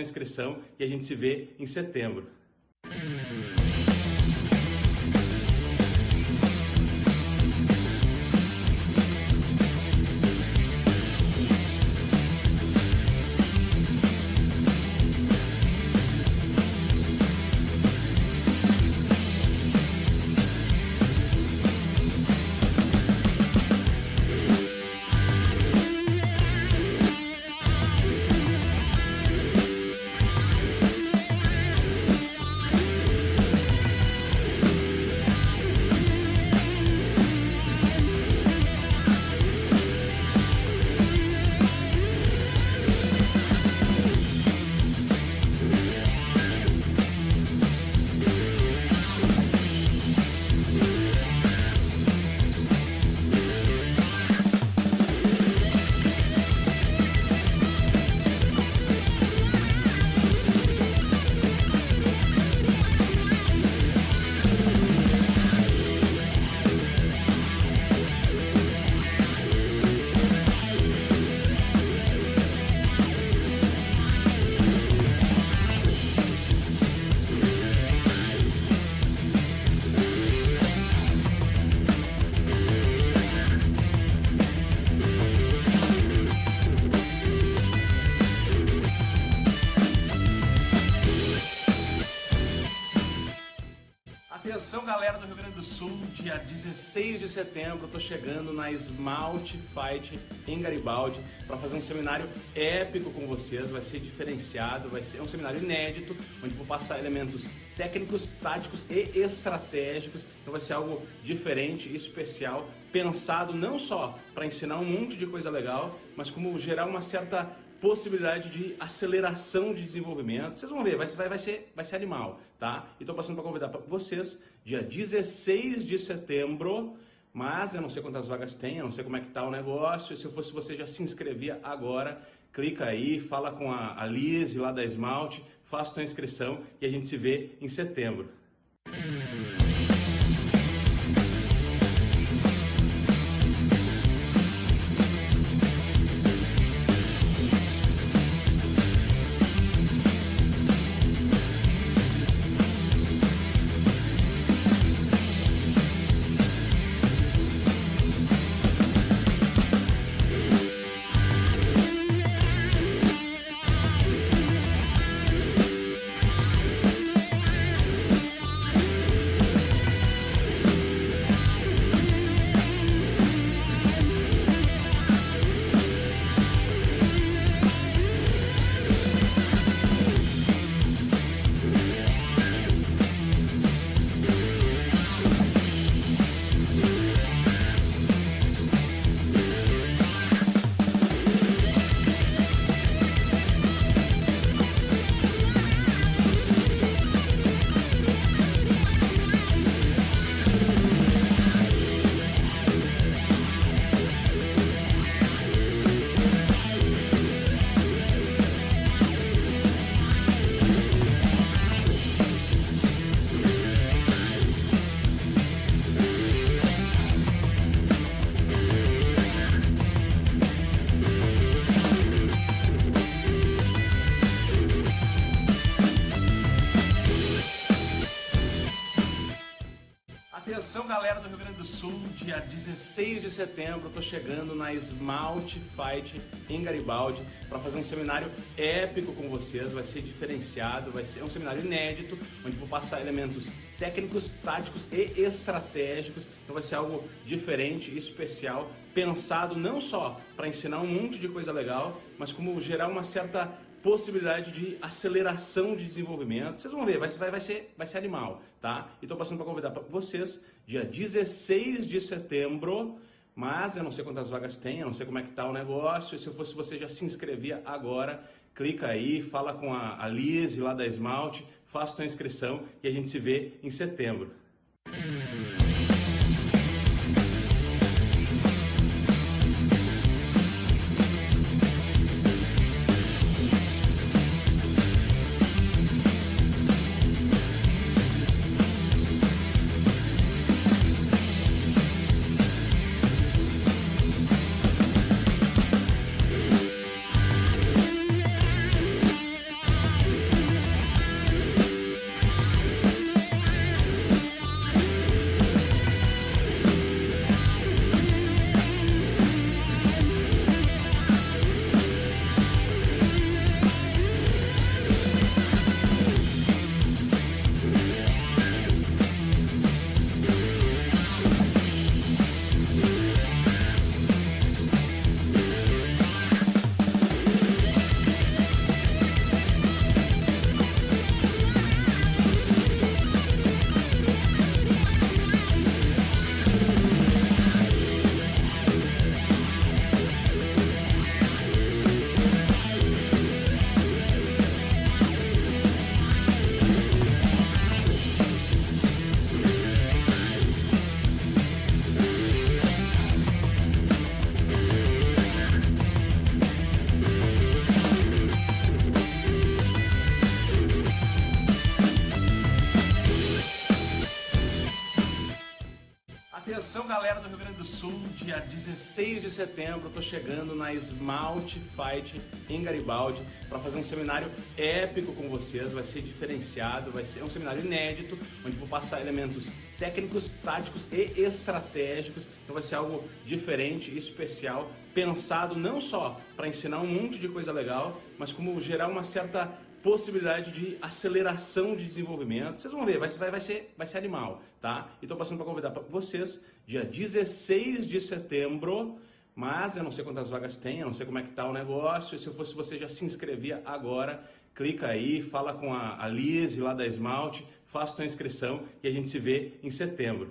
inscrição e a gente se vê em setembro. 16 de setembro tô chegando na Smalt Fight em Garibaldi para fazer um seminário épico com vocês, vai ser diferenciado, vai ser um seminário inédito, onde vou passar elementos técnicos, táticos e estratégicos, então vai ser algo diferente especial, pensado não só para ensinar um monte de coisa legal, mas como gerar uma certa possibilidade de aceleração de desenvolvimento. Vocês vão ver, vai, vai, vai, ser, vai ser animal, tá? Estou passando para convidar vocês, dia 16 de setembro, mas eu não sei quantas vagas tem, eu não sei como é que tá o negócio. Se eu fosse você, já se inscrevia agora. Clica aí, fala com a, a Liz lá da Esmalte, faça sua inscrição e a gente se vê em setembro. Dia 16 de setembro tô chegando na Smalt Fight em Garibaldi para fazer um seminário épico com vocês, vai ser diferenciado, vai ser um seminário inédito, onde vou passar elementos técnicos, táticos e estratégicos, então vai ser algo diferente especial, pensado não só para ensinar um monte de coisa legal, mas como gerar uma certa possibilidade de aceleração de desenvolvimento. Vocês vão ver, vai, vai, vai, ser, vai ser animal, tá? E estou passando para convidar vocês, dia 16 de setembro, mas eu não sei quantas vagas tem, eu não sei como é que tá o negócio. Se eu fosse você, já se inscrevia agora. Clica aí, fala com a, a Liz lá da Esmalte, faça sua inscrição e a gente se vê em setembro. 16 de setembro, tô chegando na Smalt Fight em Garibaldi para fazer um seminário épico com vocês, vai ser diferenciado, vai ser um seminário inédito, onde vou passar elementos técnicos, táticos e estratégicos, então vai ser algo diferente especial, pensado não só para ensinar um monte de coisa legal, mas como gerar uma certa possibilidade de aceleração de desenvolvimento. Vocês vão ver, vai, vai, vai, ser, vai ser animal, tá? E estou passando para convidar vocês, dia 16 de setembro, mas eu não sei quantas vagas tem, eu não sei como é que tá o negócio, se eu fosse você já se inscrevia agora, clica aí, fala com a, a Liz lá da Esmalte, faça sua inscrição e a gente se vê em setembro.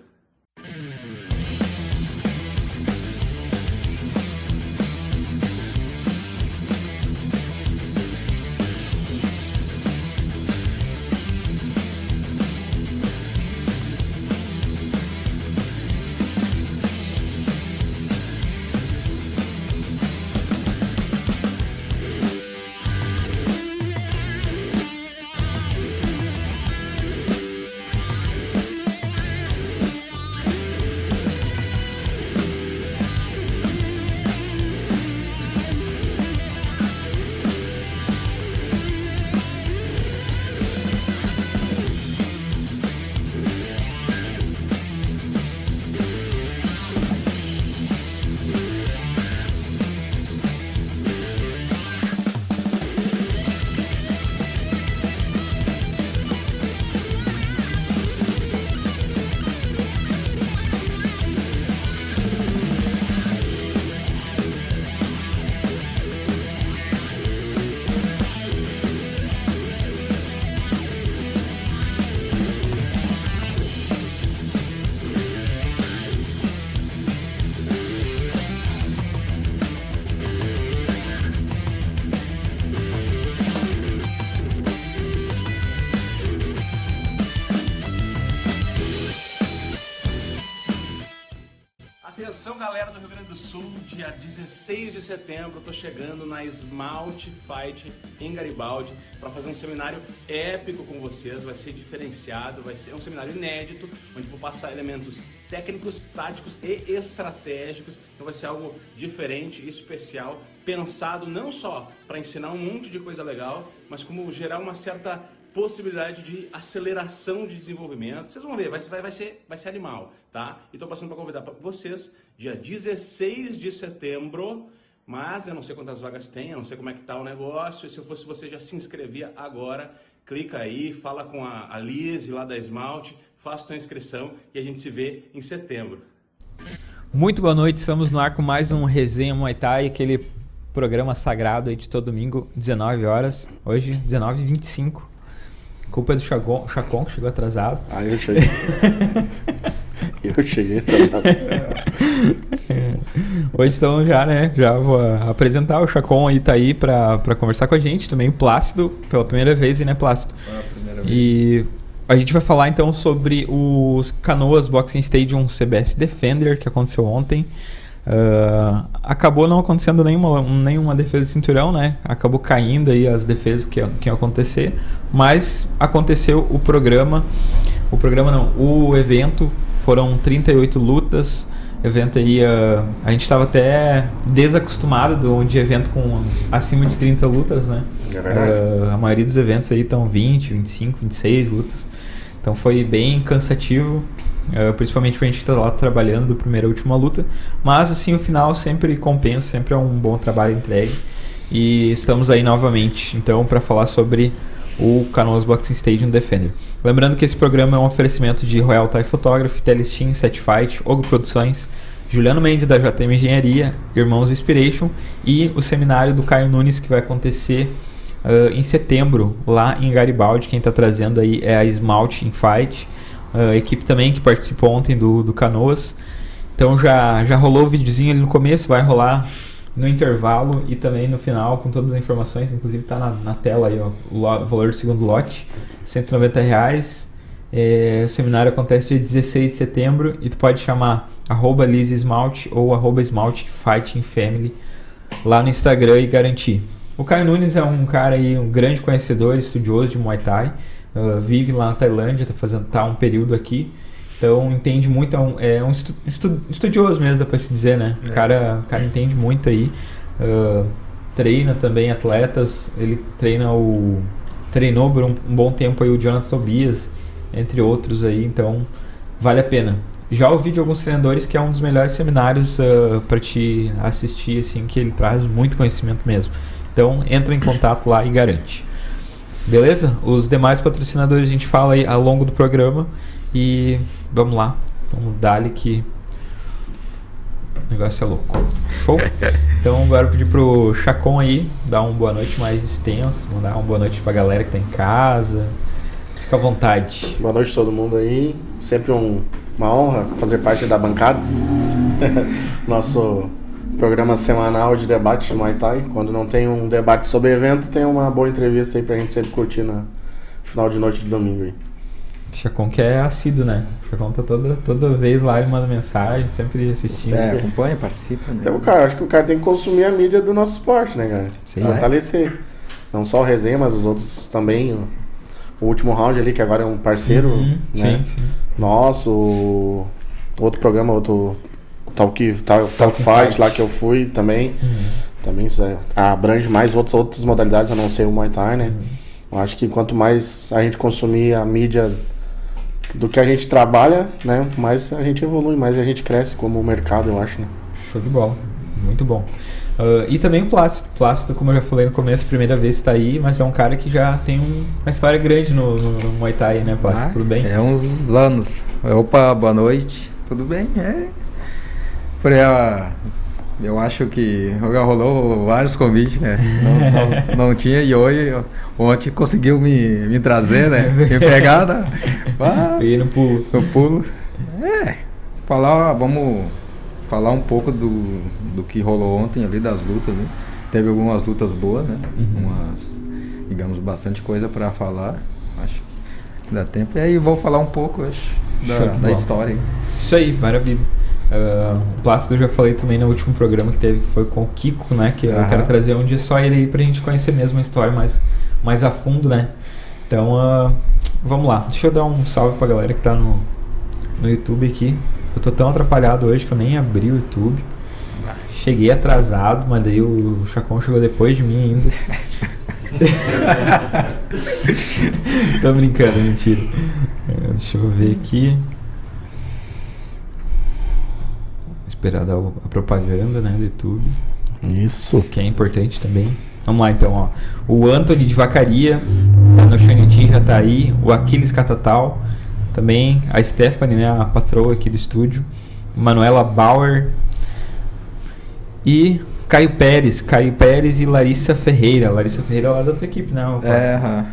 Dia 16 de setembro, eu tô chegando na Smalt Fight em Garibaldi para fazer um seminário épico com vocês, vai ser diferenciado, vai ser um seminário inédito, onde vou passar elementos técnicos, táticos e estratégicos, então vai ser algo diferente especial, pensado não só para ensinar um monte de coisa legal, mas como gerar uma certa possibilidade de aceleração de desenvolvimento. Vocês vão ver, vai, vai, vai, ser, vai ser animal, tá? E estou passando para convidar para vocês, dia 16 de setembro, mas eu não sei quantas vagas tem, eu não sei como é que tá o negócio, e se eu fosse você já se inscrevia agora, clica aí, fala com a, a Liz lá da Esmalte, faça sua inscrição e a gente se vê em setembro. Muito boa noite, estamos no ar com mais um Resenha Muay Thai, aquele programa sagrado aí de todo domingo, 19 horas, hoje 19h25. Culpa é do Chacon, Chacon que chegou atrasado. Ah, eu cheguei. eu cheguei atrasado. É. Hoje então já, né? Já vou apresentar o Chacon aí, tá aí pra, pra conversar com a gente. Também o Plácido, pela primeira vez, né, Plácido? Ah, primeira vez. E a gente vai falar então sobre os Canoas Boxing Stadium CBS Defender que aconteceu ontem. Uh, acabou não acontecendo nenhuma, nenhuma defesa de cinturão, né? Acabou caindo aí as defesas que, que iam acontecer, mas aconteceu o programa, o programa não, o evento, foram 38 lutas, evento aí, uh, a gente estava até desacostumado do, de evento com acima de 30 lutas, né? É. Uh, a maioria dos eventos aí estão 20, 25, 26 lutas, então foi bem cansativo, Uh, principalmente pra gente que tá lá trabalhando do primeira à última luta. Mas assim, o final sempre compensa, sempre é um bom trabalho entregue. E estamos aí novamente, então, para falar sobre o Canoas Boxing Stadium Defender. Lembrando que esse programa é um oferecimento de Royal Thai Photography, Telestim, Set Fight, Ogo Produções, Juliano Mendes da JM Engenharia, Irmãos Inspiration e o seminário do Caio Nunes que vai acontecer uh, em setembro lá em Garibaldi. Quem está trazendo aí é a Smalt in Fight a equipe também que participou ontem do, do Canoas. Então já, já rolou o videozinho ali no começo, vai rolar no intervalo e também no final com todas as informações. Inclusive está na, na tela aí ó, o, o, valor do segundo lote, 190 reais. É, o seminário acontece dia 16 de setembro e tu pode chamar arroba Esmalte ou arroba Esmalte Fighting Family lá no Instagram e garantir. O Caio Nunes é um cara aí, um grande conhecedor, estudioso de Muay Thai. Uh, vive lá na Tailândia, está fazendo tá um período aqui. Então entende muito, é um, é um estu, estu, estudioso mesmo, dá pra se dizer, né? O É. cara, o cara entende muito aí. ah, treina também atletas, ele treina o. Treinou por um, um bom tempo aí o Jonathan Tobias, entre outros aí, então vale a pena. Já ouvi de alguns treinadores que é um dos melhores seminários para te assistir, assim, que ele traz muito conhecimento mesmo. Então entra em contato lá e garante. Beleza? Os demais patrocinadores a gente fala aí ao longo do programa. E vamos lá. Vamos dar-lhe que o negócio é louco. Show? Então agora eu pedi pro Chacon aí dar uma boa noite mais extensa, mandar uma boa noite pra galera que tá em casa. Fica à vontade. Boa noite a todo mundo aí. Sempre um- uma honra fazer parte da bancada. Nosso programa semanal de debate de Muay Thai. Quando não tem um debate sobre evento, tem uma boa entrevista aí pra gente sempre curtir na final de noite de domingo aí. Chacon que é assíduo, né? Chacon tá toda, toda vez lá e manda mensagem, sempre assistindo. É, acompanha, participa, né? Então, cara, acho que o cara tem que consumir a mídia do nosso esporte, né, cara? Sim. Fortalecer. Não só o resenha, mas os outros também. O, o último round ali, que agora é um parceiro, Uhum, né? Sim, sim. Nosso, o outro programa, outro Talk, Talk, Talk Fight lá que eu fui também. Uhum. Também isso é- abrange mais outras, outras modalidades, a não ser o Muay Thai, né? Eu acho que quanto mais a gente consumir a mídia do que a gente trabalha, né? Mais a gente evolui, mais a gente cresce como mercado, eu acho, né? Show de bola. Muito bom. Ah, e também o Plácido. Plácido, como eu já falei no começo, primeira vez está aí, mas é um cara que já tem um- uma história grande no, no, no Muay Thai, né, Plácido? Ah, Tudo bem? É uns anos. Opa, boa noite. Tudo bem? É. Aí, ó, eu acho que já rolou vários convites, né? Não, não- não tinha e hoje, ontem conseguiu me, me trazer, né? Me pegar na, ah, Peguei no pulo. no pulo. É, falar, vamos falar um pouco do, do que rolou ontem ali, das lutas, né? Teve algumas lutas boas, né? Uhum. Umas, digamos, bastante coisa pra falar. Acho que dá tempo. E aí vou falar um pouco, acho, da, da história. Isso aí, maravilha. O Plácido eu já falei também no último programa que teve, que foi com o Kiko, né? Que eu Aham. quero trazer um dia só ele aí pra gente conhecer mesmo a história mais, mais a fundo, né? Então, ah, vamos lá. Deixa eu dar um salve pra galera que tá no, no YouTube aqui. Eu tô tão atrapalhado hoje que eu nem abri o YouTube. Cheguei atrasado, mas daí o Chacon chegou depois de mim ainda. Tô brincando, mentira. Eh, Deixa eu ver aqui. O- a propaganda, né, do YouTube, Isso. que é importante também. Vamos lá então, ó. O Anthony de Vacaria, tá no Xangti, já tá aí. O Aquiles Catatal, também. A Stephanie, né, a patroa aqui do estúdio. Manuela Bauer. E Caio Pérez, Caio Pérez e Larissa Ferreira. Larissa Ferreira é lá da tua equipe, né? o É.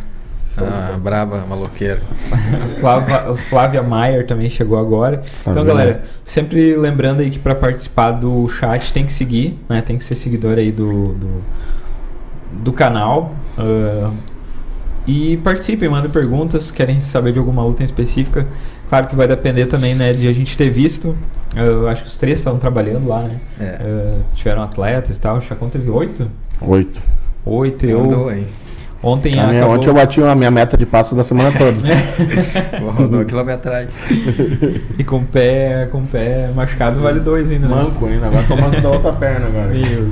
Ah, braba, maloqueira. Flávia, Flávia Maier também chegou agora. Então, galera, sempre lembrando aí que para participar do chat tem que seguir, né? Tem que ser seguidor aí do, do, do canal. ah, e participem, mandem perguntas, querem saber de alguma luta em específica. Claro que vai depender também, né, de a gente ter visto. Ah, Eu acho que os três estavam trabalhando lá, né? É. Ah, tiveram atletas e tal. O Chacon teve oito? Oito. Oito. Andou, Eu, hein? Ontem A minha- acabou... ontem eu bati a minha meta de passo da semana toda. Rodou a quilometragem. E com o pé, com pé machucado vale dois ainda, né? Manco ainda, agora tô manco da outra perna agora. Meu.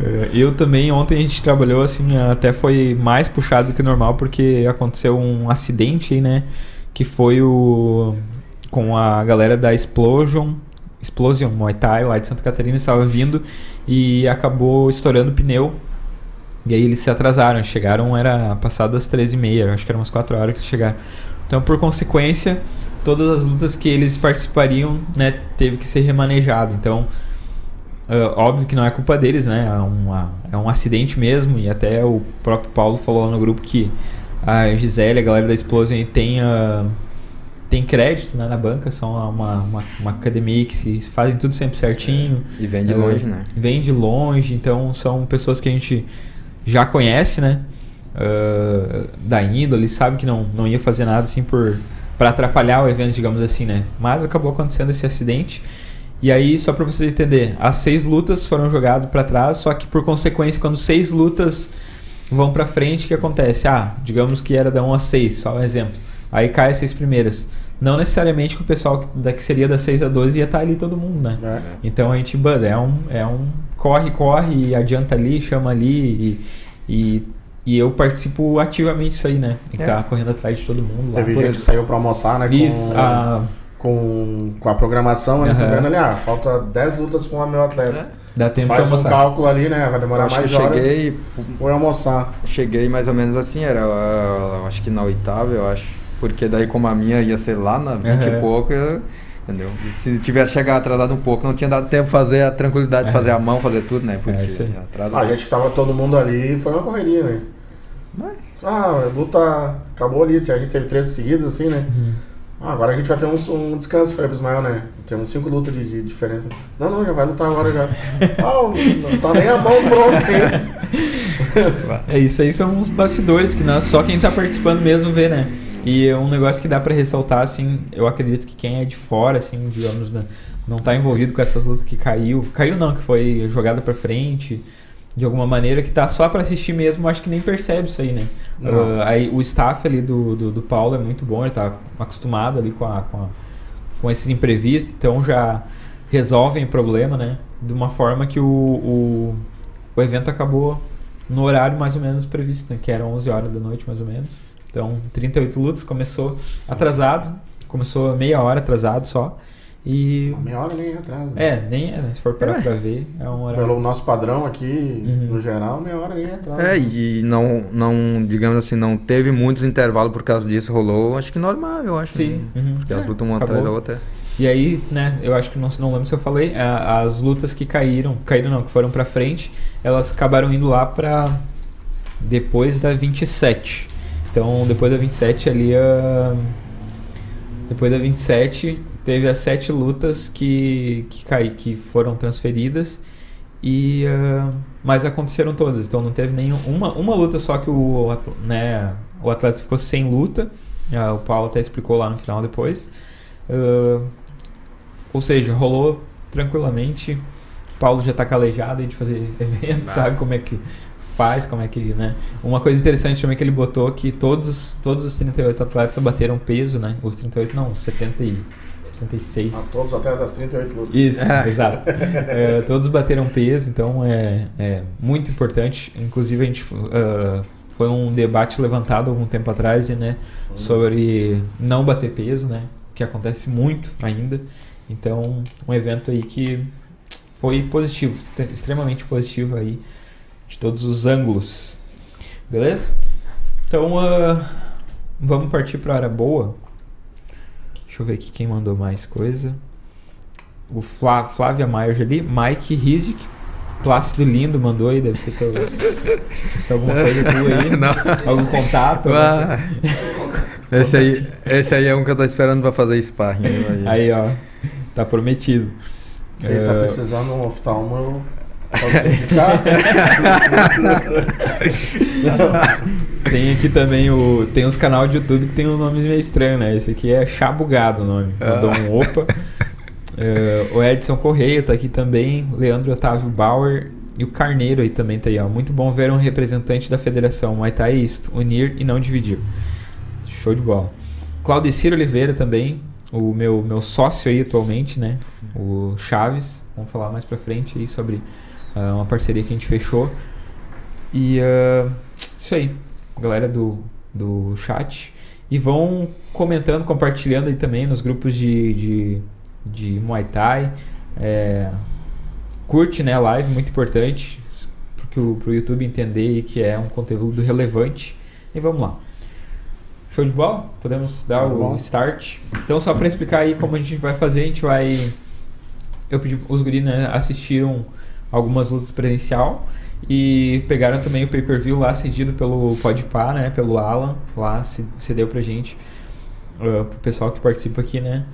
Eh, eu também, ontem a gente trabalhou assim, até foi mais puxado do que normal, porque aconteceu um acidente aí, né? Que foi o. com a galera da Explosion. Explosion Muay Thai lá de Santa Catarina estava vindo e acabou estourando o pneu. E aí eles se atrasaram, chegaram, era passado das 13h30, acho que eram umas 4 horas que chegaram. Então, por consequência, todas as lutas que eles participariam, né, teve que ser remanejado. Então, ah, óbvio que não é culpa deles, né? É, uma- é um acidente mesmo. E até o próprio Paulo falou lá no grupo que a Gisele, a galera da Explosion, tem, ah, tem crédito né, na banca. São uma, uma, uma academia que se fazem tudo sempre certinho. E vem de Ah, longe, né? Vem de longe, então são pessoas que a gente já conhece, né? Ah, da índole, sabe que não, não ia fazer nada assim por para atrapalhar o evento, digamos assim, né? Mas acabou acontecendo esse acidente. E aí, só para você entender, as seis lutas foram jogadas para trás, só que por consequência, quando seis lutas vão para frente, o que acontece? Ah, digamos que era da 1 a 6, só um exemplo. Aí cai as seis primeiras. Não necessariamente que o pessoal da que seria das 6 a 12 ia estar ali todo mundo, né? É. Então a gente, mano, é um, é um corre, corre, e adianta ali, chama ali e, e, e eu participo ativamente disso aí, né? Que É. estar correndo atrás de todo mundo lá. Teve Por gente que saiu pra almoçar, né? Isso, com, a, com, com a programação, ali, tu Aham. vendo ali, ah, falta 10 lutas com o meu atleta. dá tempo de Faz um almoçar. cálculo ali, né? Vai demorar acho mais que horas. cheguei, Foi almoçar. cheguei mais ou menos assim, era ah, acho que na oitava, eu acho. Porque daí como a minha ia ser lá na 20 Aham. e pouco, eu- entendeu? E se tivesse chegado atrasado um pouco, não tinha dado tempo de fazer a tranquilidade de fazer a mão, fazer tudo, né? Porque É, isso aí. atrasa. Ah, a gente que tava todo mundo ali, foi uma correria, né? Mas- Ah, a luta acabou ali, a gente teve três seguidas, assim, né? Uhum. Ah, agora a gente vai ter um, um descanso, falei pro Ismael, né? Temos cinco lutas de, de diferença. Não, não, já vai lutar agora já. ah, não tá nem a mão pronta. É isso aí são os bastidores que nós, só quem tá participando mesmo vê, né? E é um negócio que dá pra ressaltar, assim, eu acredito que quem é de fora, assim, digamos, né, não tá envolvido com essas lutas que caiu, caiu não, que foi jogada pra frente, de alguma maneira, que tá só pra assistir mesmo, acho que nem percebe isso aí, né? Ah, aí o staff ali do, do, do Paulo é muito bom, ele tá acostumado ali com, a, com, a- com esses imprevistos, então já resolvem o problema, né? De uma forma que o, o, o evento acabou no horário mais ou menos previsto, né? Que era 11 horas da noite, mais ou menos. Então, 38 lutas, começou atrasado, começou meia hora atrasado só. E. Meia hora nem atrás. né? É, nem é, se for parar pra ver, é um horário. Pelo nosso padrão aqui, Uhum. no geral, meia hora nem atrás. É, e não, não, digamos assim, não teve muitos intervalos por causa disso, rolou, acho que normal, eu acho. Sim, né? uhum. Porque as É, lutas uma acabou. atrás da outra. E aí, né, eu acho que não, não lembro se eu falei, a- as lutas que caíram, caíram não, que foram pra frente, elas acabaram indo lá pra depois da 27. Então, depois da 27 ali, a... depois da 27 teve as sete lutas que que cai, que foram transferidas e ah, mas aconteceram todas. Então não teve nenhuma uma, luta só que o né, o atleta ficou sem luta. Ah, o Paulo até explicou lá no final depois. Ah, ou seja, rolou tranquilamente. O Paulo já tá calejado de fazer evento, sabe como é que faz, como é que, né? Uma coisa interessante também que ele botou que todos, todos os 38 atletas bateram peso, né? Os 38 não, os 70 e 76. A todos até das 38 lutas. Isso, É. exato. É, todos bateram peso, então é, é muito importante. Inclusive, a gente ah, foi um debate levantado algum tempo atrás, né, sobre não bater peso, né, que acontece muito ainda. Então, um evento aí que foi positivo, te- extremamente positivo aí de todos os ângulos. Beleza? Então, ah, vamos partir para a área boa. Deixa eu ver aqui quem mandou mais coisa. O Flá, Flávia Maier ali, Mike Rizik, Plácido Lindo mandou aí, deve ser, teu, deve ser alguma coisa tua aí. Não. Algum contato? Ah, esse, aí, esse aí é um que eu tô esperando pra fazer sparring. aí. Aí, ó, tá prometido. Quem tá É, precisando de um oftalmo, se. Tem aqui também o. Tem uns canal de YouTube que tem um nome meio estranho, né? Esse aqui é Chabugado o nome. Mandou um opa. É, o Edson Correia tá aqui também. Leandro Otávio Bauer. E o Carneiro aí também tá aí, ó. Muito bom ver um representante da federação. Muay Thai é isto: unir e não dividir. Show de bola. Claudecir Oliveira também. O meu, meu sócio aí atualmente, né? O Chaves. Vamos falar mais pra frente aí sobre ah, uma parceria que a gente fechou. E ah, isso aí, galera do, do chat. E vão comentando, compartilhando aí também nos grupos de, de, de Muay Thai. É, curte né, a live, muito importante. Pro, pro YouTube entender que é um conteúdo relevante. E vamos lá. Show de bola? Podemos dar Tá o bom. start. Então, só para explicar aí como a gente vai fazer, a gente vai. Eu pedi os guris, né, assistiram algumas lutas presencial. E pegaram também o pay-per-view lá cedido pelo Podpah, né, pelo Alan, lá ce- cedeu pra gente, uh, pro pessoal que participa aqui, né,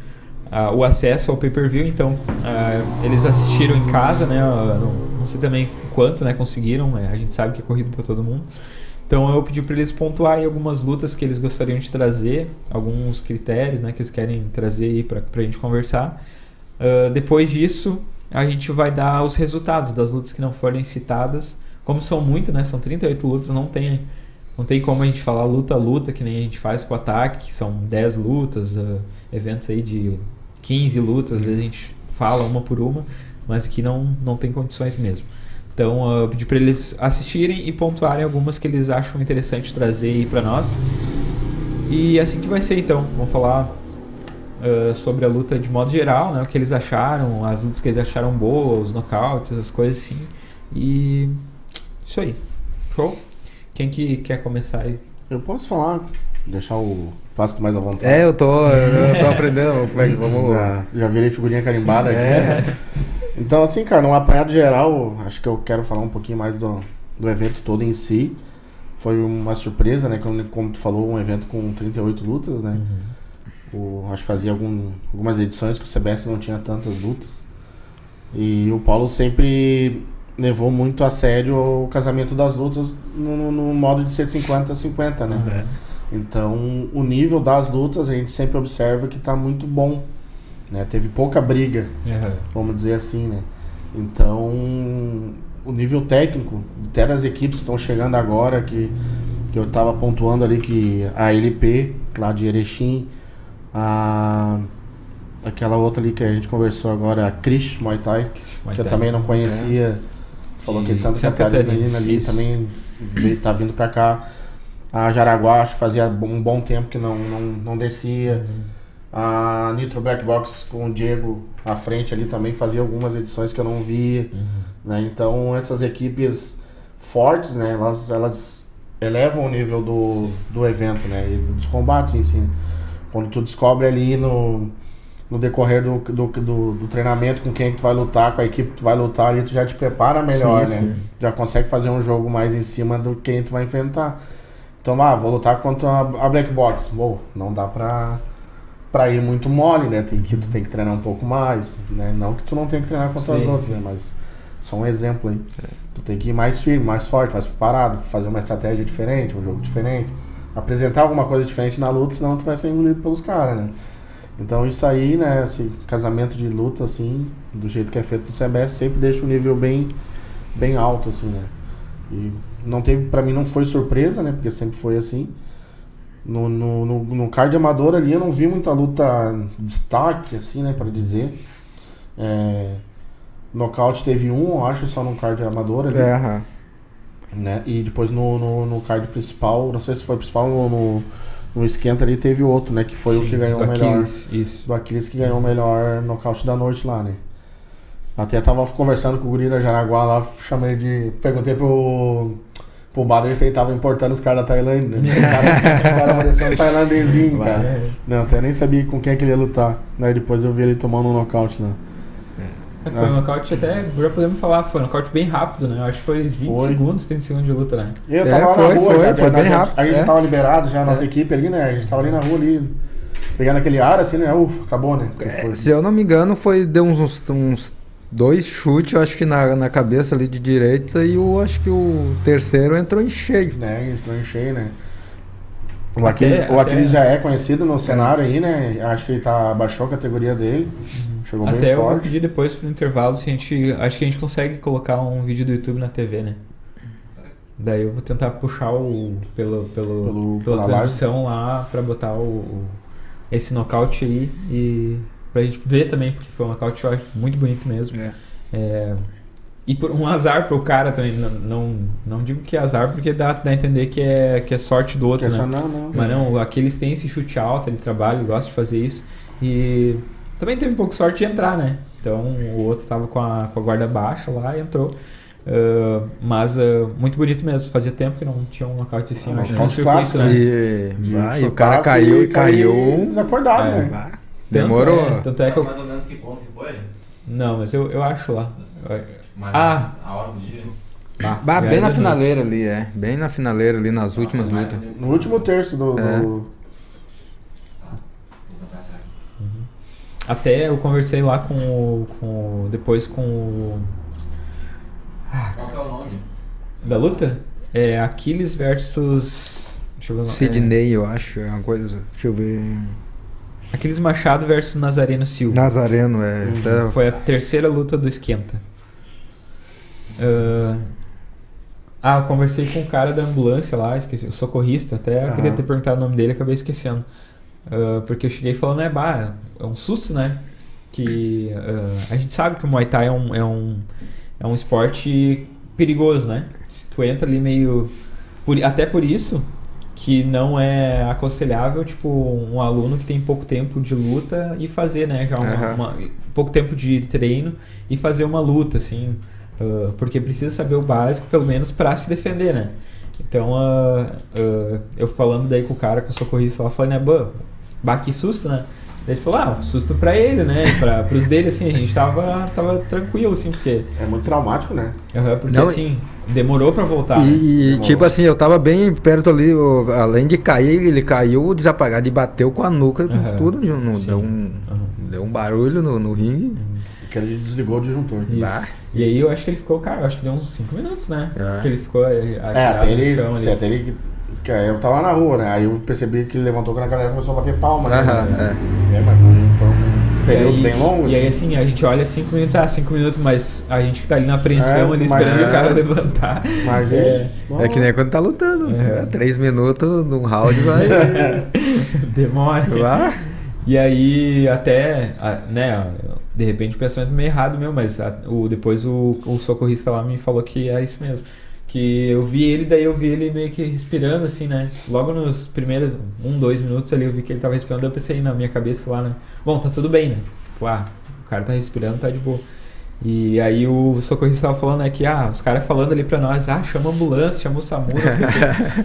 ah, o acesso ao pay-per-view, então ah, eles assistiram em casa, né, ah, não, não sei também quanto, né, conseguiram, é, a gente sabe que é corrido pra todo mundo, então eu pedi para eles pontuarem algumas lutas que eles gostariam de trazer, alguns critérios né, que eles querem trazer aí para a gente conversar. Depois disso, a gente vai dar os resultados das lutas que não forem citadas. Como são muitas, né? São 38 lutas, não tem não tem como a gente falar luta a luta, que nem a gente faz com o ataque, que são 10 lutas, uh, eventos aí de 15 lutas, às vezes a gente fala uma por uma, mas aqui não, não tem condições mesmo. Então, uh, eu pedi para eles assistirem e pontuarem algumas que eles acham interessante trazer aí para nós. E é assim que vai ser então. Vamos falar uh, sobre a luta de modo geral, né? O que eles acharam, as lutas que eles acharam boas, os nocautes, essas coisas assim. E isso aí. Show? Quem que quer começar aí? Eu posso falar, deixar o passo mais à vontade. É, eu tô, eu tô aprendendo como é que vamos. Já, já virei figurinha carimbada É. aqui. Então, assim, cara, um apanhado geral, acho que eu quero falar um pouquinho mais do, do evento todo em si. Foi uma surpresa, né? Como, como tu falou, um evento com 38 lutas, né? O, acho que fazia algum, algumas edições que o CBS não tinha tantas lutas. E o Paulo sempre levou muito a sério o casamento das lutas no, no- modo de ser 50-50, né? Então, o nível das lutas a gente sempre observa que tá muito bom. Né? Teve pouca briga, vamos dizer assim, né? Então, o nível técnico, até das equipes que estão chegando agora, que, que eu estava pontuando ali que a LP, lá de Erechim, a, aquela outra ali que a gente conversou agora, a Krish Muay Thai, Muay que eu Thai. também não conhecia, falou que é de Santa, Santa Catarina, Catarina, ali isso. também veio, tá vindo pra cá. A Jaraguá, acho que fazia um bom tempo que não, não, não descia. A Nitro Black Box com o Diego à frente ali também fazia algumas edições que eu não via. Né? Então essas equipes fortes, né, elas, elas elevam o nível do, do evento, né? E dos combates em si. Quando tu descobre ali no, no decorrer do, do, do, do treinamento com quem tu vai lutar, com a equipe que tu vai lutar ali, tu já te prepara melhor, Sim, né? sim. Já consegue fazer um jogo mais em cima do quem tu vai enfrentar. Então, ah, vou lutar contra a, Black Box. Bom, não dá pra, pra ir muito mole, né? Tem que, tu tem que treinar um pouco mais, né? Não que tu não tenha que treinar contra Sim, os outros, sim. né? Mas só um exemplo aí. Tu tem que ir mais firme, mais forte, mais preparado, fazer uma estratégia diferente, um jogo diferente. Apresentar alguma coisa diferente na luta, senão tu vai ser engolido pelos caras, né? Então isso aí, né, esse casamento de luta, assim, do jeito que é feito no CBS, sempre deixa o nível bem, bem alto, assim, né? E não teve, pra mim não foi surpresa, né? Porque sempre foi assim. No, no, no, no card amador ali eu não vi muita luta destaque, assim, né, pra dizer. É, nocaute teve um, eu acho, só no card amador ali É. né? E depois no, no, no card principal, não sei se foi principal no, no, no esquenta ali, teve outro, né? Que foi o Sim, que ganhou o melhor. Aquiles, Isso. Do Aquiles que ganhou o melhor nocaute da noite lá, né? Até tava conversando com o guri da Jaraguá lá, chamei de. Perguntei pro. Pro Bader se ele tava importando os caras da Tailândia, né? O cara, o cara parecia um tailandesinho, cara. Não, até nem sabia com quem é que ele ia lutar. Aí depois eu vi ele tomando um nocaute lá. É, Foi um nocaute até, já podemos falar, foi um nocaute bem rápido, né? Eu acho que foi 20 Foi. segundos, 30 segundos de luta, né? Eu É, tava lá foi, na rua, foi, já, foi né, bem a gente- rápido, A gente é. tava liberado já, a nossa É. equipe ali, né? A gente tava ali na rua ali, pegando aquele ar assim, né? Ufa, acabou, né? É, Foi- se eu não me engano, foi deu uns, uns, uns dois chutes, eu acho que na, na cabeça ali de direita e o acho que o terceiro entrou em cheio. né? Entrou em cheio, né? O Até- Aquiles, o até- Aquiles já é conhecido no cenário aí, né? Acho que ele tá, baixou a categoria dele, chegou bem Até eu vou forte. pedir depois no intervalo se a gente. Acho que a gente consegue colocar um vídeo do YouTube na TV, né? Daí eu vou tentar puxar o. pelo, pelo, Pelo- pela transmissão lá pra botar o, o- esse nocaute aí e pra gente ver também, porque foi um nocaute eu acho muito bonito mesmo. É. É, e por um azar pro cara também. Não, não, não digo que é azar porque dá, dá a entender que é, que é sorte do outro, Que né? não, não. Mas não, aqueles têm esse chute alto, ele trabalha, ele gosta de fazer isso. E também teve um pouco de sorte de entrar, né? Então o outro tava com a, com a guarda baixa lá e entrou. Ah, mas ah, muito bonito mesmo, fazia tempo que não tinha um nocaute assim, Ah, no circuito, clássico, né? E, ah, e o cara caiu e caiu. Desacordado, É. né? Ah, Tanto demorou. é- tanto é que eu, mais ou menos que ponto que foi? não, mas eu, eu acho lá. Mais Ah. a hora do dia. Ah, Bah, bem na noite. finaleira ali, é. Bem na finaleira ali, nas últimas Mais lutas. ali. No último terço do. É. do- Tá. Vou passar essa aqui. Até eu conversei lá com o. Com, depois com o. Qual que é o nome? Da luta? É Aquiles versus. Deixa eu ver o nome. Sidney, eu acho, é uma coisa. Deixa eu ver. É, Aquiles Machado versus Nazareno Silva. Nazareno, é. até- Foi a terceira luta do Esquenta. Ah, Ah, eu conversei com o cara da ambulância lá, esqueci, o socorrista, até eu Aham. queria ter perguntado o nome dele, acabei esquecendo. Ah, porque eu cheguei falando, é, bah, é um susto, né? Que ah, a gente sabe que o Muay Thai é um, é um, é um esporte perigoso, né? Se tu entra ali meio. por- até por isso que não é aconselhável, tipo, um aluno que tem pouco tempo de luta e fazer, né? Já uma, Aham. uma- pouco tempo de treino e fazer uma luta, assim. Ah, porque precisa saber o básico, pelo menos, pra se defender, né? Então, ah, ah, eu falando daí com o cara, com o socorrista lá, falei, né, bah, bah, que susto, né? Daí Ele falou, ah, susto pra ele, né? Pra, pros dele, assim, a gente tava, tava tranquilo, assim, porque, É muito traumático, né? aham, porque Não, assim, demorou pra voltar, né? E, e, Demorou. tipo assim, eu tava bem perto ali, o- além de cair, ele caiu desapagado e bateu com a nuca, com Aham. tudo, no- deu, um, Aham. deu um barulho no, no ringue. Porque ele desligou o disjuntor. Isso. Bah. E aí eu acho que ele ficou, cara, eu acho que deu uns 5 minutos, né? É. Que ele ficou É, atirado até ele, no chão ali. até ele. que Eu tava na rua, né? Aí eu percebi que ele levantou quando a galera começou a bater palma. né? Aham, é. mas foi, foi um período aí, bem longo. E aí, assim. assim, a gente olha 5 minutos, ah, 5 minutos, mas a gente que tá ali na apreensão, É, ali esperando é. o cara levantar. Mas é, É que nem quando tá lutando. É. né? Três minutos num round vai. demora. vai. E aí, até, né, de repente o pensamento meio errado meu, mas a- o, depois o, o socorrista lá me falou que é isso mesmo. Que eu vi ele, daí eu vi ele meio que respirando, assim, né? Logo nos primeiros um, dois minutos ali eu vi que ele tava respirando, eu pensei na minha cabeça lá, né? Bom, tá tudo bem, né? Tipo, ah, o cara tá respirando, tá de boa. E aí o socorrista tava falando, né, que, ah, os caras falando ali pra nós, ah, chama a ambulância, chama o SAMU, não sei o quê.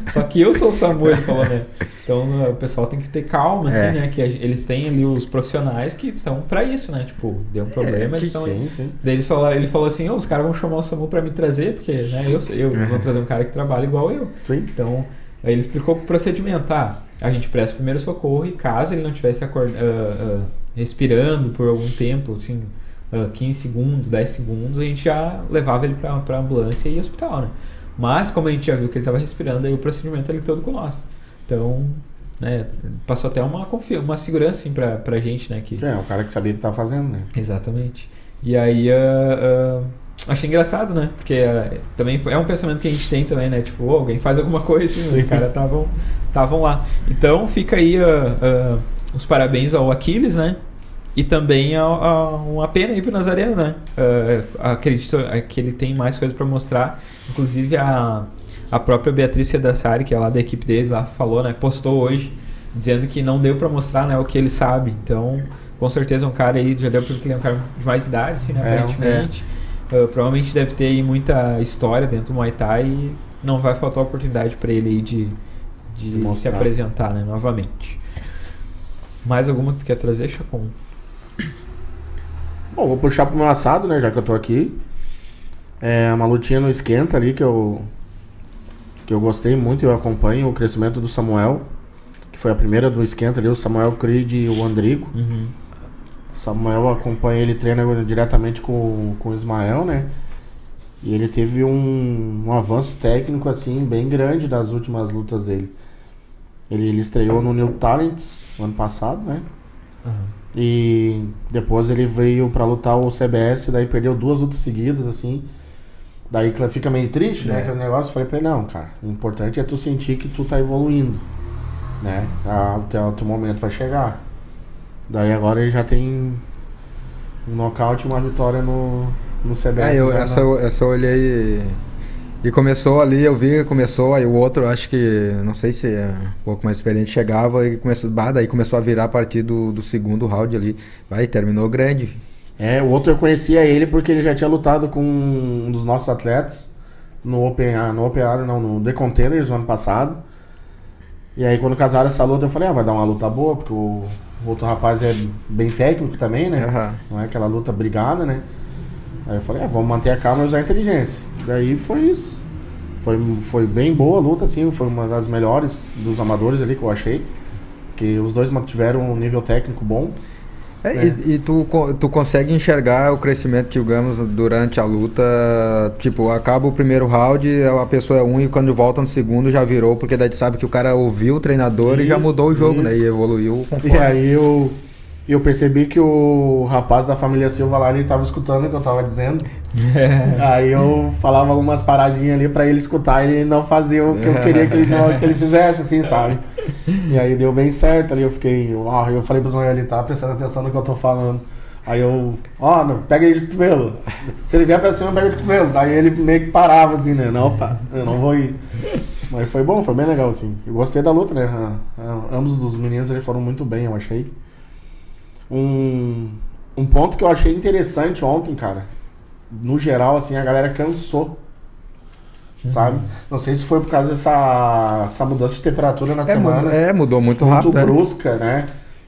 Só que eu sou o SAMU, ele falou, né? Então o pessoal tem que ter calma, assim, É. né? Que eles têm ali os profissionais que estão pra isso, né? Tipo, deu um problema, eles estão aí. Sim, sim. Daí eles falaram, ele falou assim, "Ô, os caras vão chamar o SAMU pra me trazer, porque, né, eu, eu vou trazer um cara que trabalha igual eu. Sim. Então, aí ele explicou o procedimento. Ah, a gente presta o primeiro socorro e caso ele não tivesse acor- ah, ah, respirando por algum tempo, assim, ah, 15 segundos, 10 segundos, a gente já levava ele pra, pra ambulância e hospital, né? Mas, como a gente já viu que ele estava respirando, aí o procedimento ele todo com nós. Então, né, passou até uma, confi uma segurança, assim, pra, pra gente, né? Que, É, o cara que sabia o que tava fazendo, né? Exatamente. E aí, ah, ah, achei engraçado, né? Porque ah, também é um pensamento que a gente tem também, né? Tipo, "Ô, alguém faz alguma coisa assim, os caras estavam lá. Então, fica aí ah, ah, os parabéns ao Aquiles, né? E também a, a- uma pena aí pro Nazareno, né? Ah, acredito que ele tem mais coisa para mostrar. Inclusive, a, a própria Beatriz Cedassari, que é lá da equipe deles, lá falou, né? Postou hoje, dizendo que não deu para mostrar né, o que ele sabe. Então, com certeza, um cara aí, já deu porque ele é um cara de mais idade, assim, né? É, Aparentemente. Ah, provavelmente deve ter aí muita história dentro do Muay Thai e não vai faltar oportunidade para ele aí de, de De se apresentar, né? Novamente. Mais alguma que tu quer trazer, Chacon? Bom, vou puxar pro meu assado, né? Já que eu tô aqui. É uma lutinha no esquenta ali que eu. Que eu gostei muito e eu acompanho o crescimento do Samuel. Que foi a primeira do esquenta ali, o Samuel Creed e o Andrigo. Uhum. Samuel acompanha ele treina diretamente com, com o Ismael, né? E ele teve um, um avanço técnico assim bem grande das últimas lutas dele. Ele, ele estreou no New Talents no ano passado, né? Aham. E depois ele veio pra lutar o CBS, daí perdeu duas lutas seguidas, assim. Daí fica meio triste, né? É. Aquele negócio. Falei pra ele, não, cara, o importante é tu sentir que tu tá evoluindo, né? Até o teu momento vai chegar. Daí agora ele já tem um nocaute e uma vitória no, no CBS. É, eu, já essa, eu- essa eu olhei e, começou ali, eu vi começou, aí o outro, acho que, não sei se é um pouco mais experiente, chegava e começou, bah, daí começou a virar a partir do, do segundo round ali. Vai, terminou grande. É, o outro eu conhecia ele porque ele já tinha lutado com um dos nossos atletas no Open, no Open não, no The Contenders no ano passado. E aí quando casaram essa luta eu falei, ah, vai dar uma luta boa, porque o, outro rapaz é bem técnico também, né? Aham. Não é aquela luta brigada, né? Aí eu falei, ah, vamos manter a calma e usar a inteligência. Daí foi isso. Foi, foi bem boa a luta, assim, foi uma das melhores dos amadores ali que eu achei. Que os dois mantiveram um nível técnico bom. É, É. E, e tu, tu consegue enxergar o crescimento, digamos, durante a luta. Tipo, acaba o primeiro round, a pessoa é um e quando volta no segundo já virou, porque daí tu sabe que o cara ouviu o treinador e já Isso, mudou o jogo, isso. né? E evoluiu E conforme. aí eu, E eu percebi que o rapaz da família Silva lá, ele tava escutando o que eu tava dizendo. Aí eu falava algumas paradinhas ali pra ele escutar e ele não fazia o que eu queria que ele, que ele fizesse, assim, sabe? E aí deu bem certo ali, eu fiquei. ó, eu falei pros meus ele tá prestando atenção no que eu tô falando. Aí eu, ó, não, pega ele de cotovelo. Se ele vier pra cima, pega de cotovelo. Daí ele meio que parava assim, né? Não, opa, eu não vou ir. Mas foi bom, foi bem legal, assim. Eu gostei da luta, né? Ah, ah, ambos os meninos eles foram muito bem, eu achei. Um, um ponto que eu achei interessante ontem, cara. No geral, assim, a galera cansou. Sabe? Não sei se foi por causa dessa essa mudança de temperatura na É, semana. mudou, é, mudou muito, muito rápido. é. brusca, né?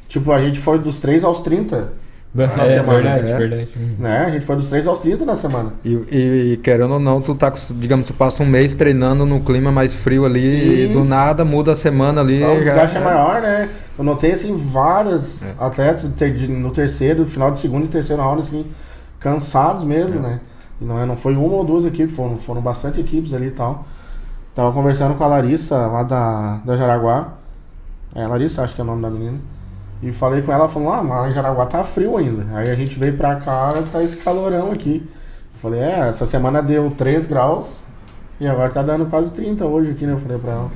Tipo, a gente foi dos 3 aos 30. É, semana, verdade, é. verdade. Né? A gente foi dos 3 aos 30 na semana. E, e- e querendo ou não, tu tá, digamos, tu passa um mês treinando no clima mais frio ali e do Isso. nada muda a semana ali. Então, o desgaste é maior, né? Eu notei, assim, vários É. atletas no terceiro, final de segundo e terceiro round, assim, cansados mesmo, É. né? E não, é, não foi uma ou duas equipes, foram, foram bastante equipes ali e tal. Tava conversando com a Larissa, lá da, da Jaraguá. É, Larissa, acho que é o nome da menina. E falei com ela, falou, ah, mas em Jaraguá tá frio ainda. Aí a gente veio pra cá, tá esse calorão aqui. Eu falei, é, essa semana deu 3 graus e agora tá dando quase 30 hoje aqui, né? Eu falei pra ela.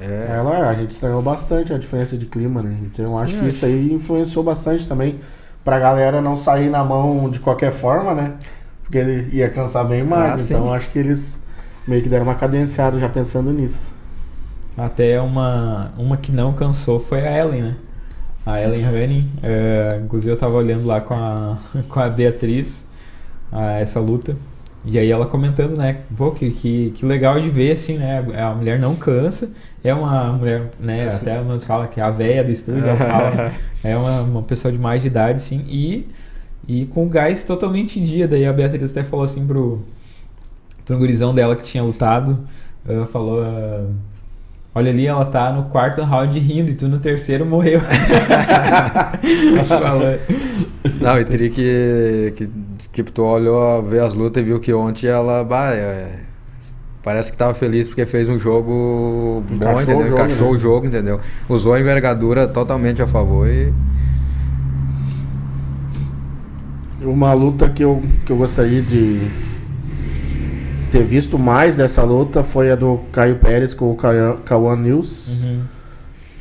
É. Ela, a gente estranhou bastante a diferença de clima, né? Então eu acho Sim, que é. isso aí influenciou bastante também pra galera não sair na mão de qualquer forma, né? Porque ele ia cansar bem mais. Ah, então eu acho que eles meio que deram uma cadenciada já pensando nisso. Até uma, uma que não cansou foi a Ellen, né? A Ellen Running. é, inclusive eu tava olhando lá com a, com a Beatriz a essa luta. E aí ela comentando, né? Pô, que, que, que legal de ver, assim, né? A mulher não cansa. É uma mulher, né? Até nós fala que é a véia do estúdio, ela fala, né, É uma, uma pessoa de mais de idade, assim. E, e com o gás totalmente em dia. Daí a Beatriz até falou assim pro, pro gurizão dela que tinha lutado. ela falou... ah, Olha ali, ela tá no quarto round rindo e tu no terceiro morreu. Falou. Não, e teria que, que. Que tu olhou, ver as lutas e viu que ontem ela. Bah, é, parece que tava feliz porque fez um jogo bom, Encaixou o entendeu? jogo, Encaixou né? o jogo, entendeu? Usou a envergadura totalmente a favor e. Uma luta que eu, que eu gostaria de ter visto mais dessa luta foi a do Caio Pérez com o Cauã News. Uhum.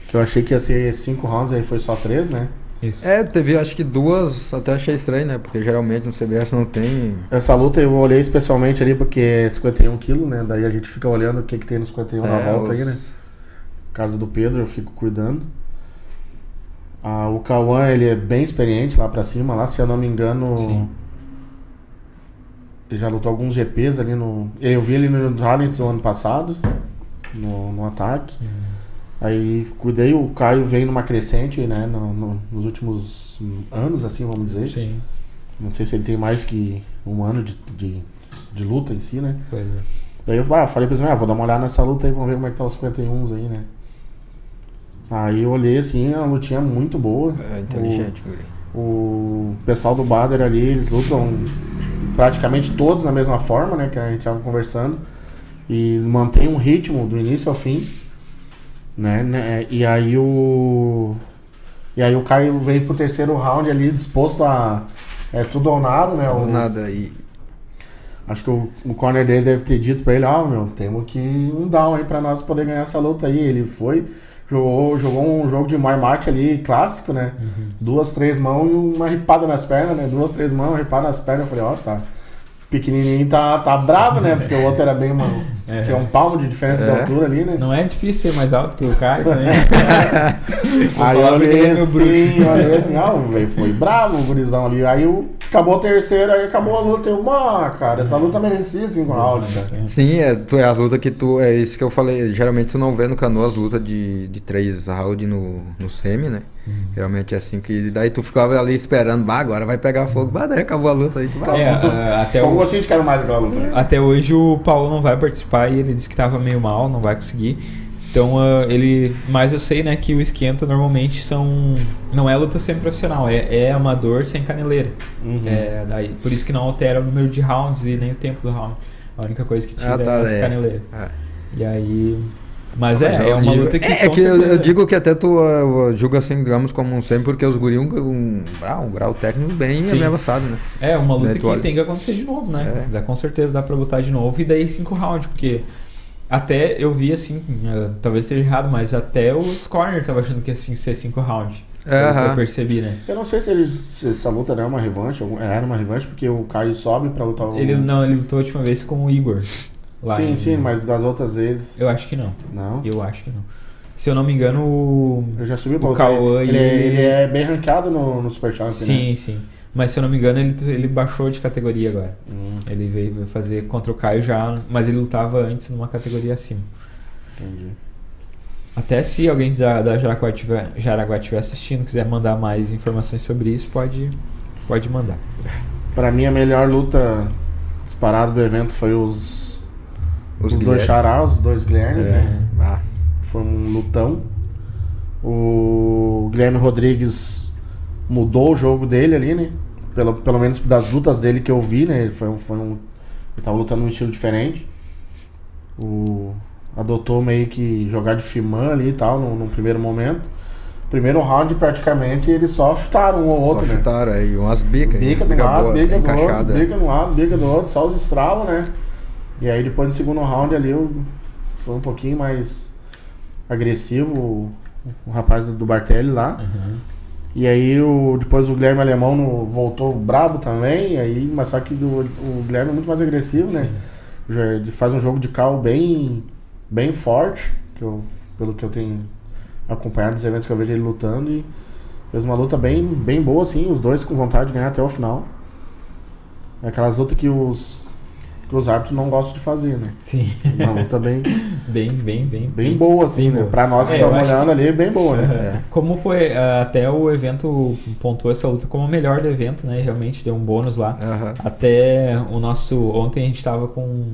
Que eu achei que ia ser cinco rounds, aí foi só três, né? Isso. É, teve acho que duas, até achei estranho, né? Porque geralmente no CBS não tem. Essa luta eu olhei especialmente ali porque é 51 quilos, né? Daí a gente fica olhando o que, que tem no 51 na É, volta os- aí, né? Casa do Pedro, eu fico cuidando. Ah, o Cauã, ele é bem experiente lá pra cima, lá, se eu não me engano. Sim. Ele já lutou alguns GPs ali no. Eu vi ele no Talents o ano passado, no, no ataque. Aí cuidei, o Caio vem numa crescente, né? no- no- nos últimos anos, assim, vamos dizer. Sim. Não sei se ele tem mais que um ano de, de, de luta em si, né? Pois é. Daí eu ah, falei pra eles, ah, vou dar uma olhada nessa luta aí, vamos ver como é que tá os 51 aí, né? Aí eu olhei assim, a lutinha muito boa. É inteligente, guri. O, o pessoal do Bader ali, eles lutam praticamente todos da mesma forma, né? Que a gente tava conversando. E mantém um ritmo do início ao fim. Né? né, E aí o. E aí o Caio veio pro terceiro round ali disposto a. É tudo ou nada, né? Do O- nada. E, Acho que o, o corner dele deve ter dito pra ele, ó, meu, temos que um down aí pra nós poder ganhar essa luta aí. Ele foi, jogou, jogou um jogo de Muay Mate ali, clássico, né? Duas, três mãos e uma ripada nas pernas, né? Duas, três mãos, ripada nas pernas. Eu falei, ó, tá. Pequenininho tá, tá bravo, né? Porque o outro era bem uma. É. Que é um palmo de diferença de É. altura ali, né? Não é difícil ser mais alto que o Caio também. Aí eu olhei é meu assim, eu olhei assim, ah, velho, foi bravo o gurizão ali. Aí o, acabou o terceiro, aí acabou a luta. Eu, ah, cara, essa luta merecia cinco rounds, cara. sim, é, tu, é as lutas que tu. É isso que eu falei. Geralmente tu não vê no cano as lutas de, de três rounds no, no semi, né? Geralmente é assim que. Daí tu ficava ali esperando, bah, agora vai pegar fogo. Bah, daí acabou a luta aí. Tu vai. É, até, o, gostinho de quero mais aquela luta. né? até hoje o Paulo não vai participar e ele disse que tava meio mal, não vai conseguir. Então ah, ele. Mas eu sei, né, que o esquenta normalmente são. Não é luta semi-profissional, é, é amador sem caneleira. Uhum. É, daí, por isso que não altera o número de rounds e nem o tempo do round. A única coisa que tira Ah, tá, é as é. caneleiras. É. E aí. Mas Mas é, é uma luta que. É, é que eu, eu digo que até tu uh, julga assim, digamos, como um sempre, porque os guri um, um, ah, um grau técnico bem Sim. avançado, né? É, uma luta Né, que olha- tem que acontecer de novo, né? É. Dá, com certeza dá pra botar de novo. E daí cinco rounds, porque até eu vi assim, eh, talvez esteja errado, mas até os corner tava achando que ia assim, ser cinco rounds. Que Aham. eu percebi, né? Eu não sei se, eles, se essa luta era uma revanche, ou era uma revanche, porque o Caio sobe pra lutar o... Ele não, ele lutou a última vez com o Igor. Lá Sim, em- sim, mas das outras vezes... Eu acho que não. Não. Eu acho que não. Se eu não me engano, o. Eu já subi o pra Cauã ele, ele, ele- ele é bem ranqueado no, no Super Champ, Sim, né? sim. Mas se eu não me engano, ele, ele baixou de categoria agora. Hum, Ele veio fazer contra o Caio já, mas ele lutava antes numa categoria acima. entendi. Até se alguém da, da Jaraguá estiver Jaraguá tiver assistindo, quiser mandar mais informações sobre isso, pode, pode mandar. Pra mim, a melhor luta disparada do evento foi os, os, dois Guilherme. Xará, os dois Guilhermes, É. né? Ah, Foi um lutão. O Guilherme Rodrigues mudou o jogo dele ali, né? Pelo, pelo menos das lutas dele que eu vi, né? Ele, foi, um- foi um, ele tava lutando num estilo diferente. O, adotou meio que jogar de Fimã ali e tal, no, no primeiro momento. Primeiro round, praticamente, eles só chutaram um ou outro, só né? chutaram aí, umas bicas. Bica de um lado, boa, bica bem do outro, bica um lado, bica do outro, só os estralos, né? E aí depois no segundo round ali eu, foi um pouquinho mais agressivo o, o rapaz do Bartelli lá. E aí o, depois o Guilherme Alemão no- voltou brabo também, aí, mas só que do, o Guilherme é muito mais agressivo, né? Já- Ele faz um jogo de cal bem, bem forte, que eu, pelo que eu tenho acompanhado dos eventos que eu vejo ele lutando e fez uma luta bem, bem boa, assim, os dois com vontade de ganhar até o final. Aquelas lutas que os, que os árbitros não gostam de fazer, né? Sim. Uma luta bem, bem, bem, bem. bem boa, assim, bem né? boa. Pra nós que É, estamos acho olhando ali, bem boa, né? É. Como foi, ah, até o evento pontuou essa luta como a melhor do evento, né? Realmente deu um bônus lá. Aham. Até o nosso. Ontem a gente tava com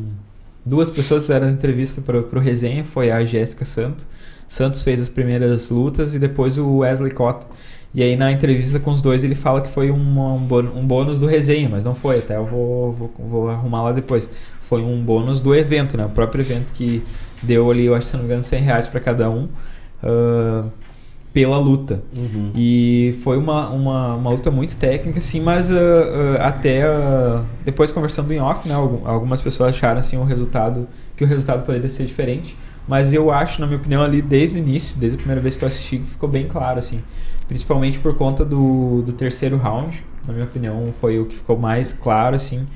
duas pessoas que fizeram entrevista pro, pro resenha, foi a Jéssica Santos. Santos fez as primeiras lutas e depois o Wesley Cota. E aí na entrevista com os dois ele fala que foi um, bônus, um bônus do resenha, mas não foi, até eu vou, vou, vou arrumar lá depois. Foi um bônus do evento, né? O próprio evento que deu ali, eu acho, se não me engano, 100 reais pra cada um. ah, pela luta. Uhum. E foi uma, uma, uma luta muito técnica, assim, mas ah, ah, até ah, depois conversando em off, né, algum- algumas pessoas acharam assim, o resultado, que o resultado poderia ser diferente. Mas eu acho, na minha opinião, ali desde o início, desde a primeira vez que eu assisti, ficou bem claro, assim. Principalmente por conta do, do terceiro round, na minha opinião, foi o que ficou mais claro, assim,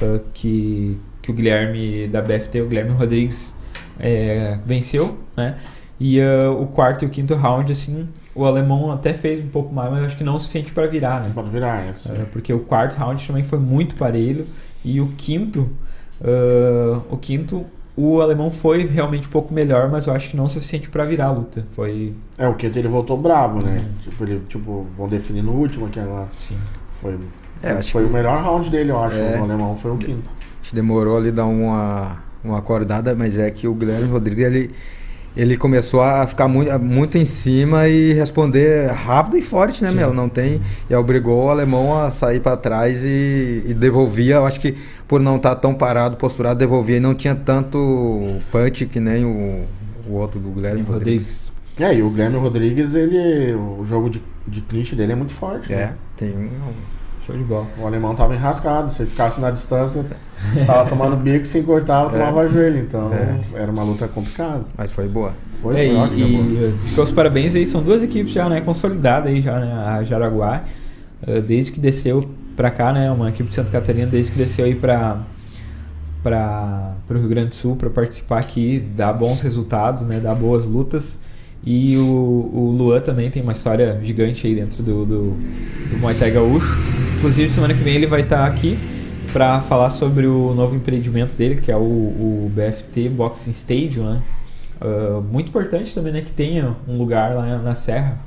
ah, que, que o Guilherme da BFT, o Guilherme Rodrigues, é, venceu, né? E ah, o quarto e o quinto round, assim, o alemão até fez um pouco mais, mas acho que não o suficiente para virar, né? Pode virar essa. Ah, porque o quarto round também foi muito parelho e o quinto, ah, o quinto, o alemão foi realmente um pouco melhor, mas eu acho que não o suficiente para virar a luta. Foi, É, o Quinto ele voltou brabo, né? Uhum. Tipo, ele, tipo, vão definir no último aqui agora. sim. Foi, É, acho foi que- o melhor round dele, eu acho. É. O alemão foi o quinto. A gente demorou ali dar uma, uma acordada, mas é que o Guilherme Rodrigues ele, ele começou a ficar muito, muito em cima e responder rápido e forte, né, Sim. meu? Não tem. E obrigou o alemão a sair para trás e, e devolvia. Eu acho que por não estar tão parado, posturado, devolvia e não tinha tanto punch que nem o, o outro do Guilherme Rodrigues. Rodrigues. E aí, o Guilherme Rodrigues, ele. O jogo de, de clinch dele é muito forte. É, né? tem um. Show de bola. O alemão tava enrascado. Se ele ficasse na distância, tava tomando bico, se encurtava, tomava joelho. Então, era uma luta complicada. Mas foi boa. Foi, É, foi ótimo. e, e fica os parabéns aí, são duas equipes já, né, consolidadas aí já, né, a Jaraguá, eh, desde que desceu pra cá, né, uma equipe de Santa Catarina, desde que desceu aí pra, pra, pro Rio Grande do Sul pra participar aqui, dá bons resultados, né, dá boas lutas, e o, o Luan também tem uma história gigante aí dentro do, do, do Muay Thai Gaúcho, inclusive semana que vem ele vai estar aqui para falar sobre o novo empreendimento dele, que é o, o BFT Boxing Stadium, né, Uh, muito importante também, né, que tenha um lugar lá na Serra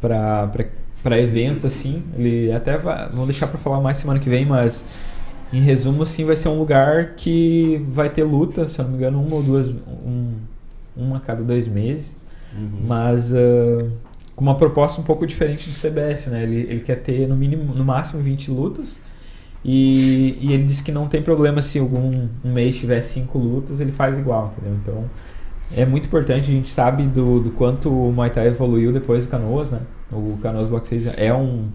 para eventos assim. Ele até vai, deixar para falar mais semana que vem, mas em resumo, assim, vai ser um lugar que vai ter luta, se eu não me engano, uma ou duas, um, uma a cada dois meses, mas uh, com uma proposta um pouco diferente do CBS, né? Ele, ele quer ter no mínimo, no máximo 20 lutas. E, e ele disse que não tem problema se algum um mês tiver cinco lutas, ele faz igual, entendeu? Então é muito importante, a gente sabe do, do quanto o Muay Thai evoluiu depois do Canoas, né? O Canoas Boxeis é um,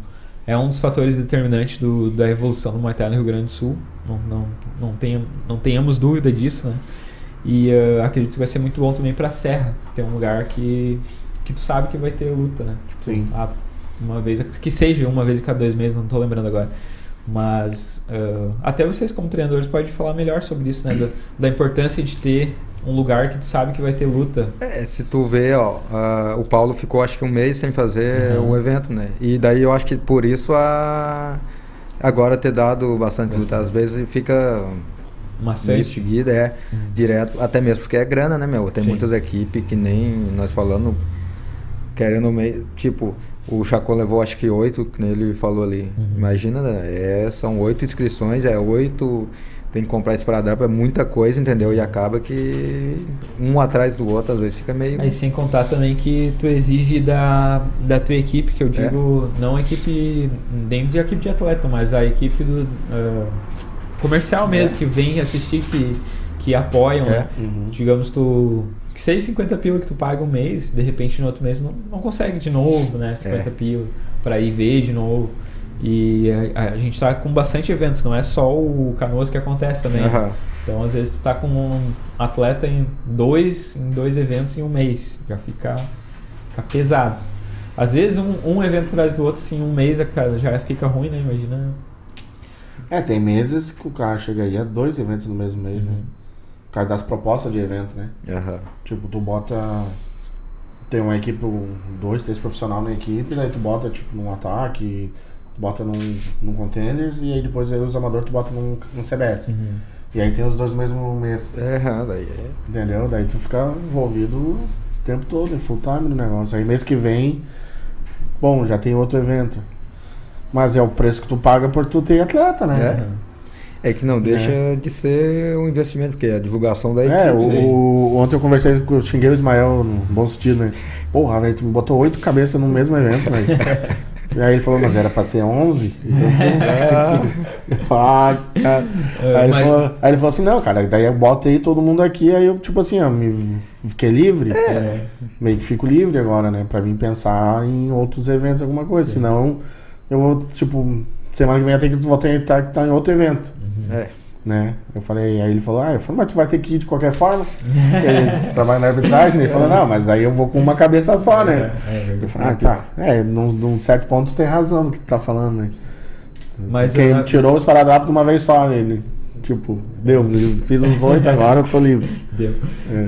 é um dos fatores determinantes do, da evolução do Muay Thai no Rio Grande do Sul. Não, não, não, tenha, não tenhamos dúvida disso, né? E uh, acredito que vai ser muito bom também pra Serra, ter um lugar que, que tu sabe que vai ter luta, né? Tipo, Sim. a- uma vez, que seja uma vez a cada dois meses, não tô lembrando agora. Mas uh, até vocês como treinadores podem falar melhor sobre isso, né? Da, da importância de ter um lugar que tu sabe que vai ter luta. É, se tu vê, ó, ah, o Paulo ficou acho que um mês sem fazer Uhum. o evento, né? E daí eu acho que por isso a agora ter dado bastante luta. Às vezes fica meio Maçante. seguida, é direto, até mesmo porque é grana, né, meu? Tem Sim. muitas equipes que nem nós falando, querendo meio, tipo, o Chacon levou acho que oito, que ele falou ali. Uhum. Imagina, né? É, são oito inscrições, é oito, tem que comprar esparadrapo, é muita coisa, entendeu? E acaba que um atrás do outro, às vezes fica meio. Aí sem contar também que tu exige da, da tua equipe, que eu digo, não a equipe dentro de equipe de atleta, mas a equipe do ah, comercial mesmo, que vem assistir, que, que apoiam, né? Uhum. Digamos, tu. Que seja 50 pila que tu paga um mês, de repente no outro mês não, não consegue de novo, né? 50 É. pila pra ir ver de novo. E a, a gente tá com bastante eventos, não é só o Canoas que acontece também. Aham. Então, às vezes, tu tá com um atleta em dois, em dois eventos em um mês. Já fica, fica pesado. Às vezes, um, um evento atrás do outro, assim, um mês cara, já fica ruim, né? Imagina. É, tem meses que o cara chega aí a dois eventos no mesmo mês, né? Por causa das propostas de evento, né? Aham. Tipo, tu bota. Tem uma equipe, dois, três profissionais na equipe, daí tu bota tipo num ataque, tu bota num, num containers e aí depois aí os amadores tu bota num, num CBS. E aí tem os dois no mesmo mês. É, daí é. Entendeu? Daí tu fica envolvido o tempo todo, em full time no negócio. Aí mês que vem, bom, já tem outro evento. Mas é o preço que tu paga por tu ter atleta, né? É que não deixa de ser um investimento, porque a divulgação da É, equipe. o, sim. o- ontem eu conversei com o xinguei o Ismael no bom sentido, né? Porra, velho, tu botou oito cabeças no mesmo evento, velho. e aí ele falou, mas era pra ser onze? Eu falei, ah, cara. É, aí, ele mas- falou, aí ele falou assim, não, cara, daí eu boto aí todo mundo aqui, aí eu, tipo assim, ó, me fiquei livre. É. Meio que fico livre agora, né? Pra mim pensar em outros eventos, alguma coisa. Senão, eu vou, tipo, semana que vem eu tenho que ter que estar em outro evento É. né? Eu falei, aí ele falou, ah, eu falei, mas tu vai ter que ir de qualquer forma. Porque ele trabalha na arbitragem, ele falou, não, mas aí eu vou com uma cabeça só, né? É, Eu falei, ah, tá. É, num, num certo ponto tu tem razão no que tu tá falando, né? Mas ele tirou os esparadrapo de uma vez só, né? Ele, tipo, deu, eu fiz os oito, agora eu tô livre. Deu.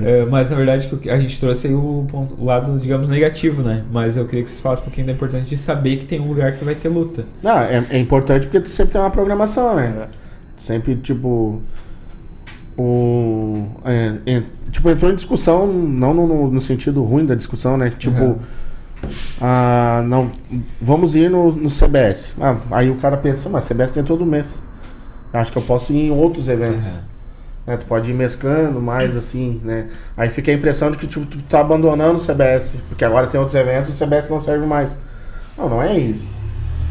É, mas na verdade a gente trouxe aí o, ponto- o lado, digamos, negativo, né? Mas eu queria que vocês falassem um pouquinho da importância de saber que tem um lugar que vai ter luta. Não, é, é importante porque tu sempre tem uma programação, né? Sempre, tipo. O. é, é, tipo, entrou em discussão, não no, no- no sentido ruim da discussão, né? Tipo. Uhum. ah, não, vamos ir no, no CBS. Ah, aí o cara pensa, mas CBS tem todo mês. Acho que eu posso ir em outros eventos. Uhum. Né? Tu pode ir mesclando mais assim, né? Aí fica a impressão de que tipo, tu tá abandonando o CBS, porque agora tem outros eventos e o CBS não serve mais. Não, não é isso.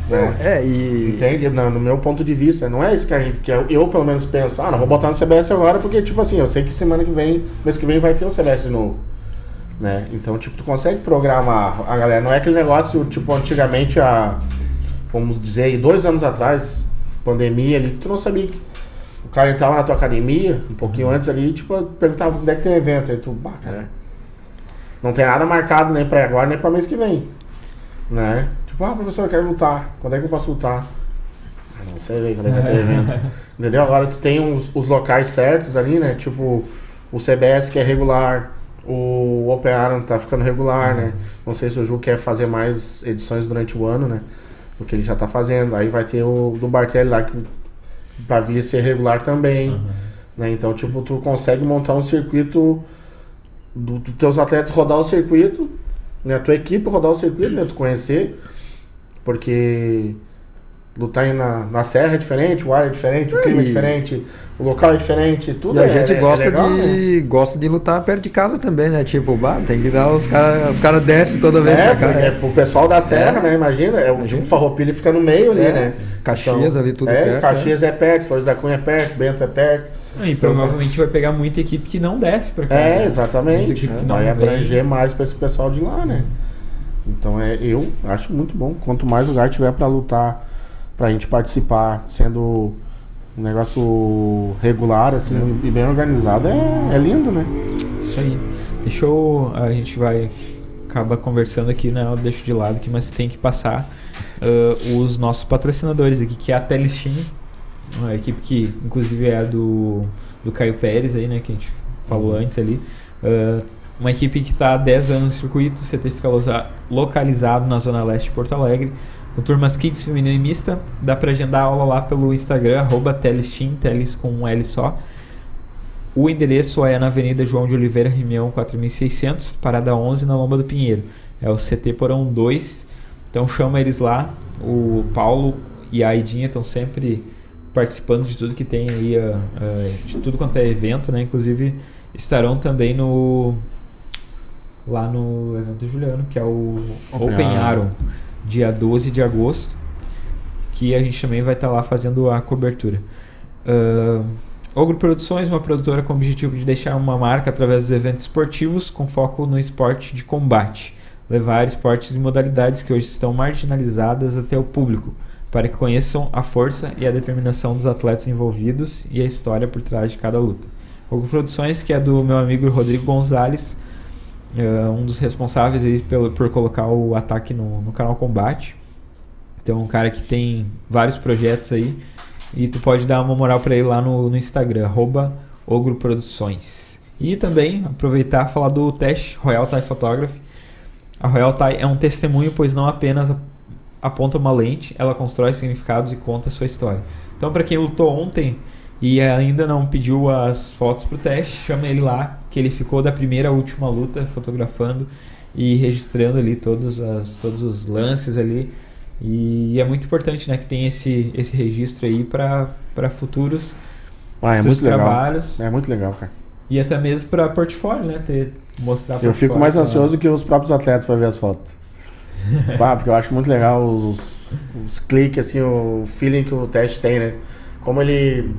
Né? É, e. Entende? Não, no meu ponto de vista, não é isso que a gente, que eu, eu, pelo menos penso, ah, não vou botar no CBS agora porque, tipo assim, eu sei que semana que vem, mês que vem vai ter um CBS de novo. Né? Então, tipo, tu consegue programar a galera. Não é aquele negócio, tipo, antigamente, há, vamos dizer, dois anos atrás, pandemia ali, tu não sabia que o cara entrava na tua academia, um pouquinho antes ali, tipo, perguntava onde é que tem evento. Aí tu, bah, cara, É. não tem nada marcado nem pra agora, nem pra mês que vem. Né? Tipo, ah, professor, eu quero lutar. Quando é que eu posso lutar? Ah, não sei ver quando é que ter evento. Entendeu? Agora tu tem os, os locais certos ali, né? Tipo, o CBS que é regular, o Open Iron tá ficando regular, né? Não sei se o Ju quer fazer mais edições durante o ano, né? O que ele já tá fazendo. Aí vai ter o do Bartelli lá que pra vir ser regular também. Né? Então, tipo, tu consegue montar um circuito dos do teus atletas rodar o circuito, né? A tua equipe rodar o circuito, né? Tu conhecer. Porque lutar aí na, na serra é diferente, o ar é diferente, o clima é diferente, o local é diferente, tudo E a é, gente é- é gosta, legal, né? de, gosta de lutar perto de casa também, né? Tipo, bah, tem que dar os caras. Os caras descem toda vez É, pra cá. é pro pessoal da serra, É. né? Imagina, é o tipo Farroupilha fica no meio ali, É, né? Caxias ali, tudo é, perto, Caxias é. perto, Flores da Cunha é perto, Bento é perto. E provavelmente vai pegar muita equipe que não desce pra cá. É, né? Exatamente. né? não Vai vem. abranger mais pra esse pessoal de lá, né? Então é, eu acho muito bom. Quanto mais lugar tiver pra lutar, pra gente participar, sendo um negócio regular, assim, e bem organizado, é, é lindo, né? Isso aí. Deixa eu. A gente vai. Acaba conversando aqui, né? Eu deixo de lado aqui, mas tem que passar ah, os nossos patrocinadores aqui, que é a Telestim, uma equipe que inclusive é a do, do Caio Pérez aí, né? Que a gente falou antes ali. Ah, uma equipe que está há 10 anos no circuito, o CT fica localizado na Zona Leste de Porto Alegre, com turmas Kids feminina e mista. Dá para agendar aula lá pelo Instagram, arroba Telestim, Teles com um L só. O endereço é na Avenida João de Oliveira, Rimião 4600, parada 11, na Lomba do Pinheiro. É o CT Porão 2. Então chama eles lá. O Paulo e a Aidinha estão sempre participando de tudo que tem aí, ah, ah, de tudo quanto é evento, né? Inclusive estarão também no lá no evento do Juliano, que é o Open Open dia 12 de agosto, que a gente também vai estar lá fazendo a cobertura. Ah, Ogro Produções, uma produtora com o objetivo de deixar uma marca através dos eventos esportivos com foco no esporte de combate. Levar esportes e modalidades que hoje estão marginalizadas até o público, para que conheçam a força e a determinação dos atletas envolvidos e a história por trás de cada luta. Ogro Produções, que é do meu amigo Rodrigo Gonzalez, é um dos responsáveis aí pelo, por colocar o ataque no, no canal Combate. Então, um cara que tem vários projetos aí. E tu pode dar uma moral pra ele lá no, no Instagram, arroba Ogro Produções. E também aproveitar e falar do teste Royal Thai Photography. A Royal Thai é um testemunho, pois não apenas ap- aponta uma lente, ela constrói significados e conta a sua história. Então, para quem lutou ontem e ainda não pediu as fotos pro teste, chama ele lá, que ele ficou da primeira à última luta fotografando e registrando ali todos, as, todos os lances ali. E é muito importante, né, que tem esse, esse registro aí para futuros, Ah, é futuros muito legal. trabalhos É muito legal, cara. e até mesmo para portfólio, né, ter mostrar Eu fico mais pra- ansioso que os próprios atletas pra ver as fotos. Ah, porque eu acho muito legal os, os cliques, assim, o feeling que o teste tem, né? Como ele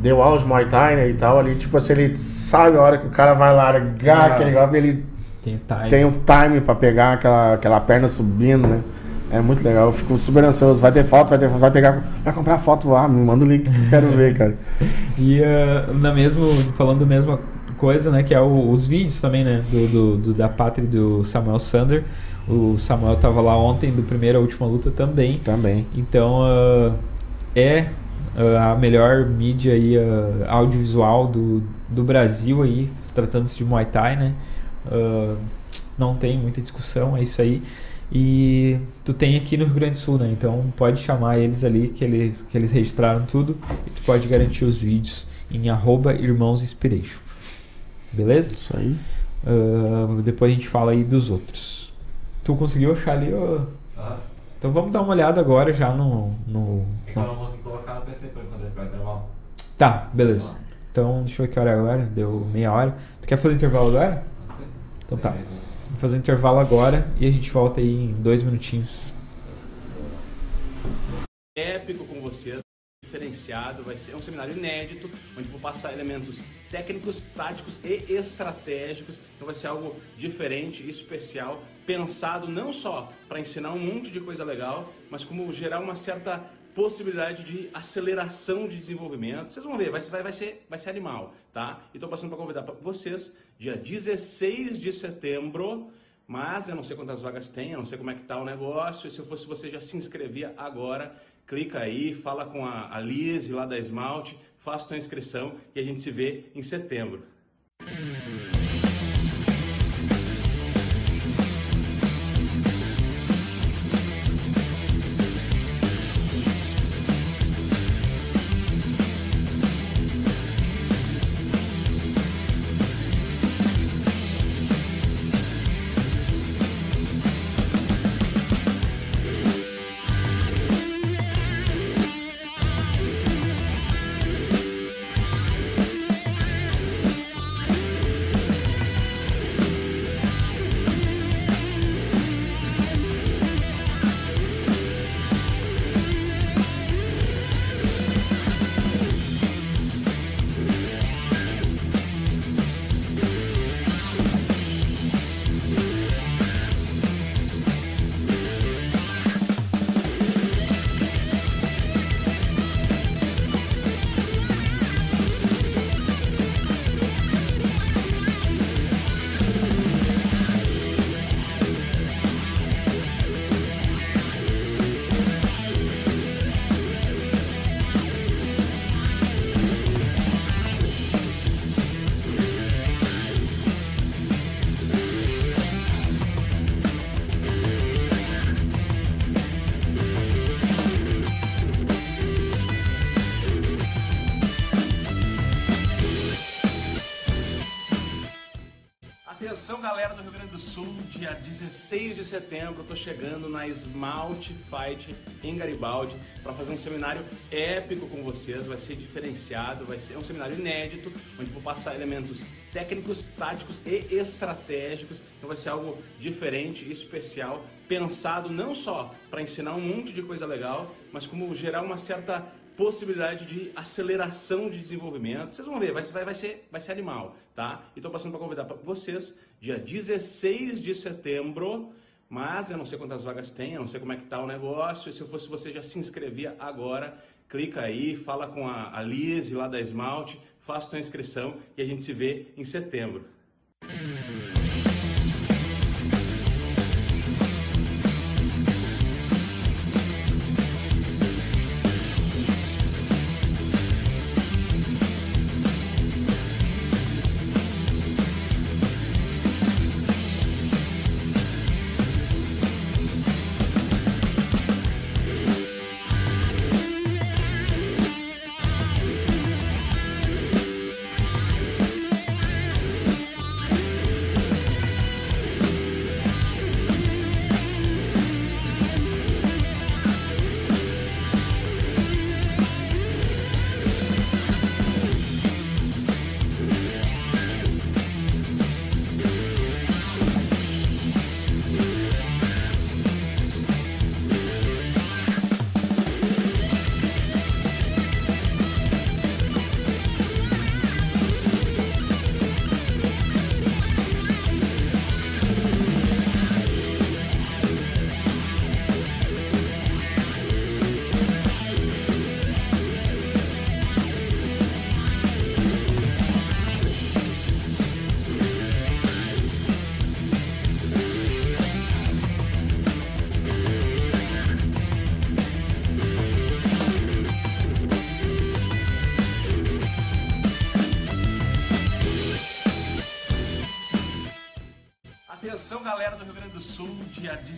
deu aula de Muay Thai, né, e tal, ali, tipo assim, ele sabe a hora que o cara vai largar Ah. aquele golpe, ele Tem time. tem um time pra pegar aquela, aquela perna subindo, né? É muito legal, eu fico super ansioso. Vai ter foto, vai ter vai pegar, vai comprar foto, ah, me manda o link que eu quero ver, cara. E ah, na mesmo, falando da mesma coisa, né, que é o- os vídeos também, né, do, do- do- da pátria e do Samuel Sander. O Samuel tava lá ontem do primeira à última luta também. Também. Então ah, é a melhor mídia aí, ah, audiovisual do, do Brasil aí, tratando-se de Muay Thai, né? Ah, não tem muita discussão, é isso aí. E tu tem aqui no Rio Grande do Sul, né? Então pode chamar eles ali que eles, que eles registraram tudo e tu pode garantir os vídeos em arroba irmãos inspiration. Beleza? Isso aí. Ah, depois a gente fala aí dos outros. Tu conseguiu achar ali? Ah, Então vamos dar uma olhada agora já no. no, é que eu no- não consegui colocar no PC por enquanto esse intervalo. Tá, beleza. Então deixa eu ver que hora é agora. Deu meia hora. Tu quer fazer intervalo agora? Então tá. Vou fazer intervalo agora e a gente volta aí em dois minutinhos. épico com você, diferenciado, vai ser um seminário inédito, onde vou passar elementos técnicos, táticos e estratégicos. Então vai ser algo diferente, especial, pensado não só para ensinar um monte de coisa legal, mas como gerar uma certa possibilidade de aceleração de desenvolvimento. Vocês vão ver, vai, vai, vai, ser, vai ser animal, tá? E tô passando para convidar pra vocês, dia 16 de setembro, mas eu não sei quantas vagas tem, eu não sei como é que tá o negócio. E se eu fosse você, já se inscrevia agora. Clica aí, fala com a, a Liz lá da Esmalte, faça sua inscrição e a gente se vê em setembro. 16 de setembro, eu tô chegando na Esmalte Fight em Garibaldi para fazer um seminário épico com vocês, vai ser diferenciado, vai ser um seminário inédito, onde vou passar elementos técnicos, táticos e estratégicos, então vai ser algo diferente, especial, pensado não só para ensinar um monte de coisa legal, mas como gerar uma certa possibilidade de aceleração de desenvolvimento. Vocês vão ver, vai, vai, vai, ser, vai ser animal, tá? E estou passando para convidar pra vocês, dia 16 de setembro, mas eu não sei quantas vagas tem, eu não sei como é que tá o negócio, e se eu fosse você já se inscrevia agora, clica aí, fala com a, a Liz lá da Esmalte, faça sua inscrição e a gente se vê em setembro.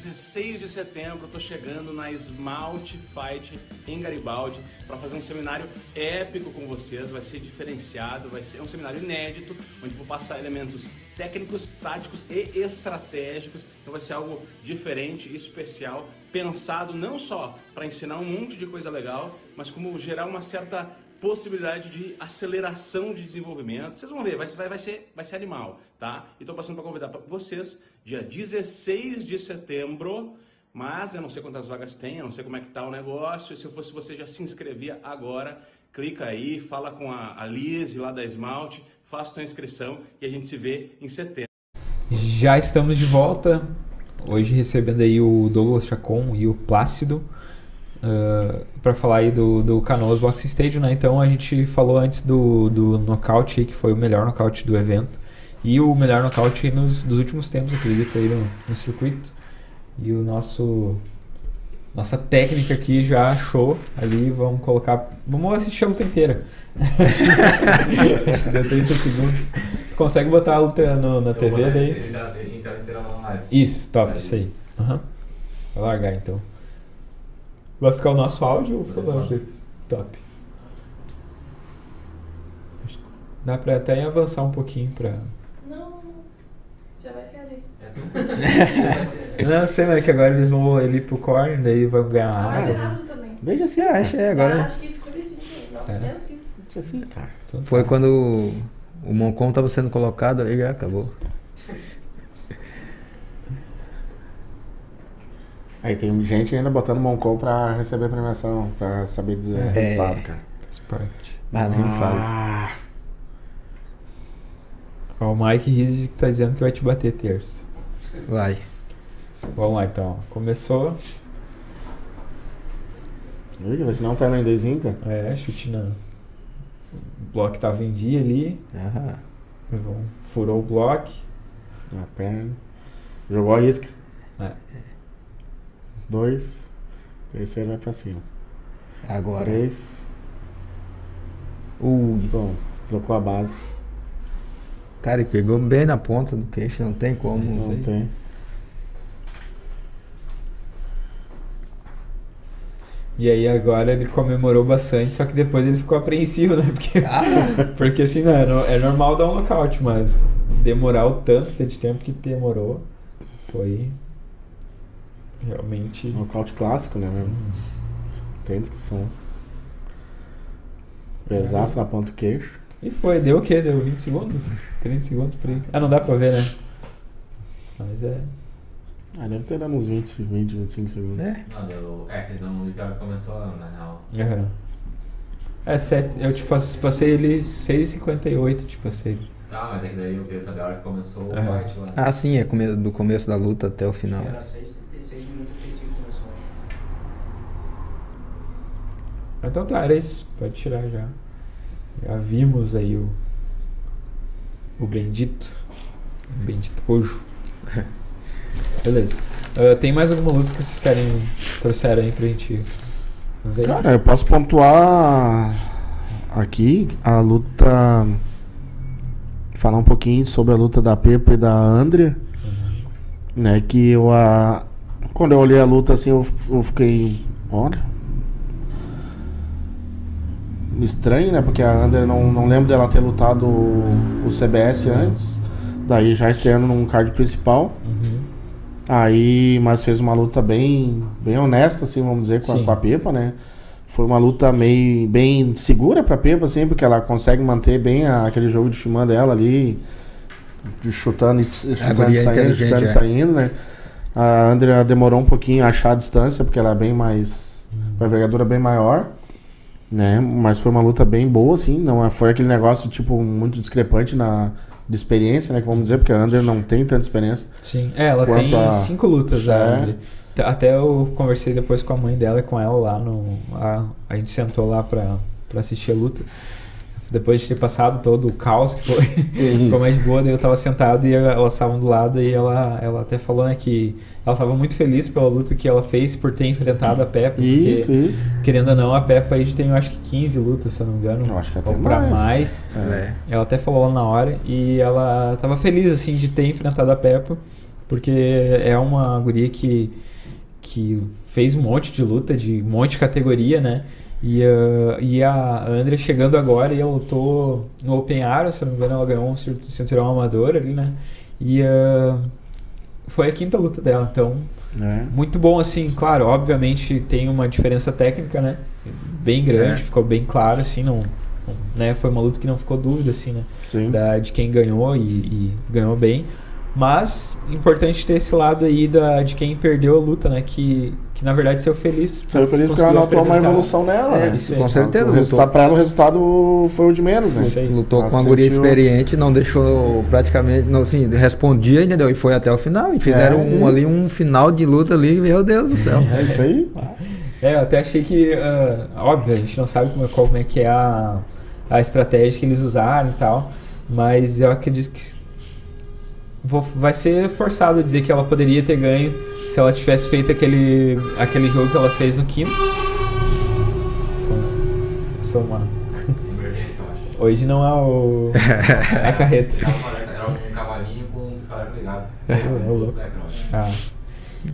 16 de setembro, eu tô chegando na Esmalte Fight em Garibaldi para fazer um seminário épico com vocês, vai ser diferenciado, vai ser um seminário inédito, onde vou passar elementos técnicos, táticos e estratégicos, então vai ser algo diferente, especial, pensado não só para ensinar um monte de coisa legal, mas como gerar uma certa possibilidade de aceleração de desenvolvimento. Vocês vão ver, vai, vai, vai, ser, vai ser animal, tá? E estou passando para convidar vocês, dia 16 de setembro, mas eu não sei quantas vagas tem, eu não sei como é que tá o negócio, se eu fosse você já se inscrevia agora, clica aí, fala com a, a Liz lá da Esmalte, faça sua inscrição e a gente se vê em setembro. Já estamos de volta, hoje recebendo aí o Douglas Chacon e o Plácido. Uh, para falar aí do, do Canoas Boxing Stadium, né? Então a gente falou antes do, do nocaute, que foi o melhor nocaute do evento. E o melhor nocaute nos, dos últimos tempos, acredito, aí no, no circuito. E o nosso. Nossa técnica aqui já achou ali, vamos colocar. Vamos assistir a luta inteira. Acho que deu 30 segundos. Tu consegue botar a luta no, na Eu TV daí? Ele tá ele tá. Isso, top, Aí. isso aí. Aham. Vai largar então. Vai ficar o nosso áudio ou fica o áudio deles? Top. Dá pra até avançar um pouquinho pra. Não, já vai ser ali. É tu? Vai ser- Não, sei, mas é que agora eles vão ali pro corner, daí vão ganhar Ah, vai ser área. rápido também. Veja assim, Ah, acho, é, Ah, agora. acho que 55, não, É. menos que isso. Veja assim, cara. Então tá. Foi quando o, o Moncon tava sendo colocado aí, já acabou. Aí tem gente ainda botando Moncol pra receber premiação, pra saber dizer É. resultado, cara. Faz parte. Ah, nem fala. Ah, Ó, o Mike Rizzi que tá dizendo que vai te bater terça. Vai. Vamos lá então. Começou. Ih, vai ensinar um tailandesinho, cara. É, chute na. O bloco tava em dia ali. Aham. Vão- Furou o bloco. Na perna. Jogou a isca. É. Dois. Terceiro vai pra cima. Agora. Três. Ui. Então, trocou a base. Cara, ele pegou bem na ponta do queixo, não tem como. Não tem. E aí agora ele comemorou bastante, só que depois ele ficou apreensivo, né? Porque, Ah, porque assim, não, é é normal dar um nocaute, mas demorar o tanto de tempo que demorou foi realmente. Nocaute clássico, né, mesmo? Tem discussão. Pesaço na ponta do queixo. E foi, deu o quê? Deu 20 segundos? 30 segundos aí. Ah, não dá pra ver, né? Mas é. Ah, deve ter dado uns 20, 20, 25 segundos. É. Não, deu. É, que não já começou na real. Aham. É, sete, eu tipo, pass- passei ele 6,58, tipo, passei. Tá, mas é que daí eu queria saber a hora que começou o fight lá. Ah, sim, é come- do começo da luta até o final. Era 6, 36 minutos e 35 começou, acho. Então tá, era isso. Pode tirar já. Já vimos aí o. O bendito. O bendito cojo. Beleza. Ah, tem mais alguma luta que vocês querem trouxer aí pra gente ver? Cara, eu posso pontuar aqui a luta. Falar um pouquinho sobre a luta da Pepa e da Andrea. Né, que eu a. Quando eu olhei a luta assim, eu, eu fiquei. Olha. Estranho, né? Porque a Andrea não, não lembro dela ter lutado o, CBS antes. Daí já estreando num card principal. Uhum. Aí, mas fez uma luta bem, bem honesta, assim, vamos dizer, com a, com a Pepa, né? Foi uma luta meio bem segura pra Pepa, assim, porque ela consegue manter bem a- aquele jogo de filmando dela ali, de chutando e chutando e é saindo, chutando e é. saindo, né? A Andrea demorou um pouquinho a achar a distância, porque ela é bem mais. com a envergadura bem maior, né? Mas foi uma luta bem boa, assim, não é- foi aquele negócio, tipo, muito discrepante na. De experiência, né? Que vamos dizer, porque a Andrea não tem tanta experiência. Sim. É, ela tem a- cinco lutas, a É. André. T- Até eu conversei depois com a mãe dela e com ela lá no. A, a gente sentou lá pra, pra assistir a luta. Depois de ter passado todo o caos que foi, ficou mais de boa, daí eu tava sentado e elas estavam do lado e ela, ela até falou né, que ela tava muito feliz pela luta que ela fez por ter enfrentado a Peppa. Isso, porque, isso. querendo ou não, a Peppa aí já tem eu acho que 15 lutas, se eu não me engano. Eu acho que até ou pra mais. mais. É. Ela até falou lá na hora e ela tava feliz assim de ter enfrentado a Peppa, porque é uma guria que, que fez um monte de luta, de um monte de categoria, né? E, ah, e a Andrea chegando agora e ela lutou no Open Arrow, se eu não me engano, ela ganhou um cin- cinturão amador ali, né? E ah, foi a quinta luta dela, então É. muito bom, assim, claro, obviamente tem uma diferença técnica, né? Bem grande, É. ficou bem claro, assim, não, né? Foi uma luta que não ficou dúvida, assim, né? Da, de quem ganhou e, e ganhou bem. Mas, importante ter esse lado aí da, de quem perdeu a luta, né? Que, que na verdade saiu feliz. Saiu feliz porque ela notou uma evolução nela, É, né? isso com certeza. Lutou, pra ela o resultado foi o de menos, né? Isso aí. lutou Ela com uma guria sentiu- experiente, não deixou praticamente. Não, assim, respondia, entendeu? E foi até o final. E fizeram É, um, ali um final de luta ali, meu Deus do céu. É isso aí. É, eu até achei que, ah, óbvio, a gente não sabe como, é- como é que é a, a estratégia que eles usaram e tal, mas eu acredito que vou- vai ser forçado a dizer que ela poderia ter ganho se ela tivesse feito aquele, aquele jogo que ela fez no quinto. Sou uma... Emergência, eu acho. Hoje não é o a carreta. Era um cavalinho com um ligado. É, louco. Acho. Ah.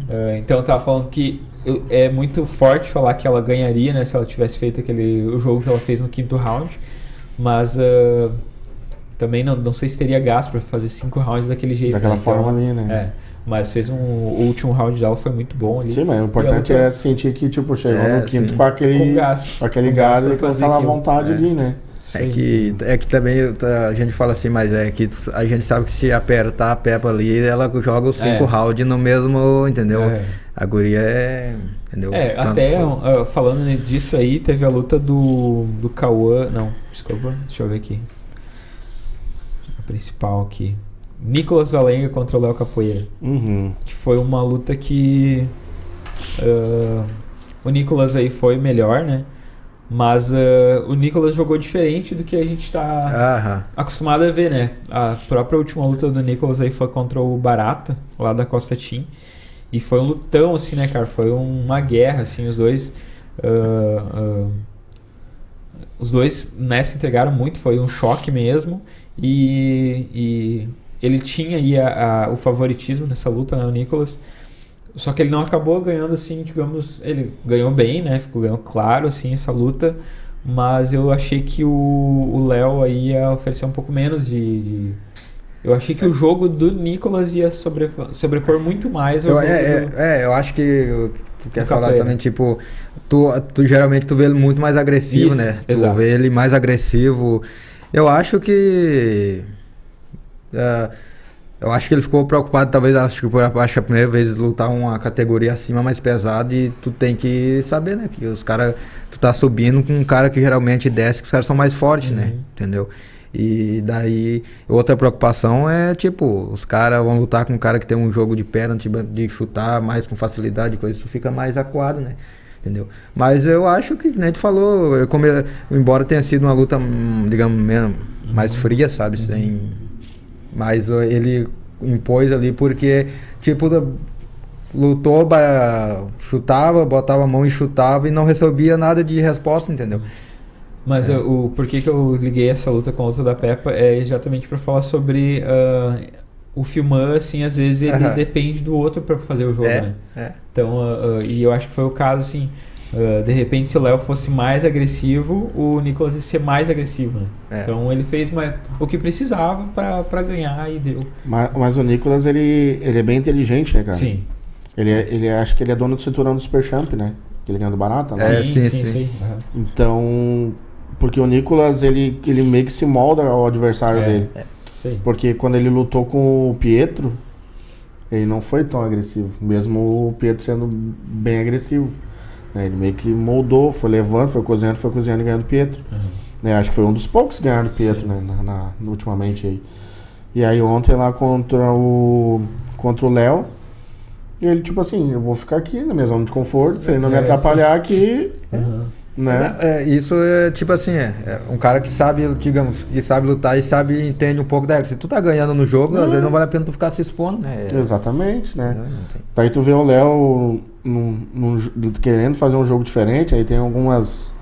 Ah, então eu tava falando que é muito forte falar que ela ganharia, né, se ela tivesse feito aquele o jogo que ela fez no quinto round, mas ah, também não, não sei se teria gasto pra fazer cinco rounds daquele jeito. Daquela né, então, forma ali, né? É, mas fez um o último round dela foi muito bom ali. Sim, mas o importante é sentir que, tipo, chegou É, no quinto sim. com aquele. Com gás. Com aquele Com gás gás e fazer aquela vontade É. ali, né? É que, é que também a gente fala assim, mas é que a gente sabe que se apertar a Peppa ali, ela joga os cinco É. rounds no mesmo, entendeu? É. A guria é. Entendeu? É, Tanto até foi. ah, falando disso aí, teve a luta do, do Cauã. Não, desculpa, deixa eu ver aqui. Principal aqui. Nicolas Valenga contra o Léo Capoeira. Uhum. Que foi uma luta que. ah, o Nicolas aí foi melhor, né? Mas ah, o Nicolas jogou diferente do que a gente tá Aham. acostumado a ver, né? A própria última luta do Nicolas aí foi contra o Barata, lá da Costa Team. E foi um lutão, assim, né, cara? Foi uma guerra, assim, os dois. ah, os dois, né, se entregaram muito, foi um choque mesmo. E, e ele tinha aí a- a- o favoritismo nessa luta, né, o Nicolas. Só que ele não acabou ganhando, assim, digamos, ele ganhou bem, né? Ficou ganhou claro, assim, essa luta. Mas eu achei que o Léo aí ia oferecer um pouco menos de, de, Eu achei que o jogo do Nicolas ia sobre, sobrepor muito mais Eu, é, do... é, é, eu acho que o- tu quer falar Capoeira. também, tipo, tu, tu geralmente tu vê ele muito mais agressivo, Isso, né? exato. Tu vê ele mais agressivo. Eu acho que. é, eu acho que ele ficou preocupado, talvez, acho que por acho que a primeira vez lutar uma categoria acima mais pesada e tu tem que saber, né? Que os caras. Tu tá subindo com um cara que geralmente desce, que os caras são mais fortes, né? Entendeu? E daí, outra preocupação é, tipo, os caras vão lutar com um cara que tem um jogo de perna, de, de chutar mais com facilidade, coisa, tu fica mais acuado, né? Entendeu? Mas eu acho que, nem tu falou, embora tenha sido uma luta, hum, digamos, menos, mais fria, sabe? Sem. Mas ele impôs ali porque, tipo, lutou, chutava, botava a mão e chutava e não recebia nada de resposta, entendeu? Mas É. o por que eu liguei essa luta com a luta da Peppa é exatamente pra falar sobre ah, o Filman, assim, às vezes ele Aham. depende do outro pra fazer o jogo, É, né? é. Então, ah, ah, e eu acho que foi o caso, assim, ah, de repente se o Léo fosse mais agressivo, o Nicolas ia ser mais agressivo, né? É. Então ele fez mais, o que precisava pra, pra ganhar e deu. Mas, mas o Nicolas, ele, ele é bem inteligente, né, cara? Sim. Ele, é- ele é- acho que ele é dono do cinturão do Super Champ, né? Que ele ganhou do Barata, né? É, sim, sim. isso aí. Aham. Então, porque o Nicolas, ele, ele meio que se molda ao adversário É. dele. Isso aí. Porque quando ele lutou com o Pietro, ele não foi tão agressivo. Mesmo o Pietro sendo bem agressivo. né? Ele meio que moldou, foi levando, foi cozinhando, foi cozinhando e ganhando do Pietro. Aham. né? Acho que foi um dos poucos que ganharam Pietro, né? Na, na- ultimamente aí. E aí ontem lá contra o. contra o Léo. E ele, tipo assim, eu vou ficar aqui na minha zona de conforto, se ele não me É, atrapalhar aqui, Aham. Né? É, isso é tipo assim, é, é um cara que sabe, digamos, que sabe lutar e sabe, entende um pouco da regra. Se tu tá ganhando no jogo, às vezes não vale a pena tu ficar se expondo, né? É, Exatamente, né? não, não. Daí tu vê o Léo num- num jo- querendo fazer um jogo diferente, aí tem algumas.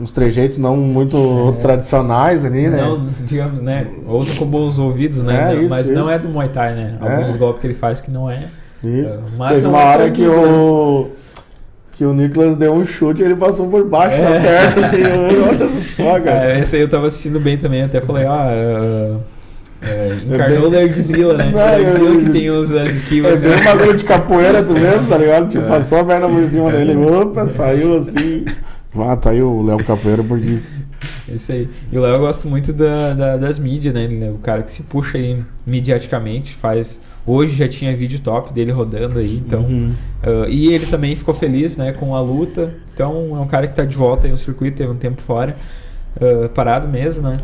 uns trejeitos não muito tradicionais ali, né? É. Não, digamos, né? Ouça com bons ouvidos, né? É, Não, isso, mas não isso. é do Muay Thai, né? É. Alguns golpes que ele faz que não é. Isso. É, mas Teve não uma é hora que proibido, o. Que o Nicolas deu um chute e ele passou por baixo da É. perna, assim, olha só, cara. É, esse aí eu tava assistindo bem também, até falei, ah, é, é, encarnou o bem- Nerdzilla, né? Nerdzilla que tem os as É esquivas. bem um bagulho de capoeira, tu mesmo, tá ligado? É. Tipo, passou a perna por cima dele, opa, saiu assim. Ah, tá aí o Léo Capoeira por isso. Isso aí. E o Léo eu gosto muito da, da- das mídias, né? Ele é o cara que se puxa aí mediaticamente, faz. Hoje já tinha vídeo top dele rodando aí, então. Uhum. ah, e ele também ficou feliz, né, com a luta. Então é um cara que tá de volta aí no circuito, teve um tempo fora, ah, parado mesmo, né?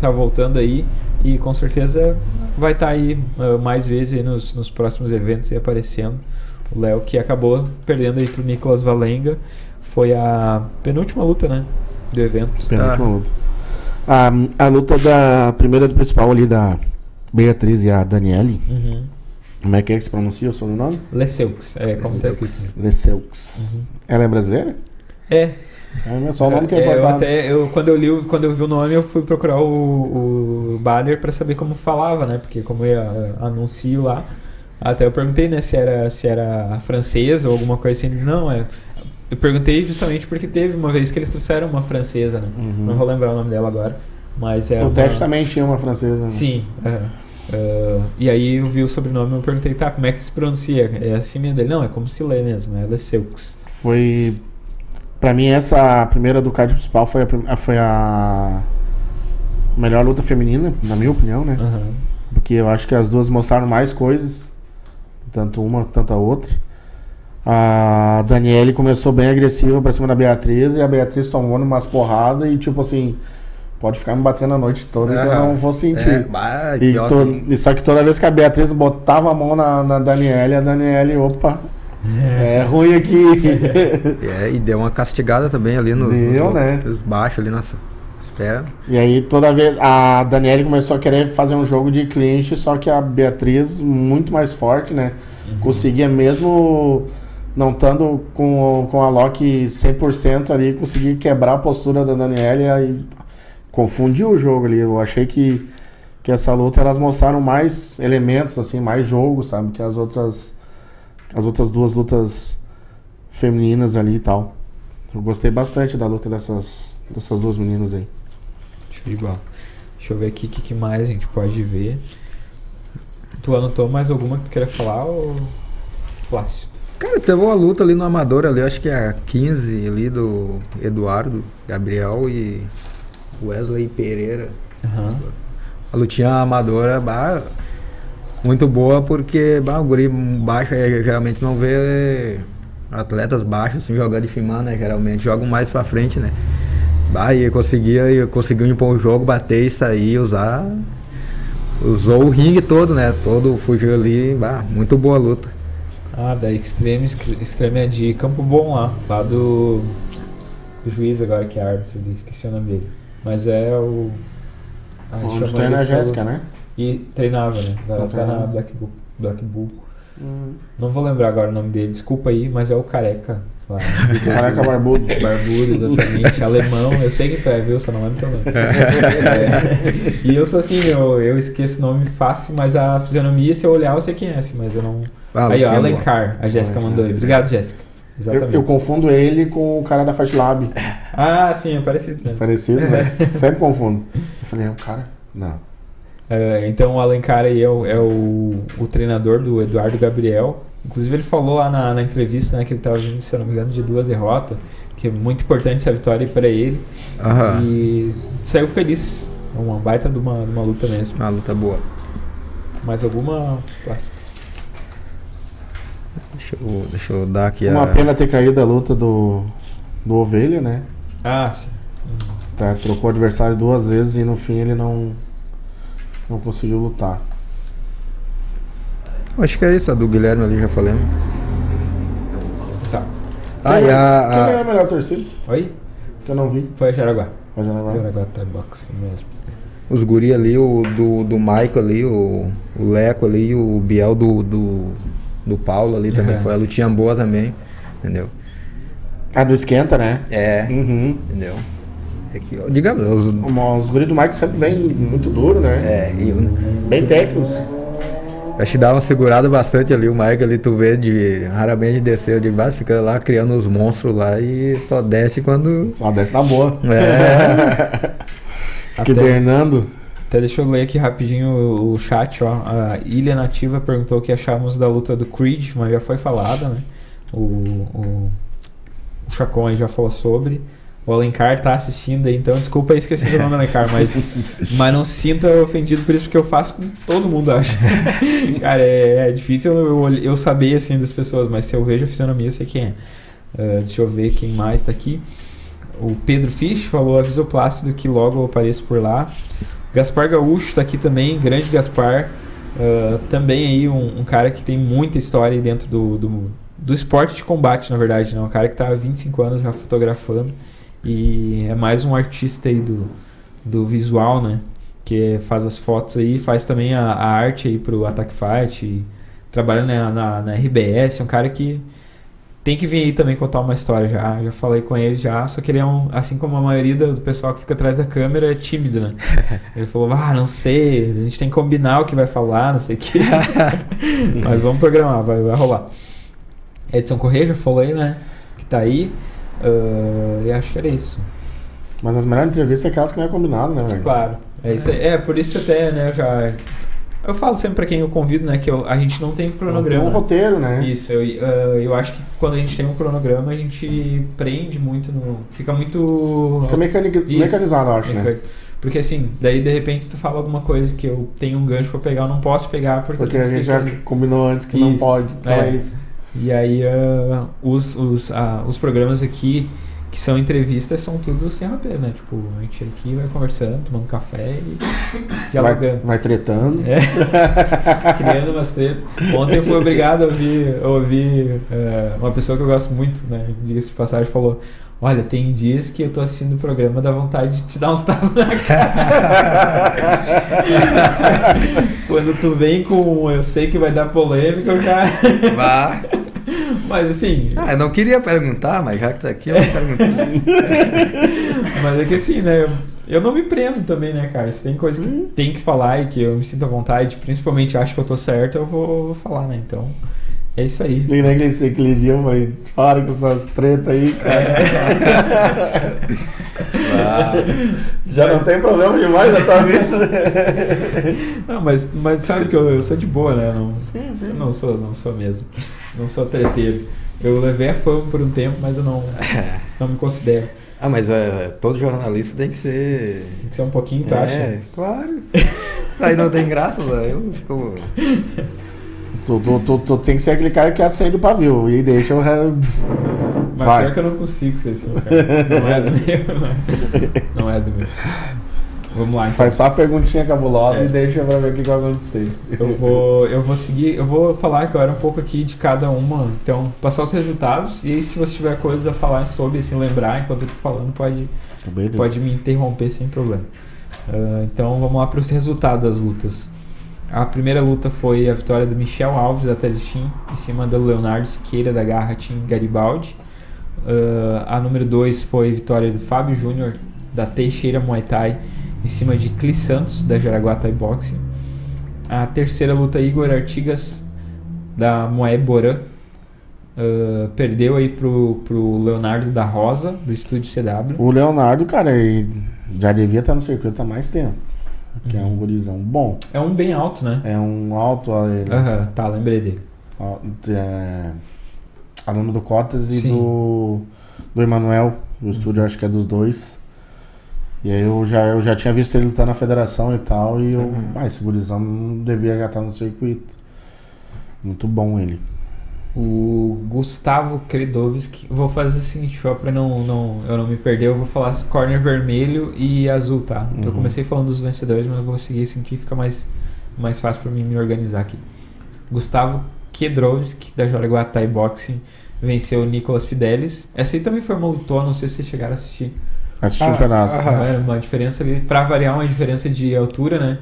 Tá voltando aí e com certeza vai estar aí ah, mais vezes aí nos, nos próximos eventos aí aparecendo. O Léo que acabou perdendo aí pro Nicolas Valenga. Foi a penúltima luta, né? Do evento. Penúltima luta. A, a luta da primeira do principal ali da Beatriz e a Daniele. Uhum. Como é que é que se pronuncia o sobrenome? Lesseux, é como tá Lesseux. escrito. Lesseux. Ela é brasileira? É, É só o nome que é, É, eu até, eu, quando, eu li, quando eu vi o nome, eu fui procurar o, o banner pra saber como falava, né? Porque como eu eh, anuncio lá, até eu perguntei, né, se era, se era francesa ou alguma coisa assim. Não, é. Eu perguntei justamente porque teve uma vez que eles trouxeram uma francesa, né? Não vou lembrar o nome dela agora. Mas é O uma... teste também tinha uma francesa. né? Sim. Ah, e aí eu vi o sobrenome e eu perguntei, tá, como é que se pronuncia? É assim mesmo dele? Não, é como se lê mesmo, é Lesseux. Foi. Pra mim, essa primeira do card principal foi a, foi a melhor luta feminina, na minha opinião, né? Aham. Porque eu acho que as duas mostraram mais coisas. Tanto uma, tanto a outra. A Daniele começou bem agressiva pra cima da Beatriz e a Beatriz tomou umas porradas e tipo assim, pode ficar me batendo a noite toda que eu Ah, não vou sentir. É, bah, E to- que- só que toda vez que a Beatriz botava a mão na, na Daniele, a Daniele, opa, é ruim aqui. É, e deu uma castigada também ali no, Deu, nos, né? nos baixos ali nas pernas. e aí toda vez a Daniele começou a querer fazer um jogo de clinch, só que a Beatriz, muito mais forte, né? Conseguia mesmo não estando com, com a Loki 100% ali, conseguir quebrar a postura da Daniele e confundiu o jogo ali. Eu achei que, que essa luta elas mostraram mais elementos, assim, mais jogo, sabe? Que as outras, as outras duas lutas femininas ali e tal. Eu gostei bastante da luta dessas, dessas duas meninas aí. Bola. Deixa eu ver aqui o que, que mais a gente pode ver. Tu anotou mais alguma que tu queria falar ou. Plácido? Cara, teve uma luta ali no Amador ali, acho que é a 15 ali do Eduardo, Gabriel e Wesley Pereira. Aham. A lutinha amadora, bah, muito boa porque bah, o guri baixo aí, geralmente não vê atletas baixos assim, jogando de firmar, né? Geralmente jogam mais pra frente, né? Bah, e conseguia, e conseguiu impor o jogo, bater e sair, usar. Usou o ringue todo, né? Todo fugiu ali, bah, muito boa luta. Ah, da Extreme, Extreme é de Campo Bom lá, lá do, do juiz agora que é árbitro, ali, esqueci o nome dele. Mas é o. Ah, Onde treina a Jéssica, né? E treinava, né? Ela tá na. Black Bull. Black Bull. Não vou lembrar agora o nome dele, desculpa aí, mas é o careca lá. Careca barbudo. Barbudo, exatamente. Alemão, eu sei que tu é, viu? Só não lembro teu nome. É. E eu sou assim, eu, eu esqueço o nome fácil, mas a fisionomia, se eu olhar, eu sei quem é, assim, mas eu não. Ah, aí, ó, boa. Alencar, a Jéssica mandou aí. Obrigado, Jéssica. Eu, Exatamente. eu confundo ele com o cara da Fight Lab. Ah, sim, é parecido mesmo. Parecido, né? Sempre confundo. Eu falei, é o cara? Não. É, então o Alencar aí é, o, é o, o treinador do Eduardo Gabriel. Inclusive ele falou lá na, na entrevista né, que ele estava vindo, se eu não me engano, de duas derrotas, que é muito importante essa vitória para ele. Aham. E saiu feliz. É uma baita de uma, de uma luta mesmo. Uma luta boa. Mais alguma Plácido? Deixa eu, deixa eu dar aqui Uma a. pena ter caído a luta do, do Ovelha, né? Ah, sim. Tá, trocou o adversário duas vezes e no fim ele não, não conseguiu lutar. Acho que é isso, a do Guilherme ali já falamos. Tá. Ah, Quem e é- a. Quem é a- a melhor torcida? Oi? Que eu não vi. Foi a Jaraguá. Pode levar. Jaraguá tá boxe mesmo. os guri ali, o do, do Maico ali, o, o Leco ali, o Biel do, do, do Paulo ali também. Uhum. Foi a lutinha boa também. Entendeu? Ah, do esquenta, né? É. Uhum. Entendeu? É que, digamos, os, Os, guris do Mike sempre vêm muito duro, né? é, e Bem técnicos. Acho que dá uma segurada bastante ali, o Mike ali, tu vê de raramente descer de baixo, fica lá criando os monstros lá e só desce quando. Só desce na boa. É. Fica Até- hibernando. Até deixa eu ler aqui rapidinho o, o chat, ó. A Ilha Nativa perguntou o que achamos da luta do Creed, mas já foi falada, né? O, o, o Chacon aí já falou sobre. O Alencar tá assistindo aí, então desculpa aí esqueci do nome do Alencar, mas, mas não se sinta ofendido por isso, porque eu faço com todo mundo, acho. Cara, é, é difícil eu, eu, eu saber assim das pessoas, mas se eu vejo a fisionomia, eu sei quem é. Ah, deixa eu ver quem mais tá aqui. O Pedro Fisch falou aviso Plácido que logo eu apareço por lá. Gaspar Gaúcho tá aqui também, grande Gaspar. Ah, também aí um, um cara que tem muita história aí dentro do, do, do esporte de combate, na verdade. Né? Um cara que tá há 25 anos já fotografando. E é mais um artista aí do, do visual, né? Que faz as fotos aí, faz também a, a arte aí pro Attack Fight. trabalha na, na, na RBS, é um cara que tem que vir aí também contar uma história já. Já falei com ele já, só que ele é um, assim como a maioria do do pessoal que fica atrás da câmera, é tímido, né? Ele falou, ah, não sei, a gente tem que combinar o que vai falar, não sei o que. Mas vamos programar, vai, vai rolar. Edson Correia já falou aí, né? Que tá aí. Ah, e acho que era isso. Mas as melhores entrevistas é aquelas que não é combinado, né, velho? Claro. É, isso aí. é por isso até, né, já. Eu falo sempre pra quem eu convido, né, que eu- a gente não tem Tem cronograma. um roteiro, né? Isso, eu, eh, eu acho que quando a gente tem um cronograma, a gente prende muito no. Fica muito. Fica mecanic... Mecanizado, eu acho, né? Porque assim, daí de repente tu fala alguma coisa que eu tenho um gancho pra pegar, eu não posso pegar porque, Porque a gente que já ter- combinou antes que não Isso. pode. Então É. é isso. E aí ah, os, os, ah, os programas aqui que são entrevistas são tudo sem roteiro, né? Tipo, a gente aqui vai conversando, tomando café e Vai, dialogando. vai tretando. É. Criando umas tretas. Ontem eu fui obrigado a ouvir, a ouvir eh, uma pessoa que eu gosto muito, né? Diga-se de passagem, falou: Olha, tem dias que eu tô assistindo o programa, dá vontade de te dar uns tapas na cara. Quando tu vem com eu sei que vai dar polêmica, eu já. Vá. Mas assim. Ah, eu não queria perguntar, mas já que tá aqui, eu vou perguntar. Mas é que assim, né? Eu não me prendo também, né, cara? Se tem coisa que tem que falar e que eu me sinto à vontade, principalmente acho que eu tô certo, eu vou, vou falar, né? Então, É isso aí. Que nem aquele, aquele dia eu falei, para com essas tretas aí, cara. Ah, Já não tem problema demais na tua vida. Não, mas, mas sabe que eu, eu sou de boa, né? Não, Sim, sim. Eu não sou, não sou mesmo. Não sou treteiro. Eu levei a fama por um tempo, mas eu não, não me considero. ah, mas é, todo jornalista tem que ser. Tem que ser um pouquinho, tu é, acha? claro. Aí não tem graça, eu fico. Tu, tu, tu, tem que ser aquele cara que acende o pavio e deixa o. Mas Vai. pior que eu não consigo ser assim, cara. Não é do meu, não é do meu. Não é do meu. Vamos lá, então. Faz só a perguntinha cabulosa É. e deixa pra ver o que vai acontecer. Eu vou, eu vou seguir, eu vou falar agora um pouco aqui de cada uma, então passar os resultados e aí se você tiver coisas a falar sobre, assim, lembrar enquanto eu tô falando, pode, Beleza. pode me interromper sem problema. Ah, então vamos lá para os resultados das lutas. A primeira luta foi a vitória do Michel Alves da Teleteam em cima do Leonardo Siqueira da Garra Team Garibaldi. Ah, a número 2 foi a vitória do Fábio Júnior da Teixeira Muay Thai em cima de Clis Santos da Jaraguá Thai Boxing. A terceira luta, Igor Artigas da Moé Boran. ah, perdeu aí pro, pro Leonardo da Rosa, do estúdio CW. O Leonardo, cara, já devia estar no circuito há mais tempo. Que Uhum. é um gurizão bom. É um bem alto, né? É um alto, ele, Aham, tá, lembrei dele. é, aluno do Cotas e Sim. do, do Emanuel. O estúdio acho que é dos dois. E aí eu já, eu já tinha visto ele lutar na federação e tal. E eu, Uhum. ah, esse gurizão não devia já estar no circuito. Muito bom ele. O Gustavo Kredovski, vou fazer o seguinte, só pra não, não, eu não me perder, eu vou falar corner vermelho e azul, tá? Eu Uhum. comecei falando dos vencedores, mas eu vou seguir assim que fica mais, mais fácil pra mim me organizar aqui. Gustavo Kedrovski, da Jaraguá Thai Boxing, venceu o Nicolas Fidelis. Essa aí também foi uma lutona, não sei se vocês chegaram a assistir. Assisti Ah, um pedaço. Era uma diferença ali, pra variar, uma diferença de altura, né?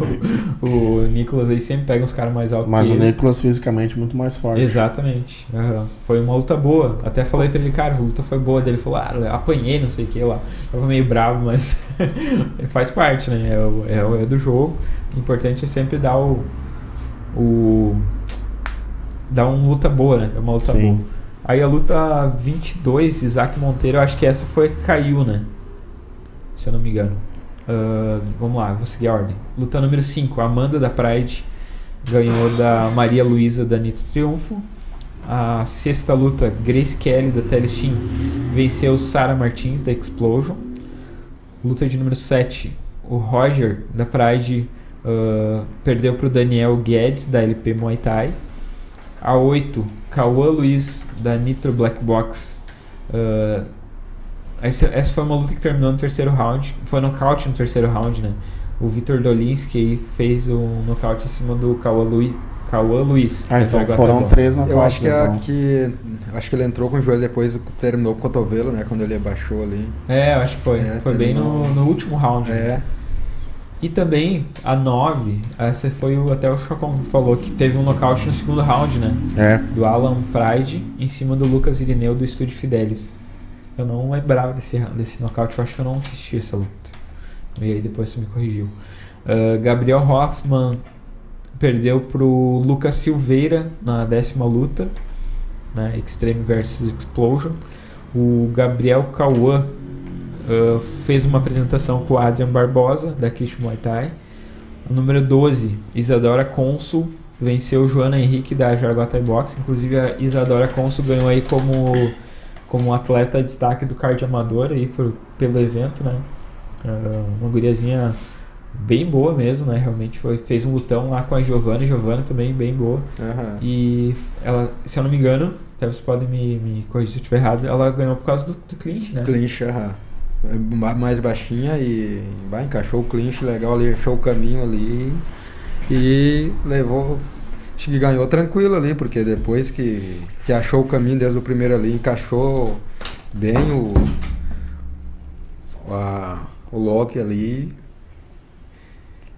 o Nicolas aí sempre pega uns caras mais altos Mas que o ele. Nicolas fisicamente muito mais forte. Exatamente. aham. Foi uma luta boa. Até falei pra ele, cara, a luta foi boa. Daí Ele falou, ah, apanhei, não sei o que lá. Eu tava meio bravo, mas faz parte, né? É, o- é, o- é do jogo. O importante é sempre dar o. o dar uma luta boa, né? Uma luta Sim. boa. Aí a luta 22, Isaac Monteiro, eu acho que essa foi a que caiu, né? Se eu não me engano. Ah, vamos lá, vou seguir a ordem. Luta número 5, Amanda da Pride ganhou da Maria Luísa da Nito Triunfo. A sexta luta, Grace Kelly da Telestim venceu Sara Martins da Explosion. Luta de número 7, o Roger da Pride ah, perdeu para o Daniel Guedes da LP Muay Thai. A 8, Cauã Luiz da Nitro Black Box. ah, essa, essa foi uma luta que terminou no terceiro round. Foi nocaute no terceiro round, né? O Vitor Dolinski fez um nocaute em cima do Cauã Luiz. Cauã Luiz. Ah, então foram três na Eu acho que, é então. que acho que ele entrou com o joelho depois terminou com o cotovelo, né? Quando ele abaixou ali. É, eu acho que foi. É, foi bem no, terminou. no último round. né? E também a 9, essa foi o, até o Chocon que falou que teve um nocaute no segundo round, né? É. Do Alan Pride em cima do Lucas Irineu do Estúdio Fidelis. Eu não lembrava desse, desse nocaute, eu acho que eu não assisti essa luta. E aí depois você me corrigiu. Ah, Gabriel Hoffman perdeu pro Lucas Silveira na décima luta, né? Extreme versus Explosion. O Gabriel Cauã ah, fez uma apresentação com o Adrian Barbosa, da Kish Muay Thai. Número 12, Isadora Consul, venceu Joana Henrique da Jaraguá Thai Box. Inclusive a Isadora Consul ganhou aí como, como atleta de destaque do card amador aí por, pelo evento, né? Ah, uma guriazinha bem boa mesmo, né? Realmente foi, fez um lutão lá com a Giovana, Giovana também bem boa. Aham. E ela, se eu não me engano, até vocês podem me, me corrigir se eu estiver errado, ela ganhou por causa do, do clinch, né? Clinch, aham. Ba- mais baixinha e vai, encaixou o clinch legal ali, achou o caminho ali e levou. Acho que ganhou tranquilo ali, porque depois que, que achou o caminho desde o primeiro ali, encaixou bem o. A, o lock ali.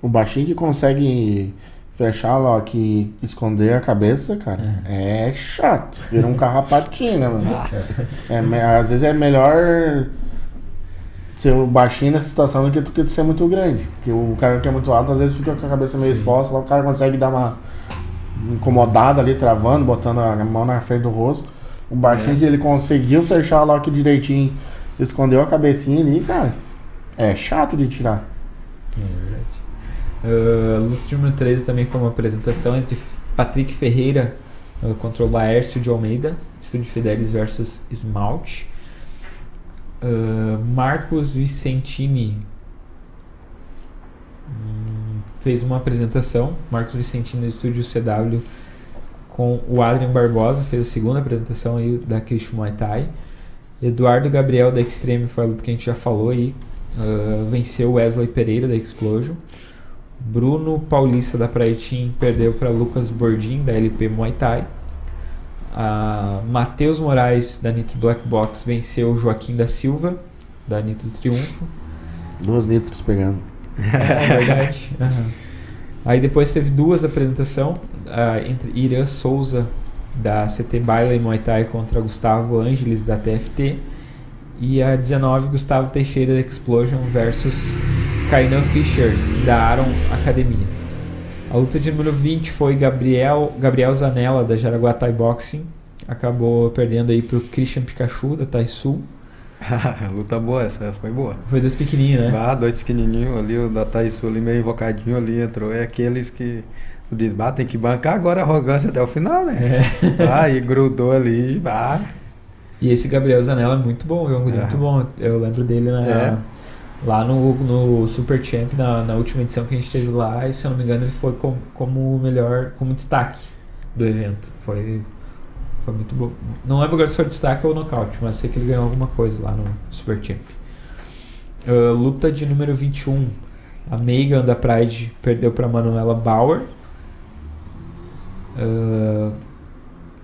O baixinho que consegue fechar lá, que esconder a cabeça, cara, é, chato. Vira um carrapatinho, né, mano? É, às vezes é melhor ser o baixinho nessa situação do que tu, que tu ser muito grande. Porque o cara que é muito alto, às vezes fica com a cabeça meio Sim. exposta, lá o cara consegue dar uma. incomodado ali, travando, botando a mão na frente do rosto. O baixinho que ele conseguiu fechar o lock direitinho, escondeu a cabecinha ali, cara. É chato de tirar. É verdade. Uh, luta de número 13 também foi uma apresentação entre Patrick Ferreira uh, contra o Laércio de Almeida, Estúdio Fidelis versus Esmalte. Uh, Marcos Vicentini hum, fez uma apresentação. Marcos Vicentini do Estúdio CW com o Adrian Barbosa, fez a segunda apresentação aí da Christian Muay Thai. Eduardo Gabriel da Extreme foi luta que a gente já falou aí. Uh, venceu Wesley Pereira da Explosion. Bruno Paulista da Praia Team perdeu para Lucas Bordin da LP Muay Thai. Uh, Matheus Moraes da Nitro Black Box venceu Joaquim da Silva da Nitro Triunfo. Duas nitros pegando. É verdade. Aham. Aí depois teve duas apresentações uh, entre Irã Souza da CT Baila e Muay Thai contra Gustavo Ângeles da TFT e a 19 Gustavo Teixeira da Explosion versus Kainan Fischer da Aaron Academia. A luta de número 20 foi Gabriel, Gabriel Zanella da Jaraguá Thai Boxing. Acabou perdendo aí pro Christian Pikachu da Thai Sul. Luta boa, essa foi boa. Foi das pequenininhas, né? Ah, dois pequenininhos ali, o da Thaisul ali meio invocadinho ali, entrou. É aqueles que o desbate tem que bancar agora a arrogância até o final, né? É. Ah, e grudou ali, ah, E esse Gabriel Zanella é muito bom, é muito É. bom. Eu lembro dele na, É. lá no, no Super Champ, na, na última edição que a gente teve lá, e se eu não me engano ele foi com, como o melhor, como destaque do evento. Foi, foi muito bom. Não lembro se foi destaque ou nocaute, mas sei que ele ganhou alguma coisa lá no Super Champ. Ah, luta de número 21. A Megan da Pride perdeu para Manuela Bauer. Ah,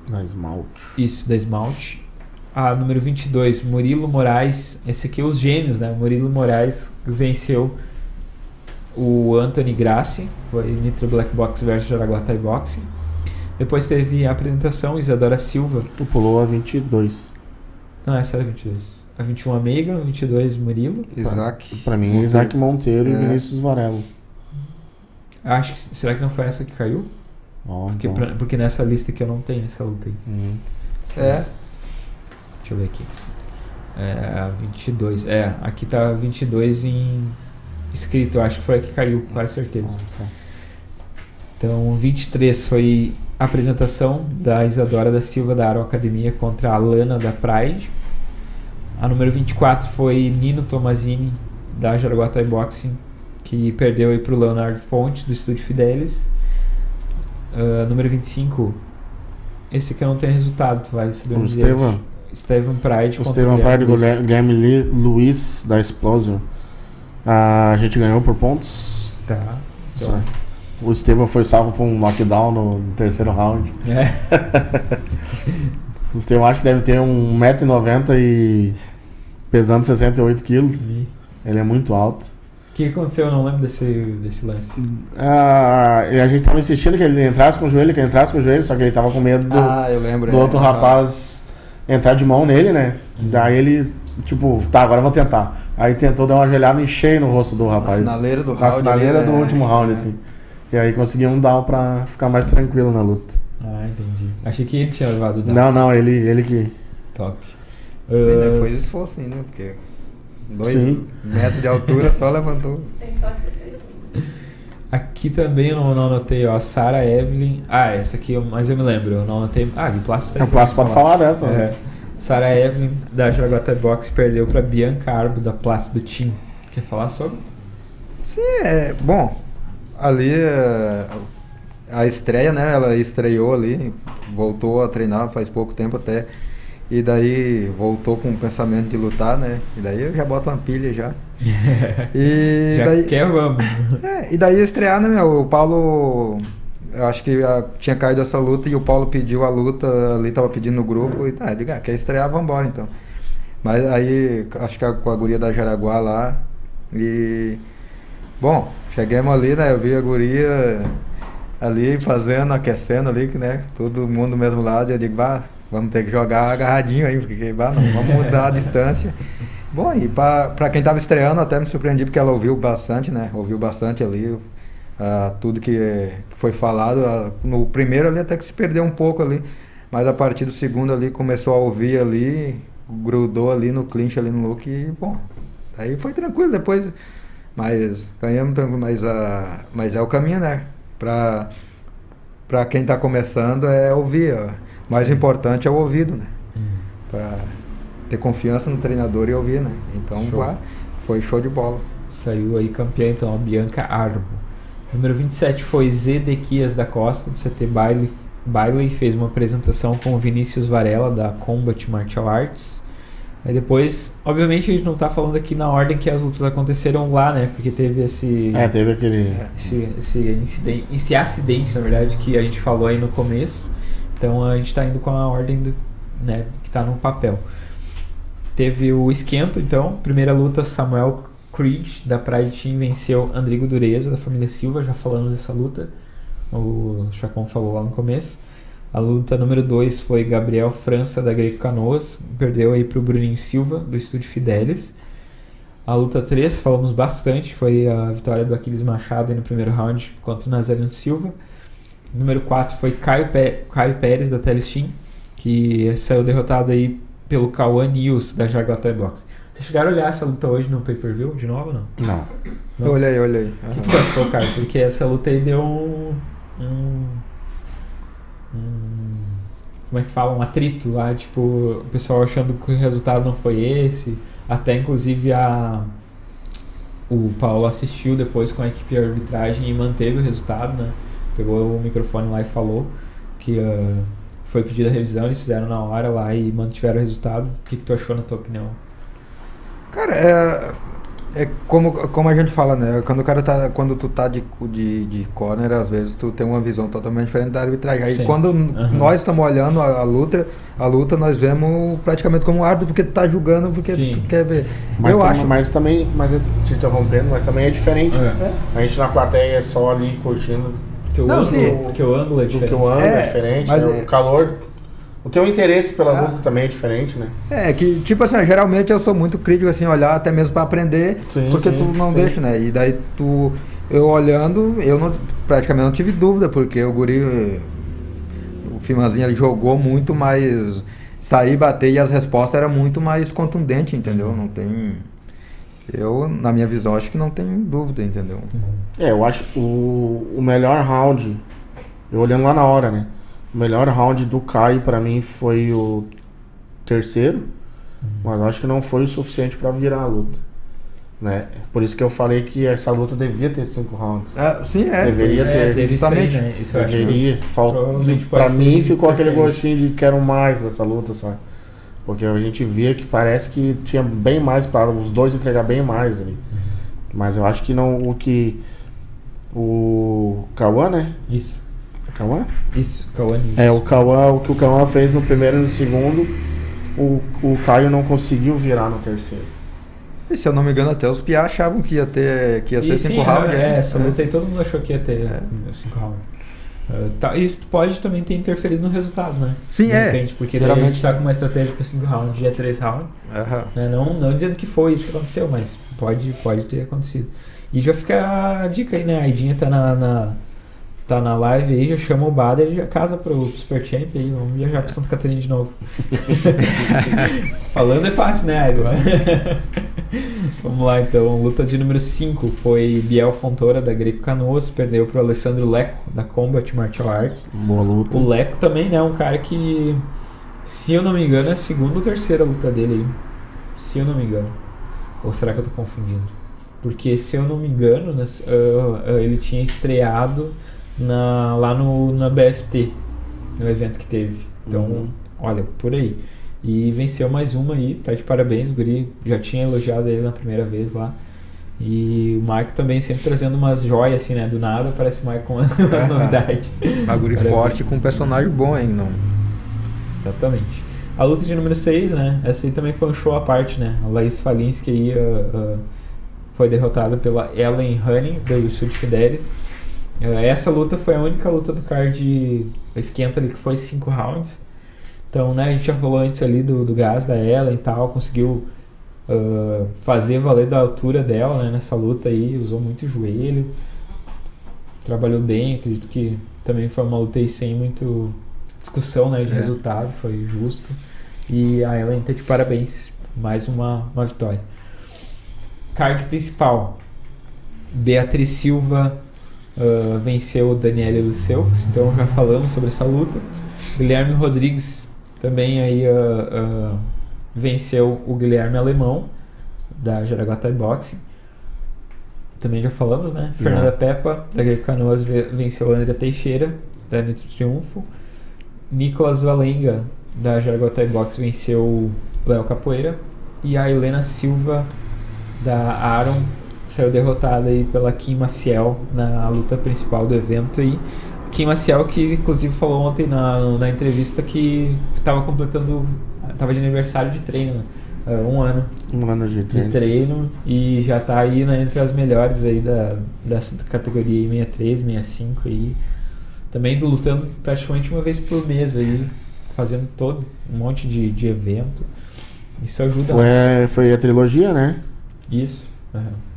Na esmalte. isso, da Esmalte. A número 22, Murilo Moraes. Esse aqui é os gêmeos, né? Murilo Moraes venceu o Anthony Grassi. Foi Nitro Black Box versus Jaraguá Thai Boxing. Depois teve a apresentação, Isadora Silva. Tu pulou a 22. Não, essa era a 22. A 21 a Megan, a 22 Murilo. Isaac. Pra mim, Monteiro. Isaac Monteiro e É. Vinícius Varelo. Acho que. Será que não foi essa que caiu? Ó, Porque, então. pra- porque nessa lista aqui eu não tenho essa luta aí. Hum. É. Deixa eu ver aqui. É, a 22. É, aqui tá 22 em escrito. Eu acho que foi a que caiu, com quase certeza. Ah, tá. Então, 23 foi a apresentação da Isadora da Silva da Aro Academia contra a Lana da Pride. A número 24 foi Nino Tomazini da Jaraguá Thai Boxing, que perdeu aí pro Leonardo Fontes do Estúdio Fidelis. Ah, número 25, esse aqui eu não tenho resultado, tu vai saber O. Estevam. Estevam Pride O contra Estevam Guilherme Pardo Luiz. Guilherme Li- Luiz da Explosion. A gente ganhou por pontos. Tá. Então, O Estevam foi salvo por um knockdown no terceiro round. é. O Estevam acho que deve ter 1,90m e pesando 68 quilos. Ele é muito alto. O que aconteceu? Eu não lembro desse, desse lance. Ah, e a gente tava insistindo que ele entrasse com o joelho, que ele entrasse com o joelho, só que ele tava com medo do, Ah, eu lembro. do é. outro Ah, rapaz entrar de mão nele, né? Daí ele, tipo, tá, agora eu vou tentar. Aí tentou dar uma joelhada em cheio no rosto do Na rapaz. finaleira do Na round. finaleira ali, do né? último round, É. assim. E aí conseguiu um down pra ficar mais tranquilo na luta. Ah, entendi. Achei que ele tinha levado o down. Não, não, ele, ele que. Top. Bem, né, Ah, Foi esforço ainda, porque dois Sim. metros de altura só levantou. Tem que feito. Aqui também eu não, não anotei, ó. Sarah Evelyn. Ah, essa aqui, eu- mas eu me lembro. Eu não anotei. Ah, o Plástico O Plástico pode falar dessa, É. né? Sarah Evelyn, da Jaraguá Box, perdeu pra Bianca Arbo, da Plástico do Team. Quer falar sobre? Sim, é. Bom, ali é, a estreia, né? Ela estreou ali, voltou a treinar faz pouco tempo até. E daí voltou com o pensamento de lutar, né? E daí eu já boto uma pilha já. E Já daí, quer, vamos. É, e daí estrear, né, meu? O Paulo. Eu acho que ah, tinha caído essa luta e o Paulo pediu a luta, ali tava pedindo no grupo e tá, diga, ah, quer estrear, vambora então. Mas aí, acho que a- com a guria da Jaraguá lá. E. Bom, chegamos ali, né? Eu vi a guria ali fazendo, aquecendo ali, que, né? Todo mundo do mesmo lado. E eu digo, bah, vamos ter que jogar agarradinho aí, porque bah, não, vamos mudar a distância. Bom, e pra, pra quem tava estreando, até me surpreendi porque ela ouviu bastante, né? Ouviu bastante ali a tudo que, foi falado. A- no primeiro ali até que se perdeu um pouco ali, mas a partir do segundo ali começou a ouvir ali, grudou ali no clinch ali no look e, bom, aí foi tranquilo depois. Mas ganhamos tranquilo, mas, a, mas é o caminho, né? Pra, pra quem tá começando é ouvir. O mais Sim. importante é o ouvido, né? Uhum. Pra ter confiança no treinador e ouvir, né? Então Show. vá, foi show de bola. Saiu aí campeã, então, a Bianca Arbo. Número 27 foi Zedequias da Costa, do CT Bailey. Bailey fez uma apresentação com o Vinícius Varela, da Combat Martial Arts. Aí depois, obviamente, a gente não tá falando aqui na ordem que as lutas aconteceram lá, né? Porque teve esse. É, teve aquele. esse, esse incidente, esse acidente, na verdade, que a gente falou aí no começo. Então a gente tá indo com a ordem do, né, que tá no papel. Teve o esquento, então, primeira luta, Samuel Creed, da Pride Team, venceu Andrigo Dureza, da família Silva, já falamos dessa luta. O Chacon falou lá no começo. A luta número 2 foi Gabriel França, da Greco Canoas, perdeu aí pro Bruninho Silva, do Estúdio Fidelis. A luta 3, falamos bastante, foi a vitória do Aquiles Machado no primeiro round contra o Nazareno Silva. Número 4 foi Caio, Pé- Caio Pérez, da Telestim, que saiu derrotado aí pelo Cauã News, da Jaguatá Box. Vocês chegaram a olhar essa luta hoje no pay-per-view de novo ou não? Não. Não. Olha aí, olha aí. O que tu achou, cara? Porque essa luta aí deu um, um, um- Como é que fala? Um atrito lá, tipo, o pessoal achando que o resultado não foi esse. Até inclusive a. O Paulo assistiu depois com a equipe de arbitragem e manteve o resultado, né? Pegou o microfone lá e falou que ah, foi pedida a revisão, eles fizeram na hora lá e mantiveram o resultado. O que, que tu achou na tua opinião? Cara, é, é como, como a gente fala, né? Quando o cara tá. Quando tu tá de, de, de corner, às vezes tu tem uma visão totalmente diferente da arbitragem. Aí Sim. quando Aham. nós estamos olhando a, a luta, a luta nós vemos praticamente como árbitro, porque tu tá julgando, porque Sim. tu quer ver. Mas, eu tam- acho. mas também, mas eu te interrompendo, mas também é diferente. É. né? A gente na plateia é só ali curtindo. Porque o, Não, ângulo, sim. porque o ângulo é diferente. o ângulo é, É, diferente, mas né? é- o calor. O teu interesse pela Ah. luta também é diferente, né? É, que tipo assim, geralmente eu sou muito crítico assim, olhar até mesmo pra aprender, Sim, porque sim, tu não sim. deixa, né? E daí tu eu olhando, eu não praticamente não tive dúvida, porque o guri o Fimanzinho ele jogou muito mais sair bater e as respostas eram muito mais contundentes, entendeu? Não tem eu, na minha visão, acho que não tem dúvida, entendeu? É, eu acho o, o melhor round, eu olhando lá na hora, né? O melhor round do Caio pra mim foi o terceiro, mas eu acho que não foi o suficiente pra virar a luta. Né? Por isso que eu falei que essa luta devia ter cinco rounds. Ah, sim, é. Deveria É, ter, aí, justamente. né? Isso Deveria. Fal... provavelmente Pra mim ficou aquele gostinho de quero mais nessa luta, sabe? Porque a gente via que parece que tinha bem mais para os dois entregar bem mais ali. Mas eu acho que não o que o Cauã, né? Isso. Foi Cauã? Isso, Cauane. É, o Cauã, o que o Cauã fez no primeiro e no segundo, o, o Caio não conseguiu virar no terceiro. E se eu não me engano, até os Piá achavam que ia ter que ia ser E cinco sim, rounds. é, é. essa É. luta aí todo mundo achou que ia ter É. cinco rounds. Ah, tá, isso pode também ter interferido no resultado, né? Sim, De é. repente, porque daí a gente Geralmente- tá com uma estratégia para 5 rounds e é 3 rounds. Aham. Né? Não, não dizendo que foi isso que aconteceu, mas pode, pode ter acontecido. E já fica a dica aí, né? A Idinha tá na, na- tá na live aí, já chama o Bader e já casa pro Super Champ aí. Vamos viajar pra Santa Catarina de novo. Falando é fácil, né? Vamos lá então. Luta de número 5 foi Biel Fontoura da Greco Canoas, perdeu pro Alessandro Leco da Combat Martial Arts. Boa luta. O Leco também, né? Um cara que, se eu não me engano, é a segunda ou terceira luta dele aí. Se eu não me engano. Ou será que eu tô confundindo? Porque, se eu não me engano, né, ah, ah, ele tinha estreado na, lá no, na BFT, no evento que teve. Então, Uhum. olha, por aí. E venceu mais uma aí, tá de parabéns, o Guri. Já tinha elogiado ele na primeira vez lá. E o Mike também sempre trazendo umas joias assim, né? Do nada parece o Mike com umas novidades. Bagulho forte com um personagem bom, hein? Não. Exatamente. A luta de número 6, né? Essa aí também foi um show à parte, né? A Laís Falinski aí ah, ah, foi derrotada pela Ellen Honey, do Sud Fidelis. Essa luta foi a única luta do card esquenta ali que foi 5 rounds. Então, né, a gente já falou antes ali do, do gás da Ellen e tal, conseguiu ah, fazer valer da altura dela né, nessa luta aí, usou muito joelho. trabalhou bem, acredito que também foi uma luta aí sem muito discussão né, de É. resultado, foi justo. E a Ellen tá de parabéns, mais uma, uma vitória. Card principal. Beatriz Silva ah, venceu Daniela Luceux, então já falamos sobre essa luta. Guilherme Rodrigues também aí ah, ah, venceu o Guilherme Alemão da Jaraguá Boxing. Também já falamos, né? Já. Fernanda Peppa da Greco Canoas ve- venceu a Andrea Teixeira da Nitro Triunfo. Nicolas Valenga da Jaraguá Boxing venceu o Léo Capoeira e a Helena Silva da Aaron saiu derrotada aí pela Kim Maciel na luta principal do evento aí. Kim Maciel que inclusive falou ontem na, na entrevista que estava completando, estava de aniversário de treino, né? Ah, um ano Um ano de de treino. treino e já tá aí né, entre as melhores aí da, dessa categoria aí, 63, 65 aí. Também lutando praticamente uma vez por mês aí, fazendo todo um monte de, de evento. Isso ajuda. Foi, foi a trilogia, né? Isso. aham.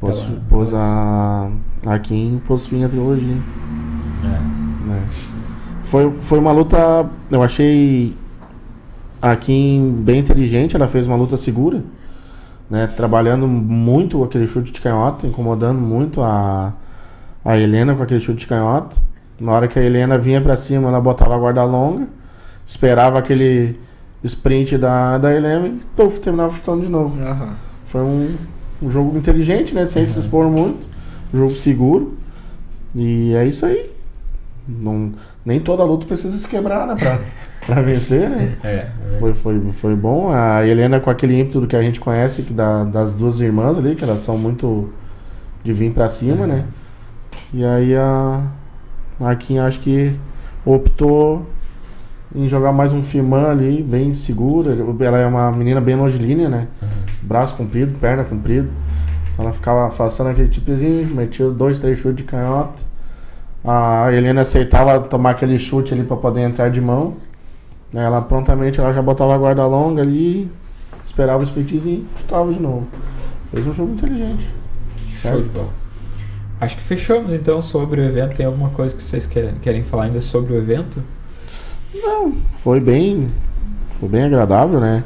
Pôs, Ela- pôs ela- a. A Kim pôs fim à trilogia. É. né? Foi, foi uma luta. Eu achei a Kim bem inteligente, ela fez uma luta segura. Né? Trabalhando muito aquele chute de canhota, incomodando muito a, a Helena com aquele chute de canhota. Na hora que a Helena vinha pra cima, ela botava a guarda longa, esperava aquele sprint da, da Helena e puf, terminava chutando de novo. Aham. Foi um, um jogo inteligente, né? Sem se expor muito. Um jogo seguro. E é isso aí. Não, nem toda luta precisa se quebrar, né? Pra, pra vencer, né? É, Foi, foi, foi bom. A Helena com aquele ímpeto que a gente conhece que da, das duas irmãs ali, que elas são muito de vir pra cima, né? E aí a, a Kim acho que optou em jogar mais um Fiman ali, bem segura. Ela é uma menina bem longilínea, né? Braço comprido, perna comprida. Ela ficava afastando aquele tipezinho, metia dois, três chutes de canhota. A Helena aceitava tomar aquele chute ali pra poder entrar de mão. Ela prontamente ela já botava a guarda longa ali, esperava o splitzinho e chutava de novo. Fez um jogo inteligente. Show de bola. Acho que fechamos então sobre o evento. Tem alguma coisa que vocês querem, querem falar ainda sobre o evento? Não, foi bem. Foi bem agradável, né?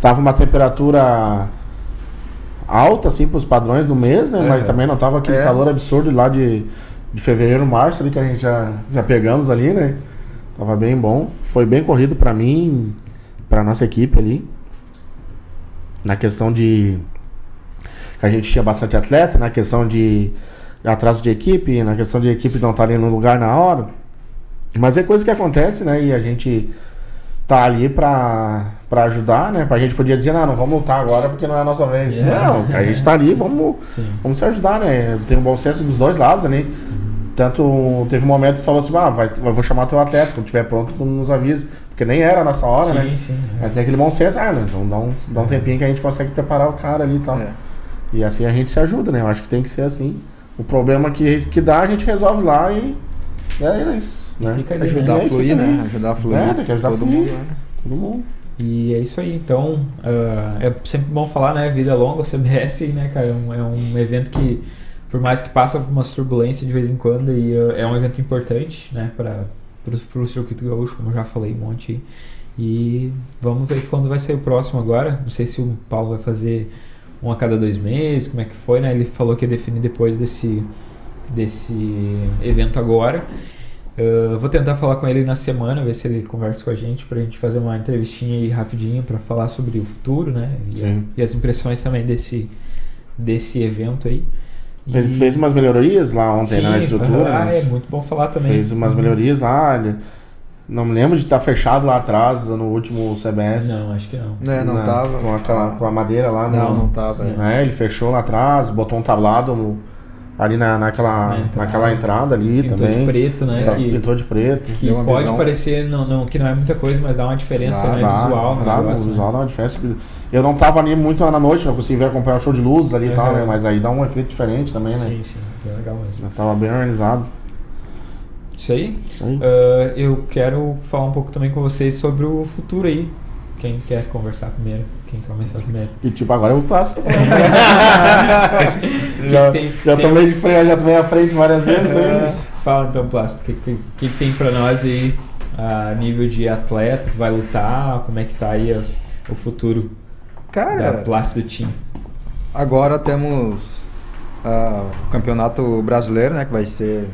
Tava uma temperatura alta, assim, pros padrões do mês, né? Mas É. também não tava aquele É. calor absurdo lá de, de fevereiro, março ali que a gente já, já pegamos ali, né? Tava bem bom. Foi bem corrido pra mim, pra nossa equipe ali. Na questão de. que a gente tinha bastante atleta, na questão de atraso de equipe, na questão de equipe não estar ali no lugar na hora. Mas é coisa que acontece, né? E a gente tá ali pra, pra ajudar, né? Pra gente podia dizer, não, não vamos lutar agora porque não é a nossa vez. Yeah. Não, a gente tá ali, vamos, Sim. vamos se ajudar, né? Tem um bom senso dos dois lados ali. Tanto teve um momento que falou assim, ah, vai, eu vou chamar teu atleta, quando estiver pronto, tu nos avisa. Porque nem era nessa hora, sim, né? sim. Aí tem aquele bom senso, ah, né? Então dá um, dá um tempinho que a gente consegue preparar o cara ali e tal. É. E assim a gente se ajuda, né? Eu acho que tem que ser assim. O problema que, que dá, a gente resolve lá e e é isso. E Né? fica ali, Ajudar E a aí fluir, né? Ajudar a fluir. É, tem que ajudar a todo fluir. mundo. né? Todo mundo. E é isso aí, então ah, é sempre bom falar, né? Vida longa, o CBS, né, cara? É um, é um evento que, por mais que passa por umas turbulências de vez em quando, e, ah, é um evento importante, né, para o circuito gaúcho, como eu já falei um monte aí. E vamos ver quando vai ser o próximo agora. Não sei se o Paulo vai fazer um a cada dois meses, como é que foi, né? Ele falou que ia definir depois desse, desse evento agora. Uh, vou tentar falar com ele na semana, ver se ele conversa com a gente pra gente fazer uma entrevistinha aí rapidinho pra falar sobre o futuro, né? E, e as impressões também desse, desse evento aí. E- Ele fez umas melhorias lá ontem Sim, na estrutura. ah, né? é muito bom falar também. Fez umas Uhum. melhorias lá. ele- Não me lembro de estar fechado lá atrás no último CBS. Não, acho que não. É, não Na- tava. Com, aquela, com a madeira lá. Não, no- não tava. é. É, ele fechou lá atrás, botou um tablado no- ali na, naquela, Na entrada. naquela entrada ali Pintou também. de preto, né? É, que Pintou de preto. que pode visão. parecer não, não, que não é muita coisa, mas dá uma diferença Dá, né, Dá, visual no dá, negócio. o né? visual dá uma diferença. Eu não tava ali muito na noite, não consegui ver acompanhar o show de luzes ali e tal, né? Mas aí dá um efeito diferente também, né? Sim, sim, bem legal mesmo. Tava bem organizado. Isso aí. Isso aí. Ah, eu quero falar um pouco também com vocês sobre o futuro aí Quem quer conversar primeiro? Quem quer começar primeiro? E tipo, agora eu faço. Já tem- já tem- tomei de frente, já tomei à frente várias vezes. né? Fala então, Plástico, o que, que, que que tem pra nós aí a nível de atleta? Tu vai lutar? Como é que tá aí as- o futuro da Cara, Plástico Team? agora temos ah, o campeonato brasileiro, né? Que vai ser.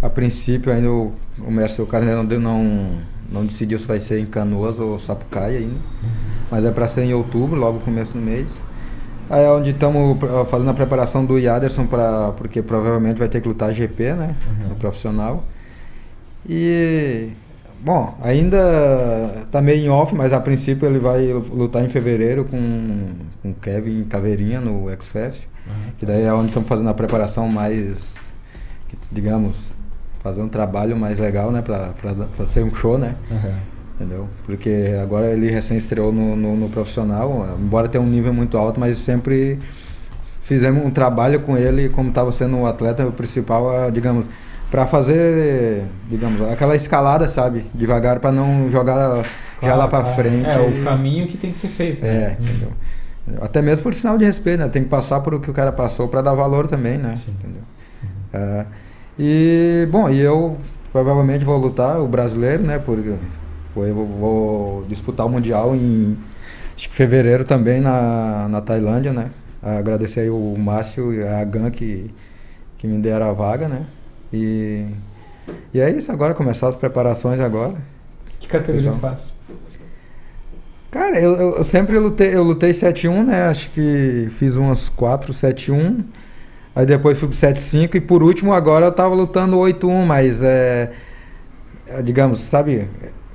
A princípio ainda o, o mestre Carneiro não, deu- não, não decidiu se vai ser em Canoas ou Sapucaia ainda. Mas é para ser em outubro, logo começo do mês. Aí é onde estamos fazendo a preparação do Yaderson para porque provavelmente vai ter que lutar GP, né? Uhum. No profissional. E bom, ainda tá meio em off, mas a princípio ele vai lutar em fevereiro com com Kevin Caveirinha no X Fest. Que daí é onde estamos fazendo a preparação mais digamos, fazer um trabalho mais legal, né, para para ser um show, né? Aham. entendeu? Porque agora ele recém estreou no, no, no profissional, embora tenha um nível muito alto, mas sempre fizemos um trabalho com ele como estava sendo o atleta principal, digamos, para fazer, digamos, aquela escalada, sabe? Devagar para não jogar já lá para Claro, frente. É o caminho que tem que ser feito. É, né? entendeu? Até mesmo por sinal de respeito, né? Tem que passar por o que o cara passou para dar valor também, né? Sim. Entendeu? É, e, bom, e eu provavelmente vou lutar o brasileiro, né? Porque eu vou, disputar o Mundial em acho que fevereiro também na, na Tailândia, né? Agradecer aí o Márcio e a Gan que, que me deram a vaga, né? E, e é isso, agora começar as preparações agora. Que categoria Pessoal. faz? Cara, eu, eu- eu sempre lutei, eu lutei 7-1, né? Acho que fiz umas 4, 7-1. Aí depois fui pro 7-5 e por último agora eu tava lutando 8-1, mas é, é, digamos, sabe,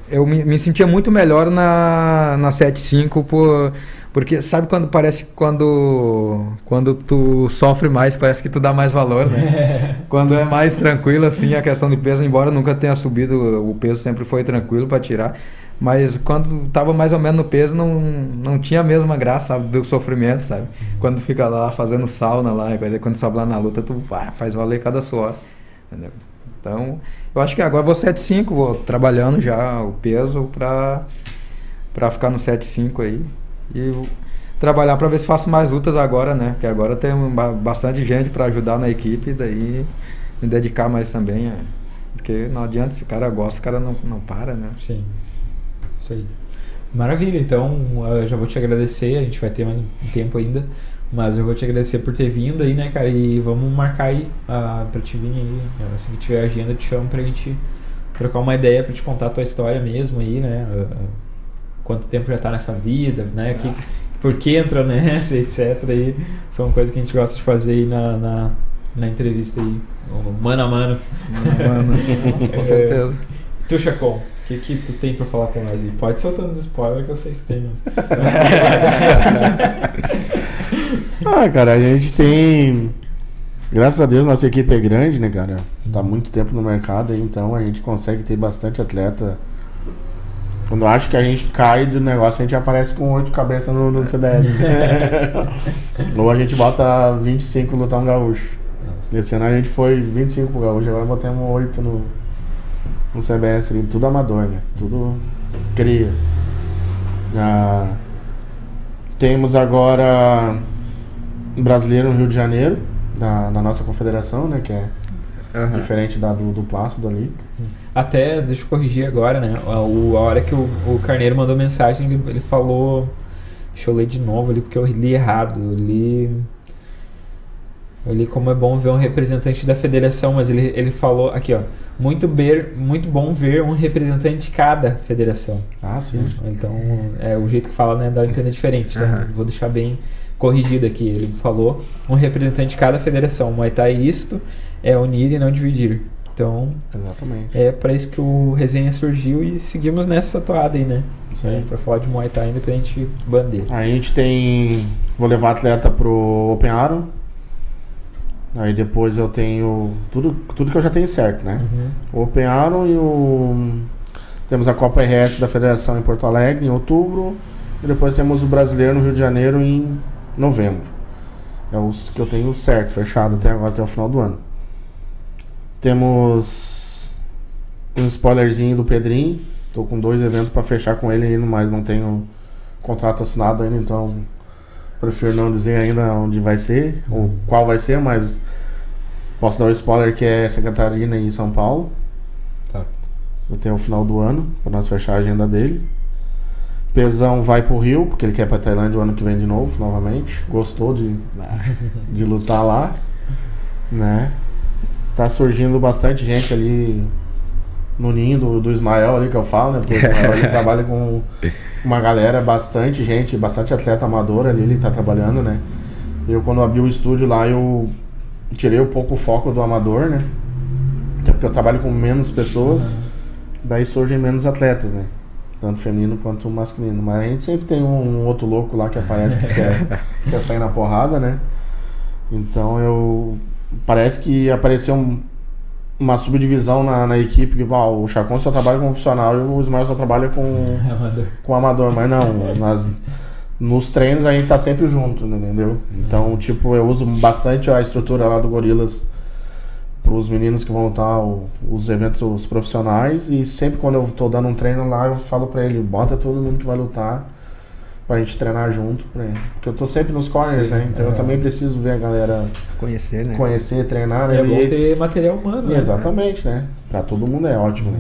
eu me, me sentia muito melhor na, na 7-5 por, porque sabe quando parece que quando quando tu sofre mais, parece que tu dá mais valor, né? quando é mais tranquilo assim a questão de peso, embora nunca tenha subido, o peso sempre foi tranquilo para tirar. Mas quando tava mais ou menos no peso, não, não tinha a mesma graça, sabe, do sofrimento, sabe? Quando fica lá fazendo sauna lá, e quando sobe lá na luta, tu ah, faz valer cada suor, entendeu? Então, eu acho que agora vou 7,5, vou trabalhando já o peso pra, pra ficar no 7,5 aí. E trabalhar pra ver se faço mais lutas agora, né? Porque agora tem ba- bastante gente pra ajudar na equipe, daí me dedicar mais também, é. Porque não adianta, se o cara gosta, o cara não, não para, né? Sim, isso aí. Maravilha, então eu já vou te agradecer, a gente vai ter mais um tempo ainda, mas eu vou te agradecer por ter vindo aí, né, cara, e vamos marcar aí ah, pra te vir aí, assim que tiver agenda, te chamo pra gente trocar uma ideia, pra te contar a tua história mesmo aí, né, ah, quanto tempo já tá nessa vida, né, que, por que entra nessa, etc, aí, são coisas que a gente gosta de fazer aí na, na, na entrevista aí, mano a mano. Mano, com certeza. Tu, Chacon, o que, que tu tem pra falar pra nós aí? Pode soltando os spoilers que eu sei que tem. Mas... Ah, cara, a gente tem. Graças a Deus, nossa equipe é grande, né, cara? Tá muito tempo no mercado, então a gente consegue ter bastante atleta. Quando acho que a gente cai do negócio, a gente aparece com oito cabeças no, no CBS. Ou a gente bota 25 lutar um gaúcho. Esse ano a gente foi 25 pro gaúcho, agora botamos 8 no, no CBS, ali, tudo amador, né? Tudo cria. Ah, temos agora um brasileiro no Rio de Janeiro, da, da nossa confederação, né? Que é Aham. diferente da do, do Plácido ali. Até, deixa eu corrigir agora, né? A, o- a hora que o, o Carneiro mandou mensagem, ele, ele falou. Deixa eu ler de novo ali, porque eu li errado. Eu li. Eu li como é bom ver um representante da federação, mas ele, ele falou aqui, ó. Muito, ver, muito bom ver um representante de cada federação. Ah, sim. Então, é o jeito que fala, né, dá a entender diferente. Então, Aham. vou deixar bem corrigido aqui. Ele falou um representante de cada federação. Muay Thai isto é unir e não dividir. Então, Exatamente. é para isso que o resenha surgiu e seguimos nessa toada aí, né? Aí. Pra falar de Muay Thai independente bandeira. A gente tem. Vou levar atleta pro Open Aro. Aí depois eu tenho. Tudo, tudo que eu já tenho certo, né? Uhum. O Open Aro e o. Temos a Copa RS da Federação em Porto Alegre em outubro. E depois temos o brasileiro no Rio de Janeiro em novembro. É os que eu tenho certo, fechado até agora, até o final do ano. Temos um spoilerzinho do Pedrinho, Tô com dois eventos pra fechar com ele ainda, mas não tenho contrato assinado ainda, então prefiro não dizer ainda onde vai ser, ou qual vai ser, mas posso dar o spoiler que é Santa Catarina e São Paulo. Tá. Até o final do ano, pra nós fechar a agenda dele. Pesão vai pro Rio, porque ele quer ir pra Tailândia o ano que vem de novo, novamente. Gostou de, de lutar lá, né? Tá surgindo bastante gente ali no ninho do, do Ismael ali que eu falo, né? Porque o Ismael ele trabalha com uma galera, bastante gente, bastante atleta amador ali, ele tá trabalhando, né? Eu quando abri o estúdio lá, eu tirei um pouco o foco do amador, né? Até porque eu trabalho com menos pessoas, daí surgem menos atletas, né? Tanto feminino quanto masculino. Mas a gente sempre tem um, um outro louco lá que aparece que quer, quer sair na porrada, né? Então eu. Parece que apareceu um- uma subdivisão na, na equipe que ah, o Chacon só trabalha com profissional e o Ismael só trabalha com, Amador. com amador, mas não, nas, nos treinos a gente tá sempre junto, entendeu? Então, tipo, eu uso bastante a estrutura lá do Gorilas pros meninos que vão lutar o- os eventos profissionais e sempre quando eu tô dando um treino lá, eu falo pra ele, bota todo mundo que vai lutar pra gente treinar junto, pra porque eu tô sempre nos corners, Sim, né? Então eu é. também preciso ver a galera Conhecer, né? conhecer, treinar, né? É bom E- ter material humano. né? Exatamente, né? Pra todo mundo é ótimo, né?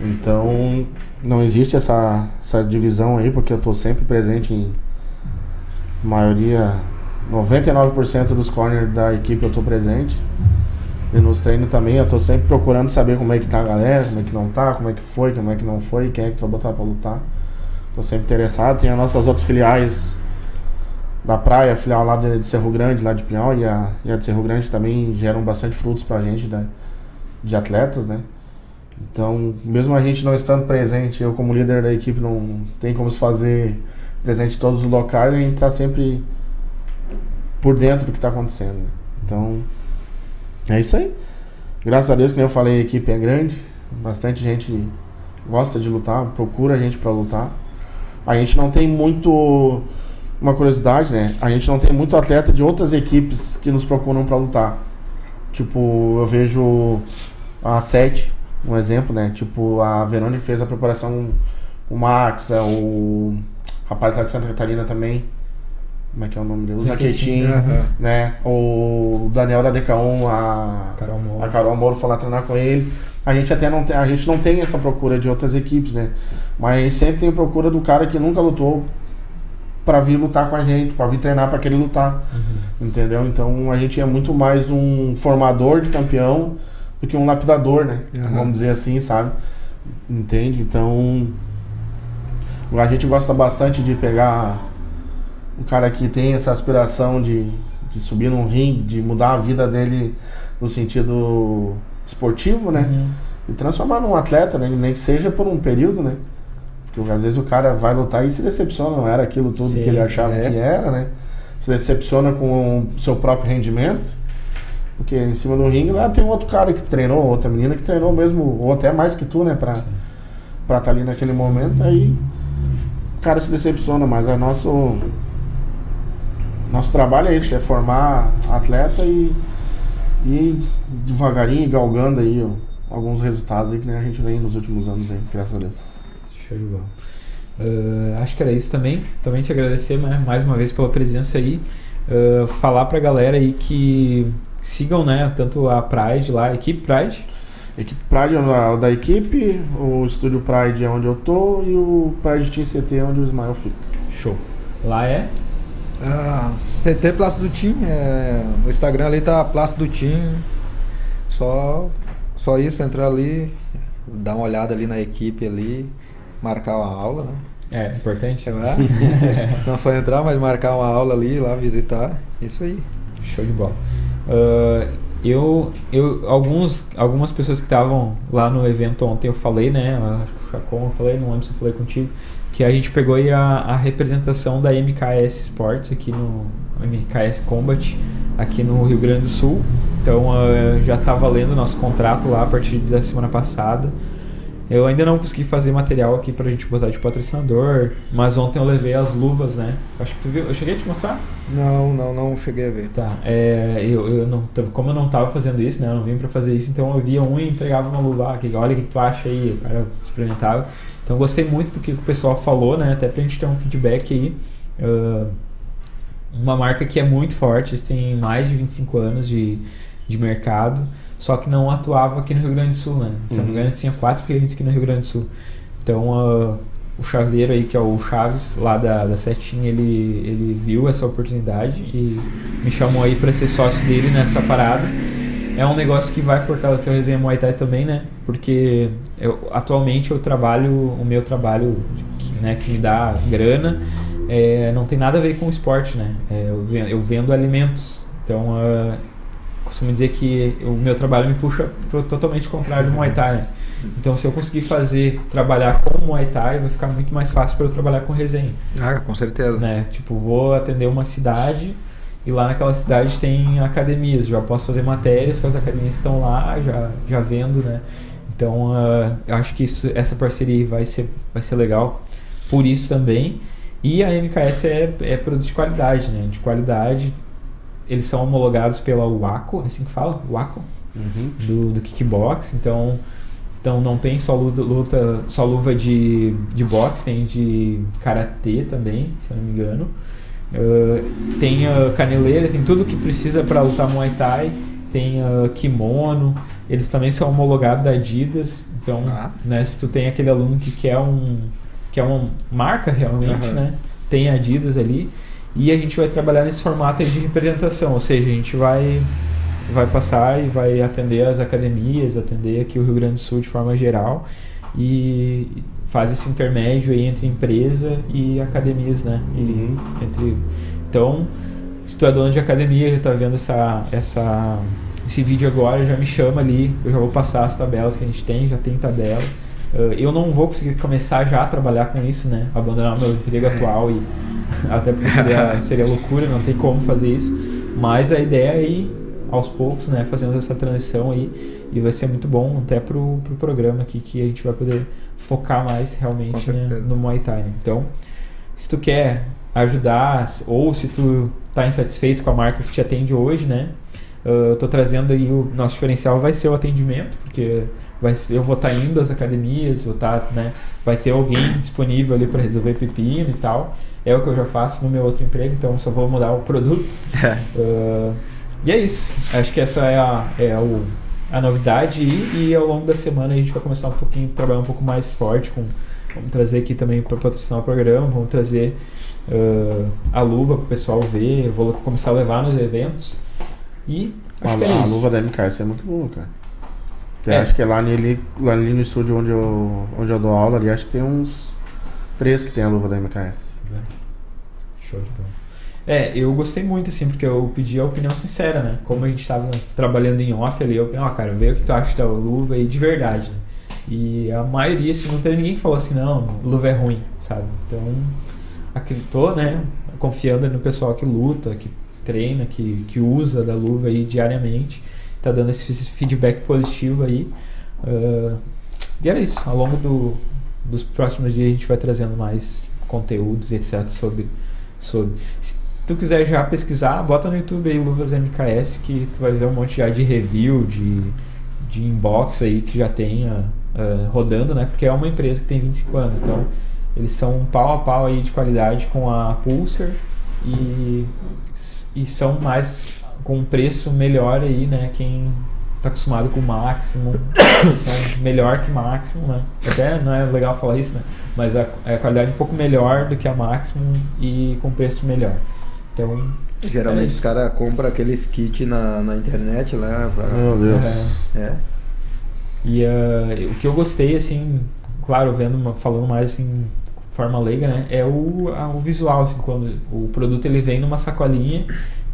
Então, não existe essa, essa divisão aí, porque eu tô sempre presente em maioria, 99% dos corners da equipe eu tô presente. E nos treinos também eu tô sempre procurando saber como é que tá a galera, como é que não tá, como é que foi, como é que não foi, quem é que tu vai botar pra lutar. Tô sempre interessado. Tem as nossas outras filiais da praia, a filial lá de, de Cerro Grande, lá de Pinhal, e a, e a de Cerro Grande também geram bastante frutos pra gente da, de atletas, né? Então, mesmo a gente não estando presente, eu como líder da equipe não tem como se fazer presente em todos os locais, a gente tá sempre por dentro do que tá acontecendo. né? Então, é isso aí. Graças a Deus, como eu falei, a equipe é grande, bastante gente gosta de lutar, procura a gente pra lutar. A gente não tem muito uma curiosidade, né? A gente não tem muito atleta de outras equipes que nos procuram pra lutar. Tipo, eu vejo a Sete, um exemplo, né? Tipo, a Verônica fez a preparação o Max, é, o rapaz lá de Santa Catarina também. Como é que é o nome dele? O Zaquetin, aham. né? O Daniel da DK1, a Carol a Carol Moro foi lá treinar com ele. A gente até não tem, a gente não tem essa procura de outras equipes, né? Mas a gente sempre tem procura do cara que nunca lutou pra vir lutar com a gente, pra vir treinar pra querer lutar. Entendeu? Então a gente é muito mais um formador de campeão do que um lapidador, né? Aham. Vamos dizer assim, sabe? Entende? Então a gente gosta bastante de pegar um cara que tem essa aspiração de, de subir num ringue, de mudar a vida dele no sentido esportivo, né? Uhum. E transformar num atleta, né? Nem que seja por um período, né? Porque às vezes o cara vai lutar e se decepciona, não era aquilo tudo Sim, que ele achava é. que era, né? Se decepciona com o seu próprio rendimento. Porque em cima do ringue lá tem outro cara que treinou, outra menina que treinou mesmo, ou até mais que tu, né? Pra estar tá ali naquele momento, aí o cara se decepciona, mas é nosso. Nosso trabalho é isso, é formar atleta e, e devagarinho galgando aí ó, alguns resultados aí que a gente vem nos últimos anos aí, graças a Deus. Show de bola. Ah, acho que era isso também. Também te agradecer né, mais uma vez pela presença aí. Ah, falar pra galera aí que sigam, né, tanto a Pride lá, a equipe Pride. Equipe Pride é o da equipe, o estúdio Pride é onde eu tô e o Pride Team CT é onde o Ismael fica. Show. Lá é Ah, CT Plácido Team, é, no Instagram ali tá Plácido Team. Só, só isso, entrar ali, dar uma olhada ali na equipe ali, marcar uma aula, né? É, importante. É, né? Não só entrar, mas marcar uma aula ali, lá visitar. Isso aí. Show de bola. Ah, eu, eu, alguns, algumas pessoas que estavam lá no evento ontem eu falei, né? Acho que o Chacon eu falei, não lembro se eu falei contigo, que a gente pegou a, a representação da MKS Sports aqui no MKS Combat aqui no Rio Grande do Sul. Então ah, já está valendo nosso contrato lá a partir da semana passada. Eu ainda não consegui fazer material aqui pra gente botar de patrocinador, mas ontem eu levei as luvas, né? Acho que tu viu. Eu cheguei a te mostrar? Não, não, não cheguei a ver. Tá, é, eu, eu não, como eu não tava fazendo isso, né? Eu não vim pra fazer isso, então eu via um e entregava uma luva. Que- olha o que tu acha aí, o cara experimentava. Então eu gostei muito do que o pessoal falou, né? Até pra gente ter um feedback aí. Ah, uma marca que é muito forte, eles têm mais de 25 anos de, de mercado, só que não atuava aqui no Rio Grande do Sul, né? Se eu não me engano, eles tinham quatro clientes aqui no Rio Grande do Sul. Então, ah, o chaveiro aí, que é o Chaves, lá da, da Setinha, ele, ele viu essa oportunidade e me chamou aí para ser sócio dele nessa parada. É um negócio que vai fortalecer o Resenha Muay Thai também, né? Porque eu, atualmente eu trabalho, o meu trabalho que, né, que me dá grana, é, não tem nada a ver com o esporte, né? É, eu, vendo, eu vendo alimentos. Então, ah, costumo dizer que o meu trabalho me puxa pro totalmente contrário do Muay Thai, né? Então, se eu conseguir fazer, trabalhar com o Muay Thai, vai ficar muito mais fácil para eu trabalhar com resenha, Ah, com certeza. né? Tipo, vou atender uma cidade e lá naquela cidade tem academias, já posso fazer matérias com as academias que estão lá, já, já vendo, né? Então, eu acho que isso, essa parceria vai ser, vai ser legal por isso também. E a MKS é, é produto de qualidade, né? De qualidade. Eles são homologados pela UACO, é assim que fala? UACO? Uhum. do, do kickbox, então, então não tem só luta, luta- só luva de, de boxe, tem de karatê também, se eu não me engano. Ah, tem a caneleira, tem tudo que precisa para lutar Muay Thai, tem ah, kimono, eles também são homologados da Adidas, então, Ah. né, se tu tem aquele aluno que quer um que é uma marca realmente, Aham. né? Tem Adidas ali e a gente vai trabalhar nesse formato de representação, ou seja, a gente vai vai passar e vai atender as academias, atender aqui o Rio Grande do Sul de forma geral e faz esse intermédio aí entre empresa e academias, né? E Uhum. entre então, se tu é dono de academia, já tá vendo essa essa esse vídeo agora, já me chama ali, eu já vou passar as tabelas que a gente tem, já tem tabela. Uh, eu não vou conseguir começar já a trabalhar com isso, né? Abandonar o meu emprego atual e até porque seria, seria loucura, não tem como fazer isso. Mas a ideia é ir aos poucos, né? Fazendo essa transição aí e vai ser muito bom até pro, pro programa aqui que a gente vai poder focar mais realmente né, no Muay Thai. né? Então, se tu quer ajudar ou se tu tá insatisfeito com a marca que te atende hoje, né? Uh, eu tô trazendo aí o nosso diferencial vai ser o atendimento, porque vai ser- eu vou estar indo às academias, vou estar, né? Vai ter alguém disponível ali para resolver pepino e tal. É o que eu já faço no meu outro emprego, então eu só vou mudar o produto. Uh, e é isso. Acho que essa é a, é o, a novidade e, e ao longo da semana a gente vai começar um pouquinho, trabalhar um pouco mais forte com vamos trazer aqui também para patrocinar o programa, vamos trazer uh, a luva para o pessoal ver, eu vou começar a levar nos eventos e acho A, que é a isso. luva da MKS é muito boa, cara. Eu É. acho que é lá ali, lá ali no estúdio onde eu, onde eu dou aula, ali acho que tem uns três que tem a luva da MKS. Show de bola. É, eu gostei muito, assim, porque eu pedi a opinião sincera, né? Como a gente tava trabalhando em off ali, eu ó, cara, vê o que tu acha da luva aí de verdade, né? E a maioria, assim, não teve ninguém que falou assim, não, luva é ruim, sabe? Então, acreditou, né? Confiando no pessoal que luta, que treina, que, que usa da luva aí diariamente, tá dando esse feedback positivo aí. Ah, e era isso, ao longo do, dos próximos dias a gente vai trazendo mais conteúdos, etc, sobre, sobre. Tu quiser já pesquisar, bota no YouTube aí Luvas MKS que tu vai ver um monte já de review, de, de inbox aí que já tem ah, ah, rodando, né? Porque é uma empresa que tem 25 anos, então eles são pau a pau aí de qualidade com a Pulsar e, e são mais com um preço melhor aí, né? Quem tá acostumado com o máximo, são melhor que máximo, né? Até não é legal falar isso, né? Mas a, a qualidade é um pouco melhor do que a máximo e com preço melhor. Então, Geralmente É os caras compram aqueles kits na, na internet lá pra. Meu Deus. é, É. E ah, o que eu gostei, assim, claro, vendo, falando mais assim, de forma leiga, né? É o, a- o visual, assim, quando o produto ele vem numa sacolinha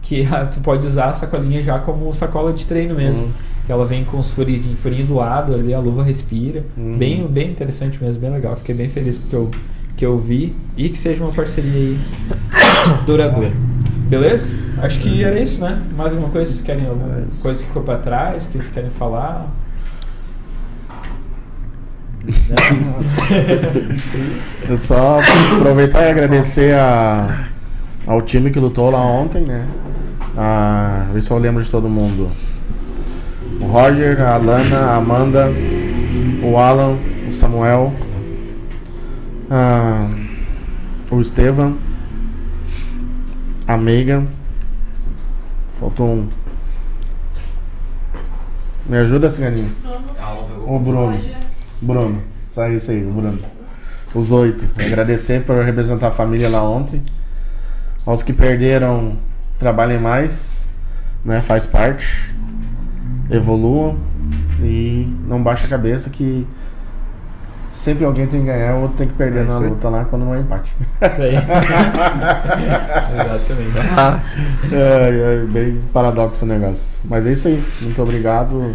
que ah, tu pode usar a sacolinha já como sacola de treino mesmo. Uhum. Que ela vem com os furinhos, furinho do lado, ali a luva respira. Uhum. Bem, bem interessante mesmo, bem legal. Fiquei bem feliz porque eu, que eu vi e que seja uma parceria aí duradoura. Beleza? Acho que era isso, né? Mais alguma coisa? Vocês querem alguma É coisa que ficou pra trás, que vocês querem falar? Eu só aproveitar e agradecer a, ao time que lutou lá ontem, né? A, ver se eu lembro de todo mundo. O Roger, a Alana, a Amanda, o Alan, o Samuel, a- o Estevam, a Megan. Faltou um. Me ajuda, Ciganinho? O Bruno. Bruno. Aí, isso aí, o Bruno. Os oito. Agradecer por representar a família lá ontem. Aos que perderam, trabalhem mais. Né? Faz parte. Evoluam. E não baixa a cabeça que sempre alguém tem que ganhar, o outro tem que perder É na aí. luta lá quando não é empate. Isso aí. Exatamente. Ah, É, é bem paradoxo o negócio. Mas é isso aí. Muito obrigado,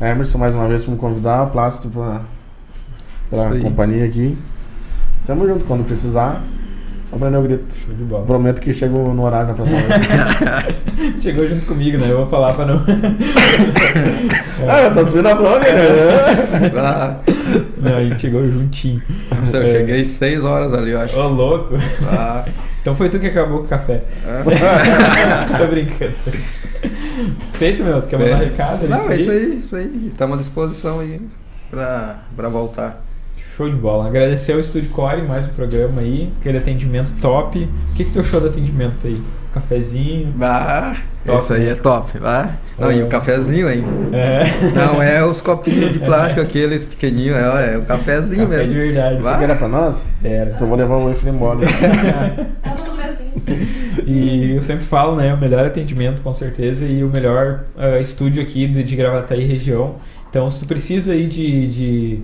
Emerson, mais uma vez por me convidar. Plácido pela Isso aí. companhia aqui. Tamo junto. Quando precisar, só o grito. Show de bola. Prometo que chego no horário na próxima vez. Chegou junto comigo, né? Eu vou falar pra não. ah, eu tô subindo a blog, né? ah, Não, a gente chegou juntinho. eu cheguei seis horas ali, eu acho. Ô, louco. Ah, Então foi tu que acabou com o café. Tô brincando. Feito, meu. Tu quer mandar recado? Não, isso é aí? isso aí, isso aí. Estamos à disposição aí pra, pra voltar. Show de bola. Agradecer ao Estúdio Core, mais um programa aí. Aquele atendimento top. O que, que tu achou do atendimento aí? Cafezinho? Ah, Top, isso aí né? é top. Ah, não, e o cafezinho, hein? É. Não é os copinhos de plástico, aqueles pequenininhos, é, é o cafezinho Café de mesmo. verdade. Isso aqui era pra nós? Era. Então eu vou levar o Wafer embora. Tá. E eu sempre falo, né? O melhor atendimento, com certeza, e o melhor ah, estúdio aqui de, de Gravataí região. Então, se tu precisa aí de, de,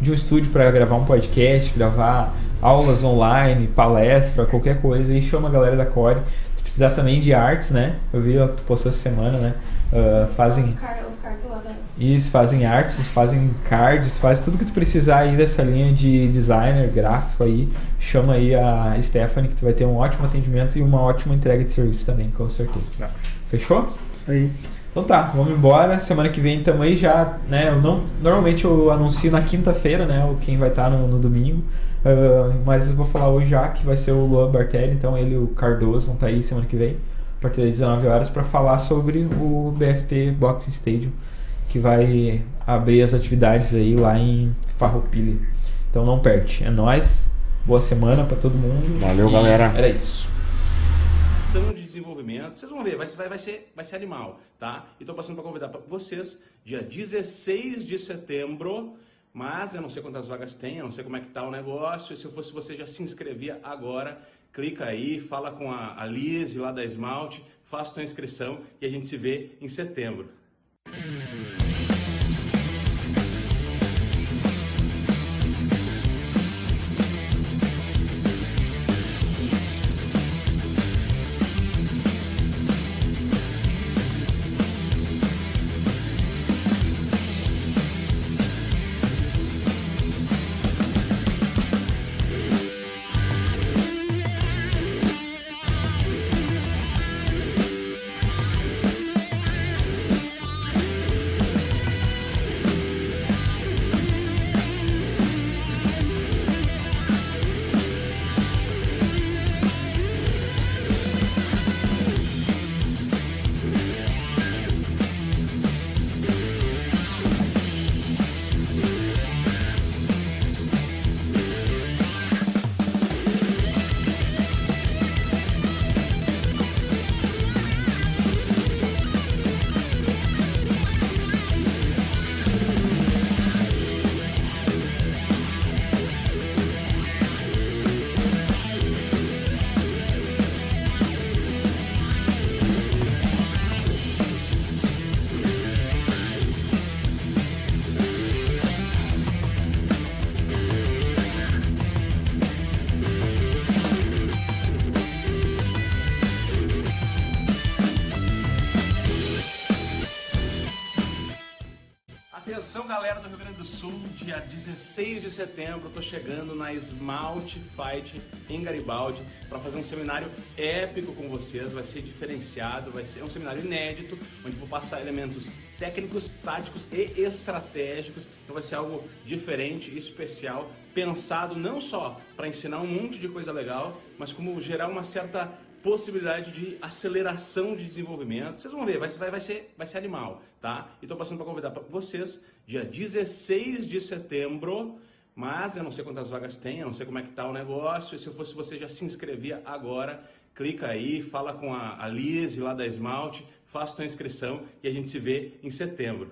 de um estúdio para gravar um podcast, gravar aulas online, palestra, qualquer coisa, aí chama a galera da Core. Se precisar também de artes, né? Eu vi, tu postou essa semana, né? Ah, fazem Os car- isso, fazem artes, fazem cards, faz tudo que tu precisar aí dessa linha de designer, gráfico aí. Chama aí a Stephanie que tu vai ter um ótimo atendimento e uma ótima entrega de serviço também, com certeza. Fechou? Isso aí. Então tá, vamos embora. Semana que vem tamo aí já, né? Eu não, normalmente eu anuncio na quinta-feira, né? O quem vai estar no, no domingo. Ah, mas eu vou falar hoje já que vai ser o Luan Bartelli, então ele e o Cardoso vão estar aí semana que vem, a partir das 19 horas, para falar sobre o BFT Boxing Stadium, que vai abrir as atividades aí lá em Farroupilha. Então não perde. É nóis. Boa semana para todo mundo. Valeu, galera. Era isso. Ação de desenvolvimento. Vocês vão ver, vai, vai, vai, ser, vai ser animal, tá? E tô passando para convidar pra vocês, dia 16 de setembro, mas eu não sei quantas vagas tem, eu não sei como é que tá o negócio, e se eu fosse você já se inscrevia agora, clica aí, fala com a, a Liz lá da Esmalte, faça tua inscrição e a gente se vê em setembro. Atenção, 6 de setembro, eu estou chegando na Smalt Fight em Garibaldi para fazer um seminário épico com vocês. Vai ser diferenciado, vai ser é um seminário inédito, onde vou passar elementos técnicos, táticos e estratégicos. Então vai ser algo diferente, especial, pensado não só para ensinar um monte de coisa legal, mas como gerar uma certa possibilidade de aceleração de desenvolvimento. Vocês vão ver, vai, vai, vai, ser, vai ser animal, tá? E tô passando para convidar vocês, dia 16 de setembro, mas eu não sei quantas vagas tem, eu não sei como é que tá o negócio, e se eu fosse você já se inscrevia agora, clica aí, fala com a, a Liz lá da Esmalte, faça tua inscrição e a gente se vê em setembro.